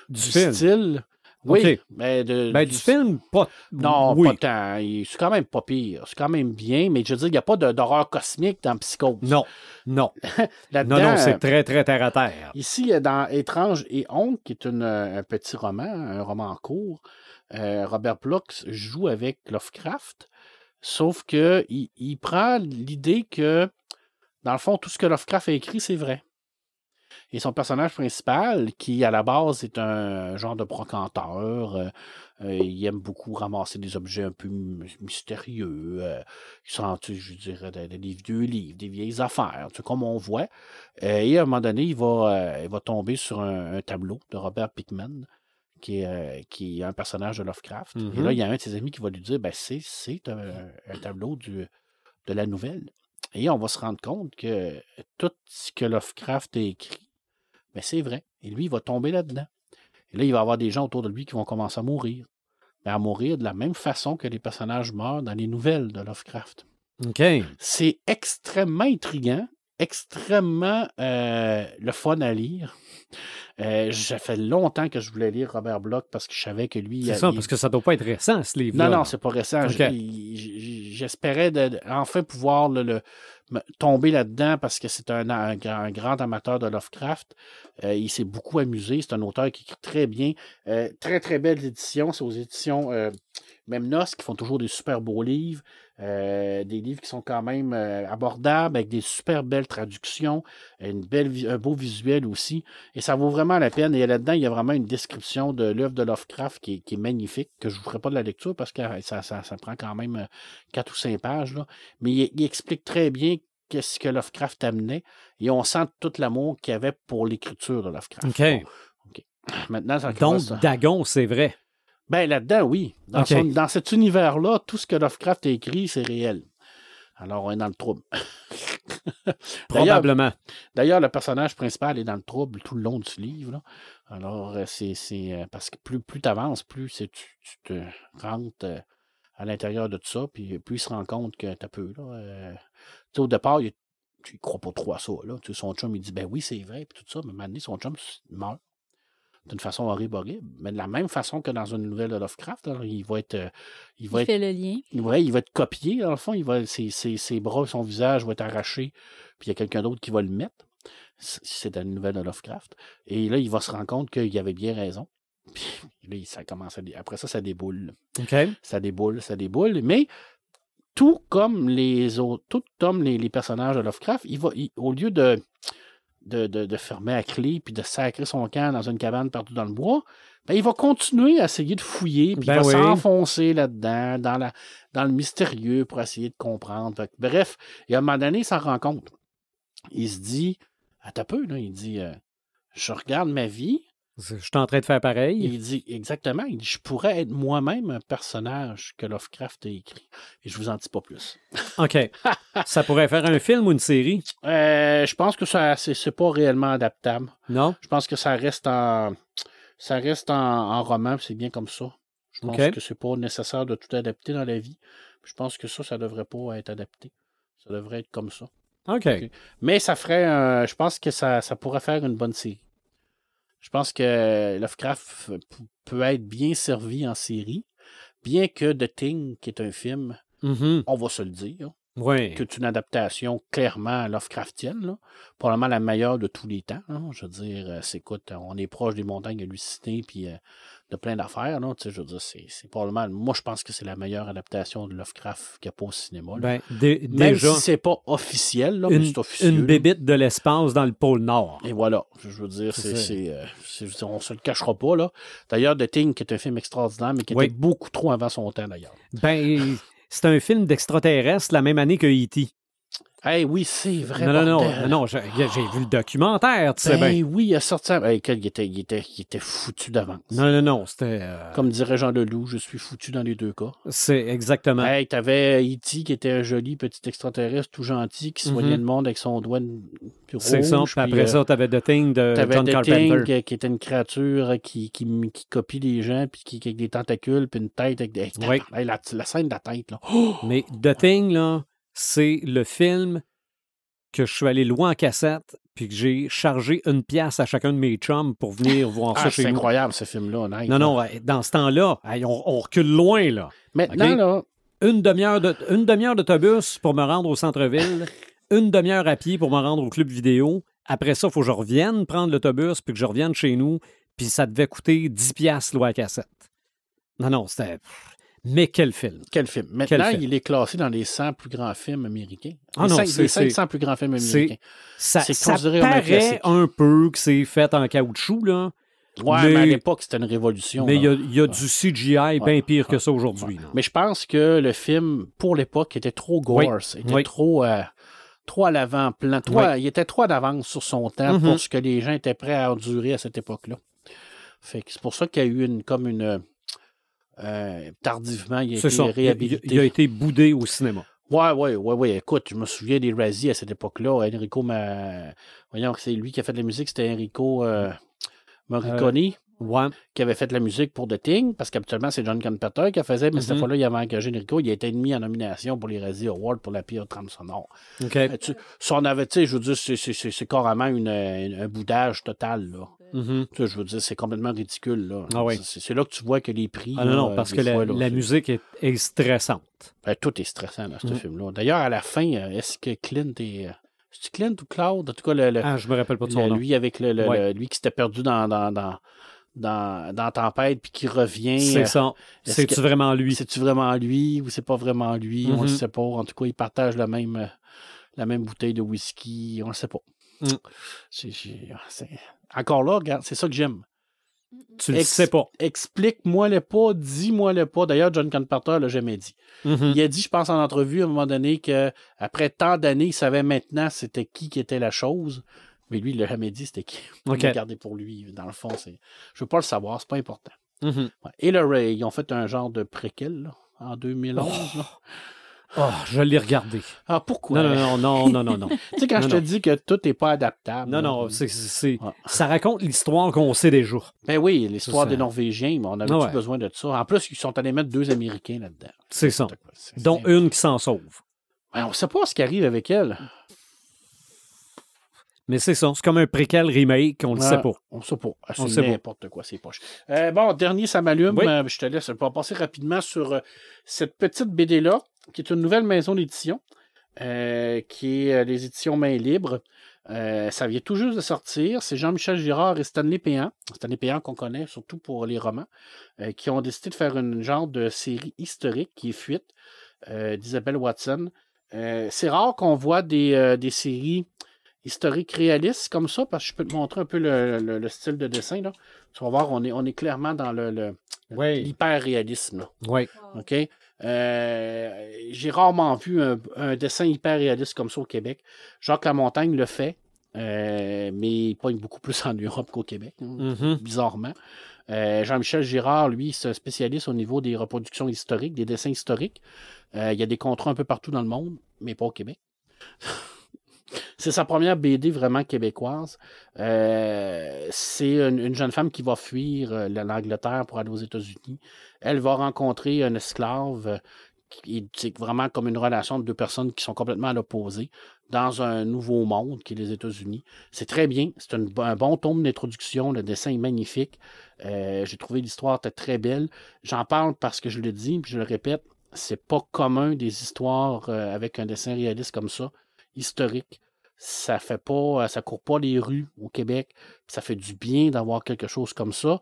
Du, style. Oui, mais de, Ben, du film, pas. non, oui. pas tant. C'est quand même pas pire. C'est quand même bien, mais je veux dire, il n'y a pas d'horreur cosmique dans Psychose. Non, non. Non, non, c'est très, très terre à terre. Ici, dans Étrange et Honte, qui est une, euh, un petit roman, un roman court, euh, Robert Plux joue avec Lovecraft, sauf que il, il prend l'idée que, dans le fond, tout ce que Lovecraft a écrit, c'est vrai. Et son personnage principal, qui à la base est un genre de brocanteur, euh, euh, il aime beaucoup ramasser des objets un peu my- mystérieux, euh, qui sont, tu je dirais, des, des vieux livres, des vieilles affaires, tu comme on voit. Euh, et à un moment donné, il va, il va tomber sur un, un tableau de Robert Pickman, qui est, qui est un personnage de Lovecraft. Et là, il y a un de ses amis qui va lui dire ben, c'est, c'est un, un tableau du, de la nouvelle. Et on va se rendre compte que tout ce que Lovecraft a écrit, ben, c'est vrai. Et lui, il va tomber là-dedans. Et là, il va y avoir des gens autour de lui qui vont commencer à mourir. Mais à mourir de la même façon que les personnages meurent dans les nouvelles de Lovecraft. OK. C'est extrêmement intriguant, extrêmement euh, le fun à lire. Euh, ça fait longtemps que je voulais lire Robert Bloch parce que je savais que lui. C'est ça, parce que ça doit pas être récent, ce livre-là. non, non, c'est pas récent. J'espérais enfin pouvoir le, tomber là-dedans parce que c'est un, un grand- un grand amateur de Lovecraft. Euh, il s'est beaucoup amusé. C'est un auteur qui écrit très bien. Euh, très, très belles éditions. C'est aux éditions Memnos qui font toujours des super beaux livres. Euh, des livres qui sont quand même euh, abordables avec des super belles traductions, une belle, un beau visuel aussi. Et ça vaut vraiment la peine. Et là-dedans, il y a vraiment une description de l'œuvre de Lovecraft qui est, qui est magnifique, que je ne vous ferai pas de la lecture parce que ça, ça, ça prend quand même euh, quatre ou cinq pages. Là. Mais il, il explique très bien qu'est-ce que Lovecraft amenait et on sent tout l'amour qu'il y avait pour l'écriture de Lovecraft. OK. Bon, OK. Maintenant, ça Donc, ça. Dagon, c'est vrai. Ben là-dedans, oui. Dans, son- dans cet univers-là, tout ce que Lovecraft a écrit, c'est réel. Alors, on est dans le trouble. Probablement. D'ailleurs, le personnage principal est dans le trouble tout le long du livre. là. Alors, euh, c'est euh, parce que plus, plus tu avances, plus tu, tu te rentres euh, à l'intérieur de tout ça, puis plus il se rend compte que t'as peu. Là, euh, tu sais, au départ, il, tu crois pas trop à ça. Là. Tu son chum, il dit Ben oui, c'est vrai, puis tout ça, mais maintenant, son chum meurt d'une façon horrible, horrible. Mais de la même façon que dans une nouvelle de Lovecraft, alors, il va être. euh, il va Il être fait le lien. Ouais, il va être copié, dans le fond. Il va, ses, ses- ses bras, son visage va être arraché, puis il y a quelqu'un d'autre qui va le mettre. C'est- C'est dans une nouvelle de Lovecraft. Et là, il va se rendre compte qu'il avait bien raison. Puis là, ça commence à dé- Après ça, ça déboule. OK. Ça déboule, ça déboule. Mais tout comme les autres, tout comme les, les personnages de Lovecraft, il va, il- au lieu de de, de, de fermer à clé puis de sacrer son camp dans une cabane partout dans le bois, ben, il va continuer à essayer de fouiller, puis Ben il va oui. s'enfoncer là-dedans, dans, la, dans le mystérieux pour essayer de comprendre. Fait bref, et à un moment donné, il s'en rend compte. Il se dit, à ta peu, là, il dit, euh, je regarde ma vie, Je suis en train de faire pareil. il dit exactement, il dit, je pourrais être moi-même un personnage que Lovecraft a écrit. Et je vous en dis pas plus. OK. ça pourrait faire un film ou une série? Euh, je pense que ça c'est pas réellement adaptable. Non? Je pense que ça reste en ça reste en, en roman, c'est bien comme ça. Je pense Ok. que c'est pas nécessaire de tout adapter dans la vie. Je pense que ça, ça devrait pas être adapté. Ça devrait être comme ça. OK. Mais ça ferait un- je pense que ça, ça pourrait faire une bonne série. Je pense que Lovecraft peut être bien servi en série, bien que The Thing, qui est un film, Mhm. on va se le dire, Oui. que c'est une adaptation clairement Lovecraftienne, là. probablement la meilleure de tous les temps. Je veux dire, euh, c'est écoute, on est proche des montagnes hallucinées puis euh, de plein d'affaires. là. Tu sais, Je veux dire, c'est c'est probablement, moi je pense que c'est la meilleure adaptation de Lovecraft qu'il n'y a pas au cinéma. là. Ben, Même déjà, si c'est pas officiel, là, mais une, c'est officieux. une bébite de l'espace dans le pôle Nord. Et voilà, je je veux dire, C'est c'est, c'est, euh, c'est- je veux dire, on se le cachera pas. là. D'ailleurs, The Thing, qui est un film extraordinaire, mais qui Oui. était beaucoup trop avant son temps, d'ailleurs. Ben, c'est un film d'extraterrestre la même année que E.T. Eh oui, c'est vrai. Non, non, non, non, j'ai vu le documentaire, tu sais Ben bien. oui, il a sorti. Ben, écoute, il, était, il, était, il était foutu d'avance. Non, non, non, c'était... euh, Comme dirait Jean Leloup, je suis foutu dans les deux cas. C'est exactement... Hey, t'avais E.T. qui était un joli petit extraterrestre tout gentil qui soignait Mhm. le monde avec son doigt rouge. C'est ça, puis après euh, ça, t'avais The Thing de John Carpenter. Qui était une créature qui, qui, qui copie les gens, puis qui, avec des tentacules, puis une tête avec des. Hey, Oui. hey, la, scène de la tête, là. Mais The Thing, là, c'est le film que je suis allé loin en cassette, puis que j'ai chargé une pièce à chacun de mes chums pour venir voir ça Ah, chez c'est nous. incroyable, ce film-là, honnête, Non, non, ouais, dans ce temps-là, on, on recule loin, là. Maintenant, là, Une demi-heure de- d'autobus pour me rendre au centre-ville, une demi-heure à pied pour me rendre au club vidéo. Après ça, il faut que je revienne prendre l'autobus, puis que je revienne chez nous, puis ça devait coûter 10 piastres, l'eau à cassette. Non, non, c'était... Mais quel film! quel film? Maintenant, film? il est classé dans les 100 plus grands films américains. Ah les non, 5, c'est- les c'est- 500 plus grands films américains. Ça, C'est ça un paraît un peu que c'est fait en caoutchouc, là. Ouais, mais- mais, à l'époque, c'était une révolution. Mais il y a, il y a du CGI bien pire que ça aujourd'hui. Mais je pense que le film, pour l'époque, était trop Oui. gore. était Oui. trop, euh, trop à l'avant-plan. Il était trop d'avance sur son temps Mhm. pour ce que les gens étaient prêts à endurer à cette époque-là. Fait que c'est pour ça qu'il y a eu une, comme une. Euh, tardivement, il a été ça. Réhabilité. il- il a été boudé au cinéma. Ouais, ouais, ouais, ouais. Écoute, je me souviens des Razzie à cette époque-là. Enrico, ma... voyons, c'est lui qui a fait de la musique, c'était Enrico euh, Morricone Ouais. qui avait fait la musique pour The Thing, parce qu'habituellement, c'est John Carpenter qui la faisait, mais cette Mhm. fois-là, il avait engagé Enrico. Il a été mis en nomination pour les Razzie Awards pour la pire trame sonore. OK. Mais tu- Si on avait, tu sais, je veux dire, c'est- carrément une, une- un boudage total, là. Mhm. Sais, je veux dire, c'est complètement ridicule, là. Ah oui. C'est là que tu vois que les prix. Ah non, là, non, parce que la, là, musique est, est stressante. ben, tout est stressant dans ce Mhm. film-là. D'ailleurs, à la fin, euh, est-ce que Clint est. euh, C'est Clint ou Cloud? En tout cas, le, le- Ah, je me rappelle pas de son le- nom. lui avec le, le- Ouais. le- lui qui s'était perdu dans, dans, dans, dans, dans Tempête puis qui revient. C'est euh, ça. est-ce C'est-tu que- vraiment lui? C'est-tu vraiment lui ou c'est pas vraiment lui? On Mhm. le sait pas. En tout cas, ils partagent la même, la même bouteille de whisky. On le sait pas. Mm. C'est- Encore là, regarde, c'est ça que j'aime. Tu le Ex- sais pas. Explique-moi le pas, dis-moi le pas. D'ailleurs, John Carpenter l'a jamais dit. Mhm. Il a dit, je pense, en entrevue à un moment donné, que après tant d'années, il savait maintenant c'était qui qui était la chose. Mais lui, il l'a jamais dit c'était qui. OK. Il l'a pour lui. Dans le fond, c'est. Je veux pas le savoir, c'est pas important. Mhm. Ouais. Et le Ray, ils ont fait un genre de préquel là, en 2011. là. Oh, je l'ai regardé. Ah, pourquoi? Non, non, non, non, non, non. Tu sais, quand Non, je te non. dis que tout n'est pas adaptable. Non, non, c'est, c'est- Ouais. ça raconte l'histoire qu'on sait déjà. Ben oui, l'histoire des Norvégiens, mais on avait Ah ouais. besoin de ça? En plus, ils sont allés mettre deux Américains là-dedans. C'est ça. C'est- Dont c'est- une qui s'en sauve. Ben, on sait pas ce qui arrive avec elle. Mais c'est ça. C'est comme un préquel remake, on le Ouais. sait pas. On sait pas. Ah, On C'est sait pas. n'importe quoi, c'est poche. Euh, bon, dernier, ça m'allume. Oui. Euh, je te laisse. Je vais passer rapidement sur euh, cette petite BD-là, qui est une nouvelle maison d'édition, euh, qui est euh, les éditions Main Libre. Euh, ça vient tout juste de sortir. C'est Jean-Michel Girard et Stanley Péan. Stanley Péan qu'on connaît surtout pour les romans, euh, qui ont décidé de faire une genre de série historique qui est Fuite euh, d'Isabelle Watson. Euh, c'est rare qu'on voit des, euh, des séries historique réaliste comme ça, parce que je peux te montrer un peu le, le- le style de dessin. Là. Tu vas voir, on est, on est clairement dans le, l'hyper-réalisme. là. Oui. OK? Euh, J'ai rarement vu un, un dessin hyper réaliste comme ça au Québec. Jacques Lamontagne le fait, euh, mais il pogne beaucoup plus en Europe qu'au Québec, hein, Mhm. bizarrement. Euh, Jean-Michel Girard, lui, se spécialise au niveau des reproductions historiques, des dessins historiques. Euh, il y a des contrats un peu partout dans le monde, mais pas au Québec. C'est sa première BD vraiment québécoise. Euh, c'est une, une jeune femme qui va fuir euh, l'Angleterre pour aller aux États-Unis. Elle va rencontrer un esclave. euh, C'est vraiment comme une relation de deux personnes qui sont complètement à l'opposé dans un nouveau monde qui est les États-Unis. C'est très bien. C'est un bon tome d'introduction. Le dessin est magnifique. J'ai trouvé l'histoire très belle. J'en parle parce que je le dis, puis je le répète, c'est pas commun des histoires avec un dessin réaliste comme ça, historique. Ça fait pas, euh, ça court pas les rues au Québec. Ça fait du bien d'avoir quelque chose comme ça.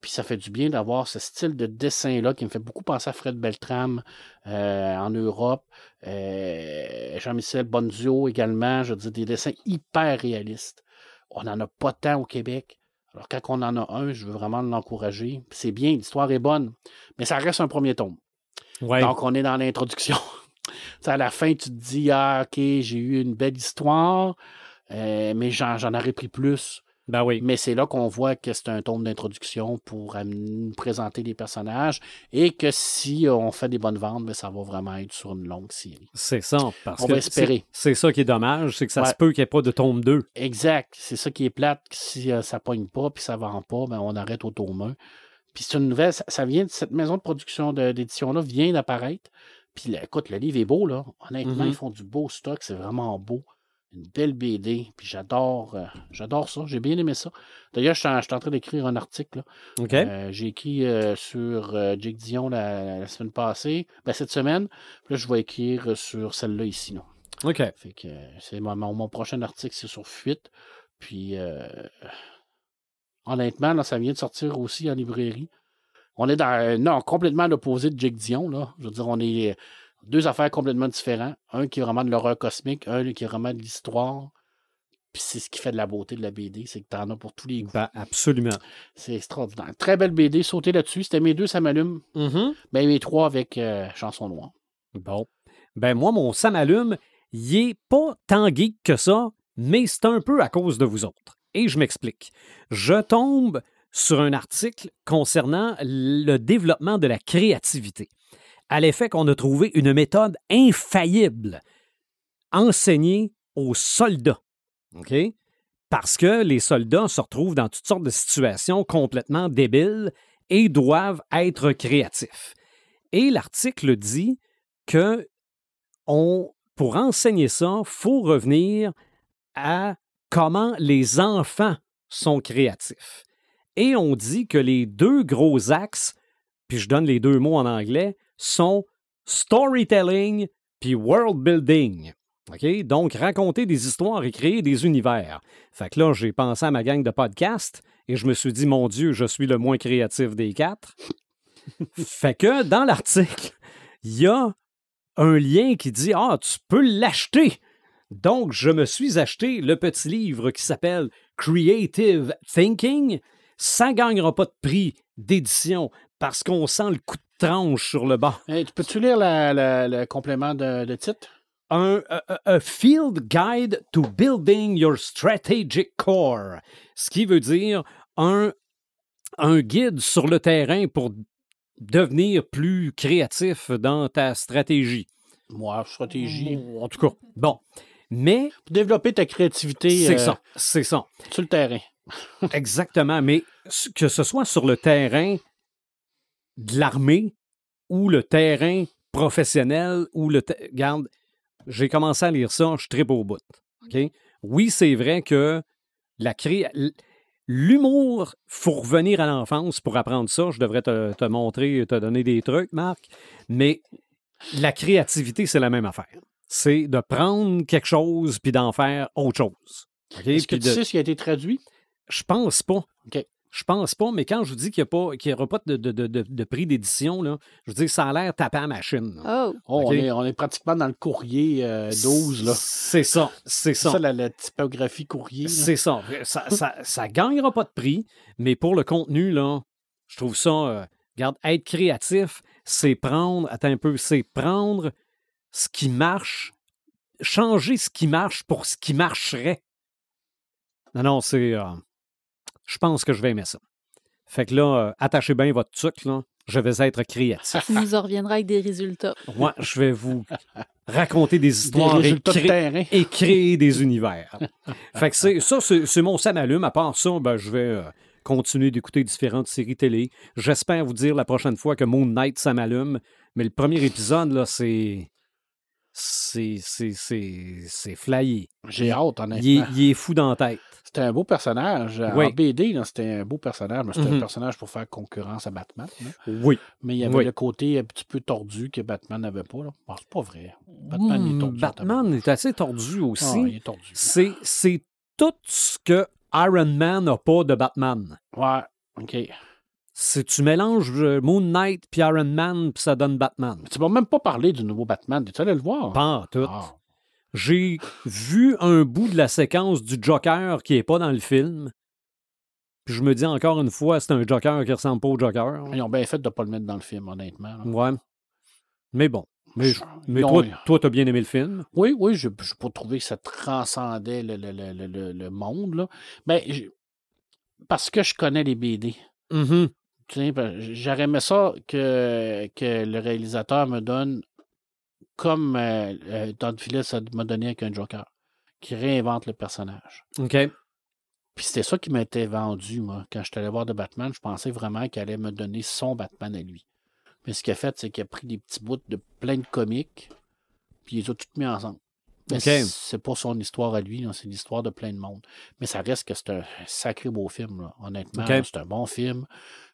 Puis ça fait du bien d'avoir ce style de dessin-là qui me fait beaucoup penser à Fred Beltram euh, en Europe. Euh, Jean-Michel Bonzio également. Je dire, des dessins hyper réalistes. On n'en a pas tant au Québec. Alors, quand on en a un, je veux vraiment l'encourager. C'est bien, l'histoire est bonne. Mais ça reste un premier tome. Donc, on est dans l'introduction. À la fin, tu te dis, ah, OK, j'ai eu une belle histoire, euh, mais j'en aurais pris plus. Ben oui. Mais c'est là qu'on voit que c'est un tome d'introduction pour nous présenter les personnages et que si on fait des bonnes ventes, ben, ça va vraiment être sur une longue série. C'est ça. Parce On que va espérer. C'est ça qui est dommage, c'est que ça Ouais. se peut qu'il n'y ait pas de tome 2. Exact. C'est ça qui est plate. que Si euh, ça pogne pas puis ça vend pas, ben, on arrête au tome 1. Puis c'est une nouvelle, ça, ça vient de cette maison de production d'édition-là vient d'apparaître. Puis là, écoute, le livre est beau, là. Honnêtement, ils font du beau stock, c'est vraiment beau. Une belle BD, puis j'adore euh, j'adore ça, j'ai bien aimé ça. D'ailleurs, je suis en, train d'écrire un article. là. OK? Euh, j'ai écrit euh, sur Jake Dion la, la semaine passée, ben, cette semaine. Puis là, je vais écrire sur celle-là ici. Là. OK. Fait que c'est mon, mon- prochain article, c'est sur Fuite. Puis honnêtement, là, ça vient de sortir aussi en librairie. On est dans non, complètement à l'opposé de Jake Dion. Là. Je veux dire, on est deux affaires complètement différentes. Un qui est vraiment de l'horreur cosmique, un qui est vraiment de l'histoire. Puis c'est ce qui fait de la beauté de la BD, c'est que t'en as pour tous les goûts. Ben, absolument. C'est extraordinaire. Très belle BD, sautez là-dessus. C'était mes deux, ça m'allume. Mhm. Ben, mes trois avec euh, Chanson Noire. Bon. Ben moi, mon Sam allume, il est pas tant geek que ça, mais c'est un peu à cause de vous autres. Et je m'explique. Je tombe sur un article concernant le développement de la créativité, à l'effet qu'on a trouvé une méthode infaillible enseignée aux soldats. Parce que les soldats se retrouvent dans toutes sortes de situations complètement débiles et doivent être créatifs. Et l'article dit que pour enseigner ça, il faut revenir à comment les enfants sont créatifs. Et on dit que les deux gros axes, puis je donne les deux mots en anglais, sont storytelling puis world building. OK? Donc, raconter des histoires et créer des univers. Fait que là, j'ai pensé à ma gang de podcasts et je me suis dit, mon Dieu, je suis le moins créatif des quatre. fait que dans l'article, il y a un lien qui dit Ah, tu peux l'acheter. Donc, je me suis acheté le petit livre qui s'appelle Creative Thinking. Ça ne gagnera pas de prix d'édition parce qu'on sent le coup de tranche sur le bas. Hey, tu peux-tu lire le complément de, de titre? Un a- a- a field guide to building your strategic core, ce qui veut dire un, un guide sur le terrain pour devenir plus créatif dans ta stratégie. Moi, stratégie. En tout cas, bon. Mais Pour développer ta créativité c'est euh, ça, c'est ça. sur le terrain. Exactement. Mais que ce soit sur le terrain de l'armée ou le terrain professionnel ou le. te- Regarde, j'ai commencé à lire ça, je tripe au bout. OK? Oui, c'est vrai que la cré... L'humour, faut revenir à l'enfance pour apprendre ça. Je devrais te, te montrer, te donner des trucs, Marc. Mais la créativité, c'est la même affaire. C'est de prendre quelque chose puis d'en faire autre chose. OK? Est-ce que tu de- sais ce qui a été traduit? Je pense pas. OK. Je pense pas, mais quand je vous dis qu'il n'y aura pas de, de, de, de prix d'édition, là, je veux dire, ça a l'air tapé à la machine. Oh, Oh, on, est, on est pratiquement dans le courrier euh, 12, là. C'est ça, c'est C'est ça. ça, la, la typographie courrier. C'est ça. Ça, ça, ça gagnera pas de prix, mais pour le contenu, là, je trouve ça. euh, regarde, être créatif, c'est prendre. Attends un peu, c'est prendre ce qui marche, changer ce qui marche pour ce qui marcherait. Non, non, c'est. euh, je pense que je vais aimer ça. Fait que là, euh, attachez bien votre truc, là. Je vais être créatif. tu nous en reviendras avec des résultats. Moi, je vais vous raconter des Des histoires et créer- terrain. et créer des univers. fait que c'est, ça, c'est, mon Sam allume. À part ça, ben, je vais euh, continuer d'écouter différentes séries télé. J'espère vous dire la prochaine fois que Moon Knight, ça m'allume. Mais le premier épisode, là, c'est. C'est, flyé. J'ai hâte, Il est, honnêtement. il est fou dans la tête. C'était un beau personnage. Oui. En BD, c'était un beau personnage, mais c'était un personnage pour faire concurrence à Batman. là. Oui. Mais il y avait Oui. le côté un petit peu tordu que Batman n'avait pas. Bon, c'est pas vrai. Batman il est tordu. Batman est assez tordu Ah, aussi. il est tordu. c'est, c'est tout ce que Iron Man n'a pas de Batman. Ouais, OK. Si tu mélanges euh, Moon Knight puis Iron Man, puis ça donne Batman. Mais tu m'as même pas parlé du nouveau Batman. Tu allé le voir? Pas en tout. Ah. J'ai vu un bout de la séquence du Joker qui est pas dans le film. Puis je me dis encore une fois, c'est un Joker qui ressemble pas au Joker. Ils ont bien fait de ne pas le mettre dans le film, honnêtement. là. Ouais. Mais bon. Mais, Je- mais non, toi, toi, t'as bien aimé le film. Oui, oui, je n'ai pas trouvé que ça transcendait le, le- le- le- monde. Là. Ben, j'ai- parce que je connais les BD. Tu sais, ben, J'aurais aimé ça que, que le réalisateur me donne comme euh, euh, Todd Phillips m'a donné avec un Joker, qui réinvente le personnage. OK. Puis c'était ça qui m'était vendu, moi. Quand je suis allé voir de Batman, je pensais vraiment qu'il allait me donner son Batman à lui. Mais ce qu'il a fait, c'est qu'il a pris des petits bouts de plein de comiques, puis il les a tous mis ensemble. C'est- pas son histoire à lui, c'est l'histoire de plein de monde. Mais ça reste que c'est un sacré beau film, là. honnêtement. C'est un bon film.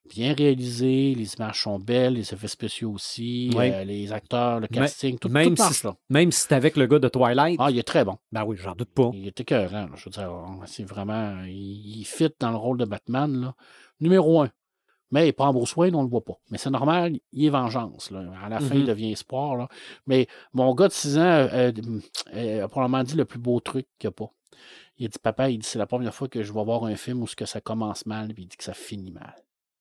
Bien réalisé, les images sont belles, les effets spéciaux aussi, Oui. euh, les acteurs, le Mais- casting, tout, même tout marche, si- là. Même si c'est avec le gars de Twilight, Ah, il est très bon. ben oui, j'en doute pas. Il est écœurant. là. Je veux dire, c'est vraiment. Il, il fit dans le rôle de Batman. Là. Numéro un. Mais il prend beau soin, on ne le voit pas. Mais c'est normal, il est vengeance. Là. À la fin, il devient espoir. Là. Mais mon gars de 6 ans euh, euh, a probablement dit le plus beau truc qu'il n'y a pas. Il a dit Papa, il dit c'est la première fois que je vais voir un film où ce que ça commence mal, puis il dit que ça finit mal.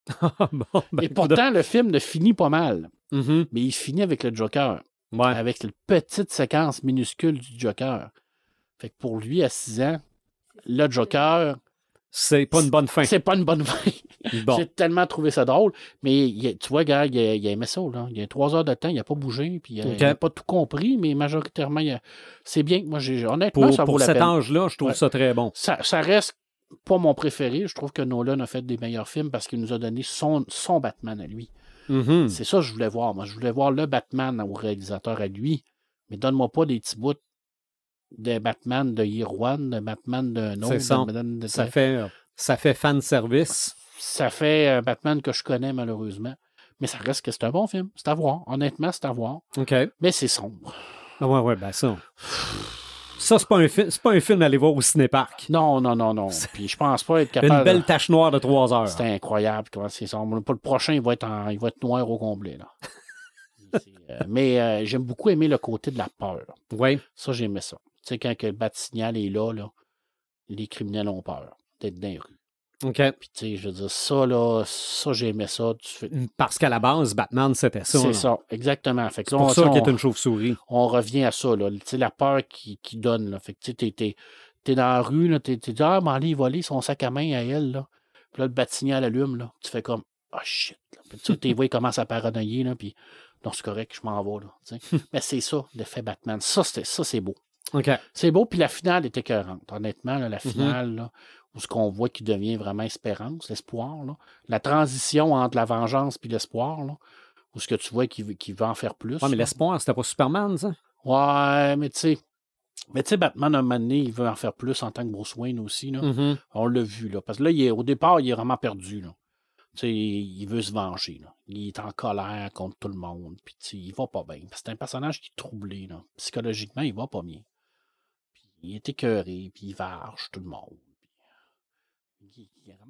bon, ben, Et pourtant, le film ne finit pas mal. Mhm. Mais il finit avec le Joker Ouais. avec cette petite séquence minuscule du Joker. Fait que pour lui, à 6 ans, le Joker, C'est pas une bonne fin. c'est pas une bonne fin. Bon. J'ai tellement trouvé ça drôle. Mais il tu vois, gars, il a, il a aimé ça. Là. Il y a trois heures de temps, il n'a pas bougé. Puis il Ok. n'a pas tout compris, mais majoritairement, il a- c'est bien. Moi, j'ai, honnêtement, Pour, ça vaut pour la cet peine. âge-là, je trouve Ouais. ça très bon. Ça, ça reste pas mon préféré. Je trouve que Nolan a fait des meilleurs films parce qu'il nous a donné son, son Batman à lui. Mhm. C'est ça que je voulais voir. Moi, je voulais voir le Batman au réalisateur à lui. Mais donne-moi pas des petits bouts de Batman de Year One, de Batman d'un autre. C'est ça. de Batman de- Ça fait, ça fait fan service. Ça fait un Batman que je connais malheureusement. Mais ça reste que c'est un bon film. C'est à voir. Honnêtement, c'est à voir. OK. Mais c'est sombre. Ah ouais, ouais, ben ça. Ça, c'est pas un film, c'est pas un film à aller voir au cinéparc. Non, non, non, non. Puis je pense pas être Une capable. belle tache noire de trois heures. C'est incroyable comment c'est sombre. Pour le prochain, il va être, en- il va être noir au complet. Là. Euh, mais euh, j'aime beaucoup aimer le côté de la peur. Oui. Ça, j'aimais ça. Tu sais, quand le bat-signal est là, là, les criminels ont peur d'être dans les rues. OK. Puis, tu sais, je veux dire, ça, là, ça, j'aimais ça. Fais- Parce qu'à la base, Batman, c'était ça. C'est ça, exactement. Fait que C'est là, pour on- ça qu'il est une chauve-souris. on revient à ça, là. Tu sais, la peur qui, qui donne, là. Fait que, tu sais, t'es, dans la rue, là, t'es, t'es dit, ah, mais allez voler son sac à main à elle, là. Puis là, le bat-signal allume, là. Tu fais comme, ah, shit. là. Puis tu sais, tes voix ils commencent à paranoïer, là, puis non, c'est correct, je m'en vais, là. tu sais. mais c'est ça, l'effet Batman. Ça, c'était, ça, c'est beau. OK. C'est beau, puis la finale était écœurante. Honnêtement, là, la finale, là, où ce qu'on voit qui devient vraiment espérance, l'espoir, là. La transition entre la vengeance puis l'espoir, là. Où ce que tu vois qu'il veut- qu'il va en faire plus. Ouais, mais l'espoir, c'était pas Superman, ça? Ouais, mais tu sais. Mais tu sais, Batman, un moment donné, il veut en faire plus en tant que Bruce Wayne aussi. Là. Mhm. On l'a vu, là. Parce que là, il est, au départ, il est vraiment perdu, là. Tu sais, il veut se venger, là. Il est en colère contre tout le monde. Puis, il va pas bien. C'est un personnage qui est troublé, là. Psychologiquement, il va pas bien. Puis, il est écœuré, puis il varge tout le monde.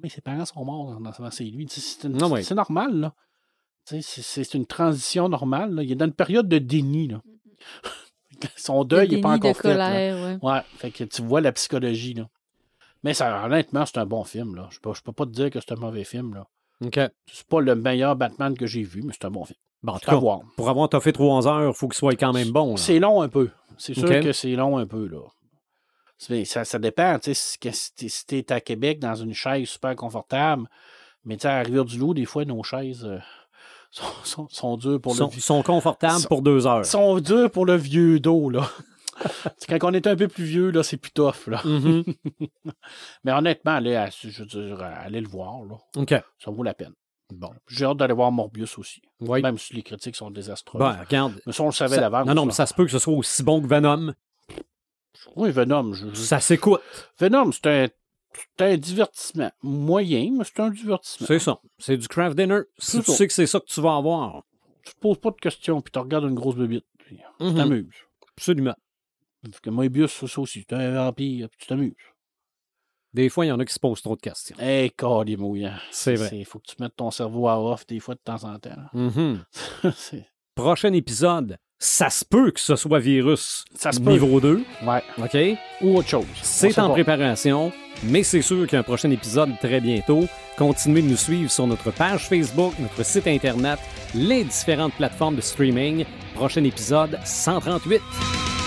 Ses parents sont morts dans, c'est lui. C'est ouais. normal, là. C'est une transition normale. là. Il est dans une période de déni. Là. Son deuil n'est pas déni de encore fait. là. colère, ouais. Ouais, fait que tu vois la psychologie. Là. Mais ça, honnêtement, c'est un bon film. Là. Je peux, je peux pas te dire que c'est un mauvais film. Là. OK. C'est pas le meilleur Batman que j'ai vu, mais c'est un bon film. Bon, en tout cas, voir. pour avoir toffé trois heures, il faut qu'il soit quand même bon. C'est long un peu. C'est sûr que c'est long un peu, là. Ça, ça dépend, tu sais, si si t'es à Québec dans une chaise super confortable, mais tu à Rivière-du-Loup, des fois, nos chaises euh, sont, sont, sont dures pour sont, le ils sont confortables sont- pour deux heures. sont dures pour le vieux dos, là. Quand on est un peu plus vieux, là, c'est plus tough, là. Mhm. Mais honnêtement, allez, à- je veux dire, allez le voir, là. OK. Ça vaut la peine. Bon. J'ai hâte d'aller voir Morbius aussi. Oui. Même si les critiques sont désastreuses. Ben, regarde. mais ça, on le savait d'avance. non, non, mais ça se peut que ce soit aussi bon que Venom. Oui, Venom. je- je- Ça s'écoute. Venom, c'est un, c'est un divertissement. Moyen, mais c'est un divertissement. C'est ça. C'est du craft dinner. Si C'est tu ça. sais que c'est ça que tu vas avoir. Tu te poses pas de questions, puis tu regardes une grosse bébite. puis Tu Mhm. t'amuses. Absolument. Parce que Moebius, c'est ça aussi. Tu es un vampire, puis tu t'amuses. Des fois, il y en a qui se posent trop de questions. Hé, hey, mouillant. C'est vrai. Il faut que tu mettes ton cerveau à off des fois de temps en temps. Mhm. C'est- Prochain épisode, ça se peut que ce soit virus Ça se peut. niveau 2. Ouais. OK? Ou autre chose. C'est en pas. préparation, mais c'est sûr qu'il y a un prochain épisode très bientôt. Continuez de nous suivre sur notre page Facebook, notre site Internet, les différentes plateformes de streaming. Prochain épisode 138.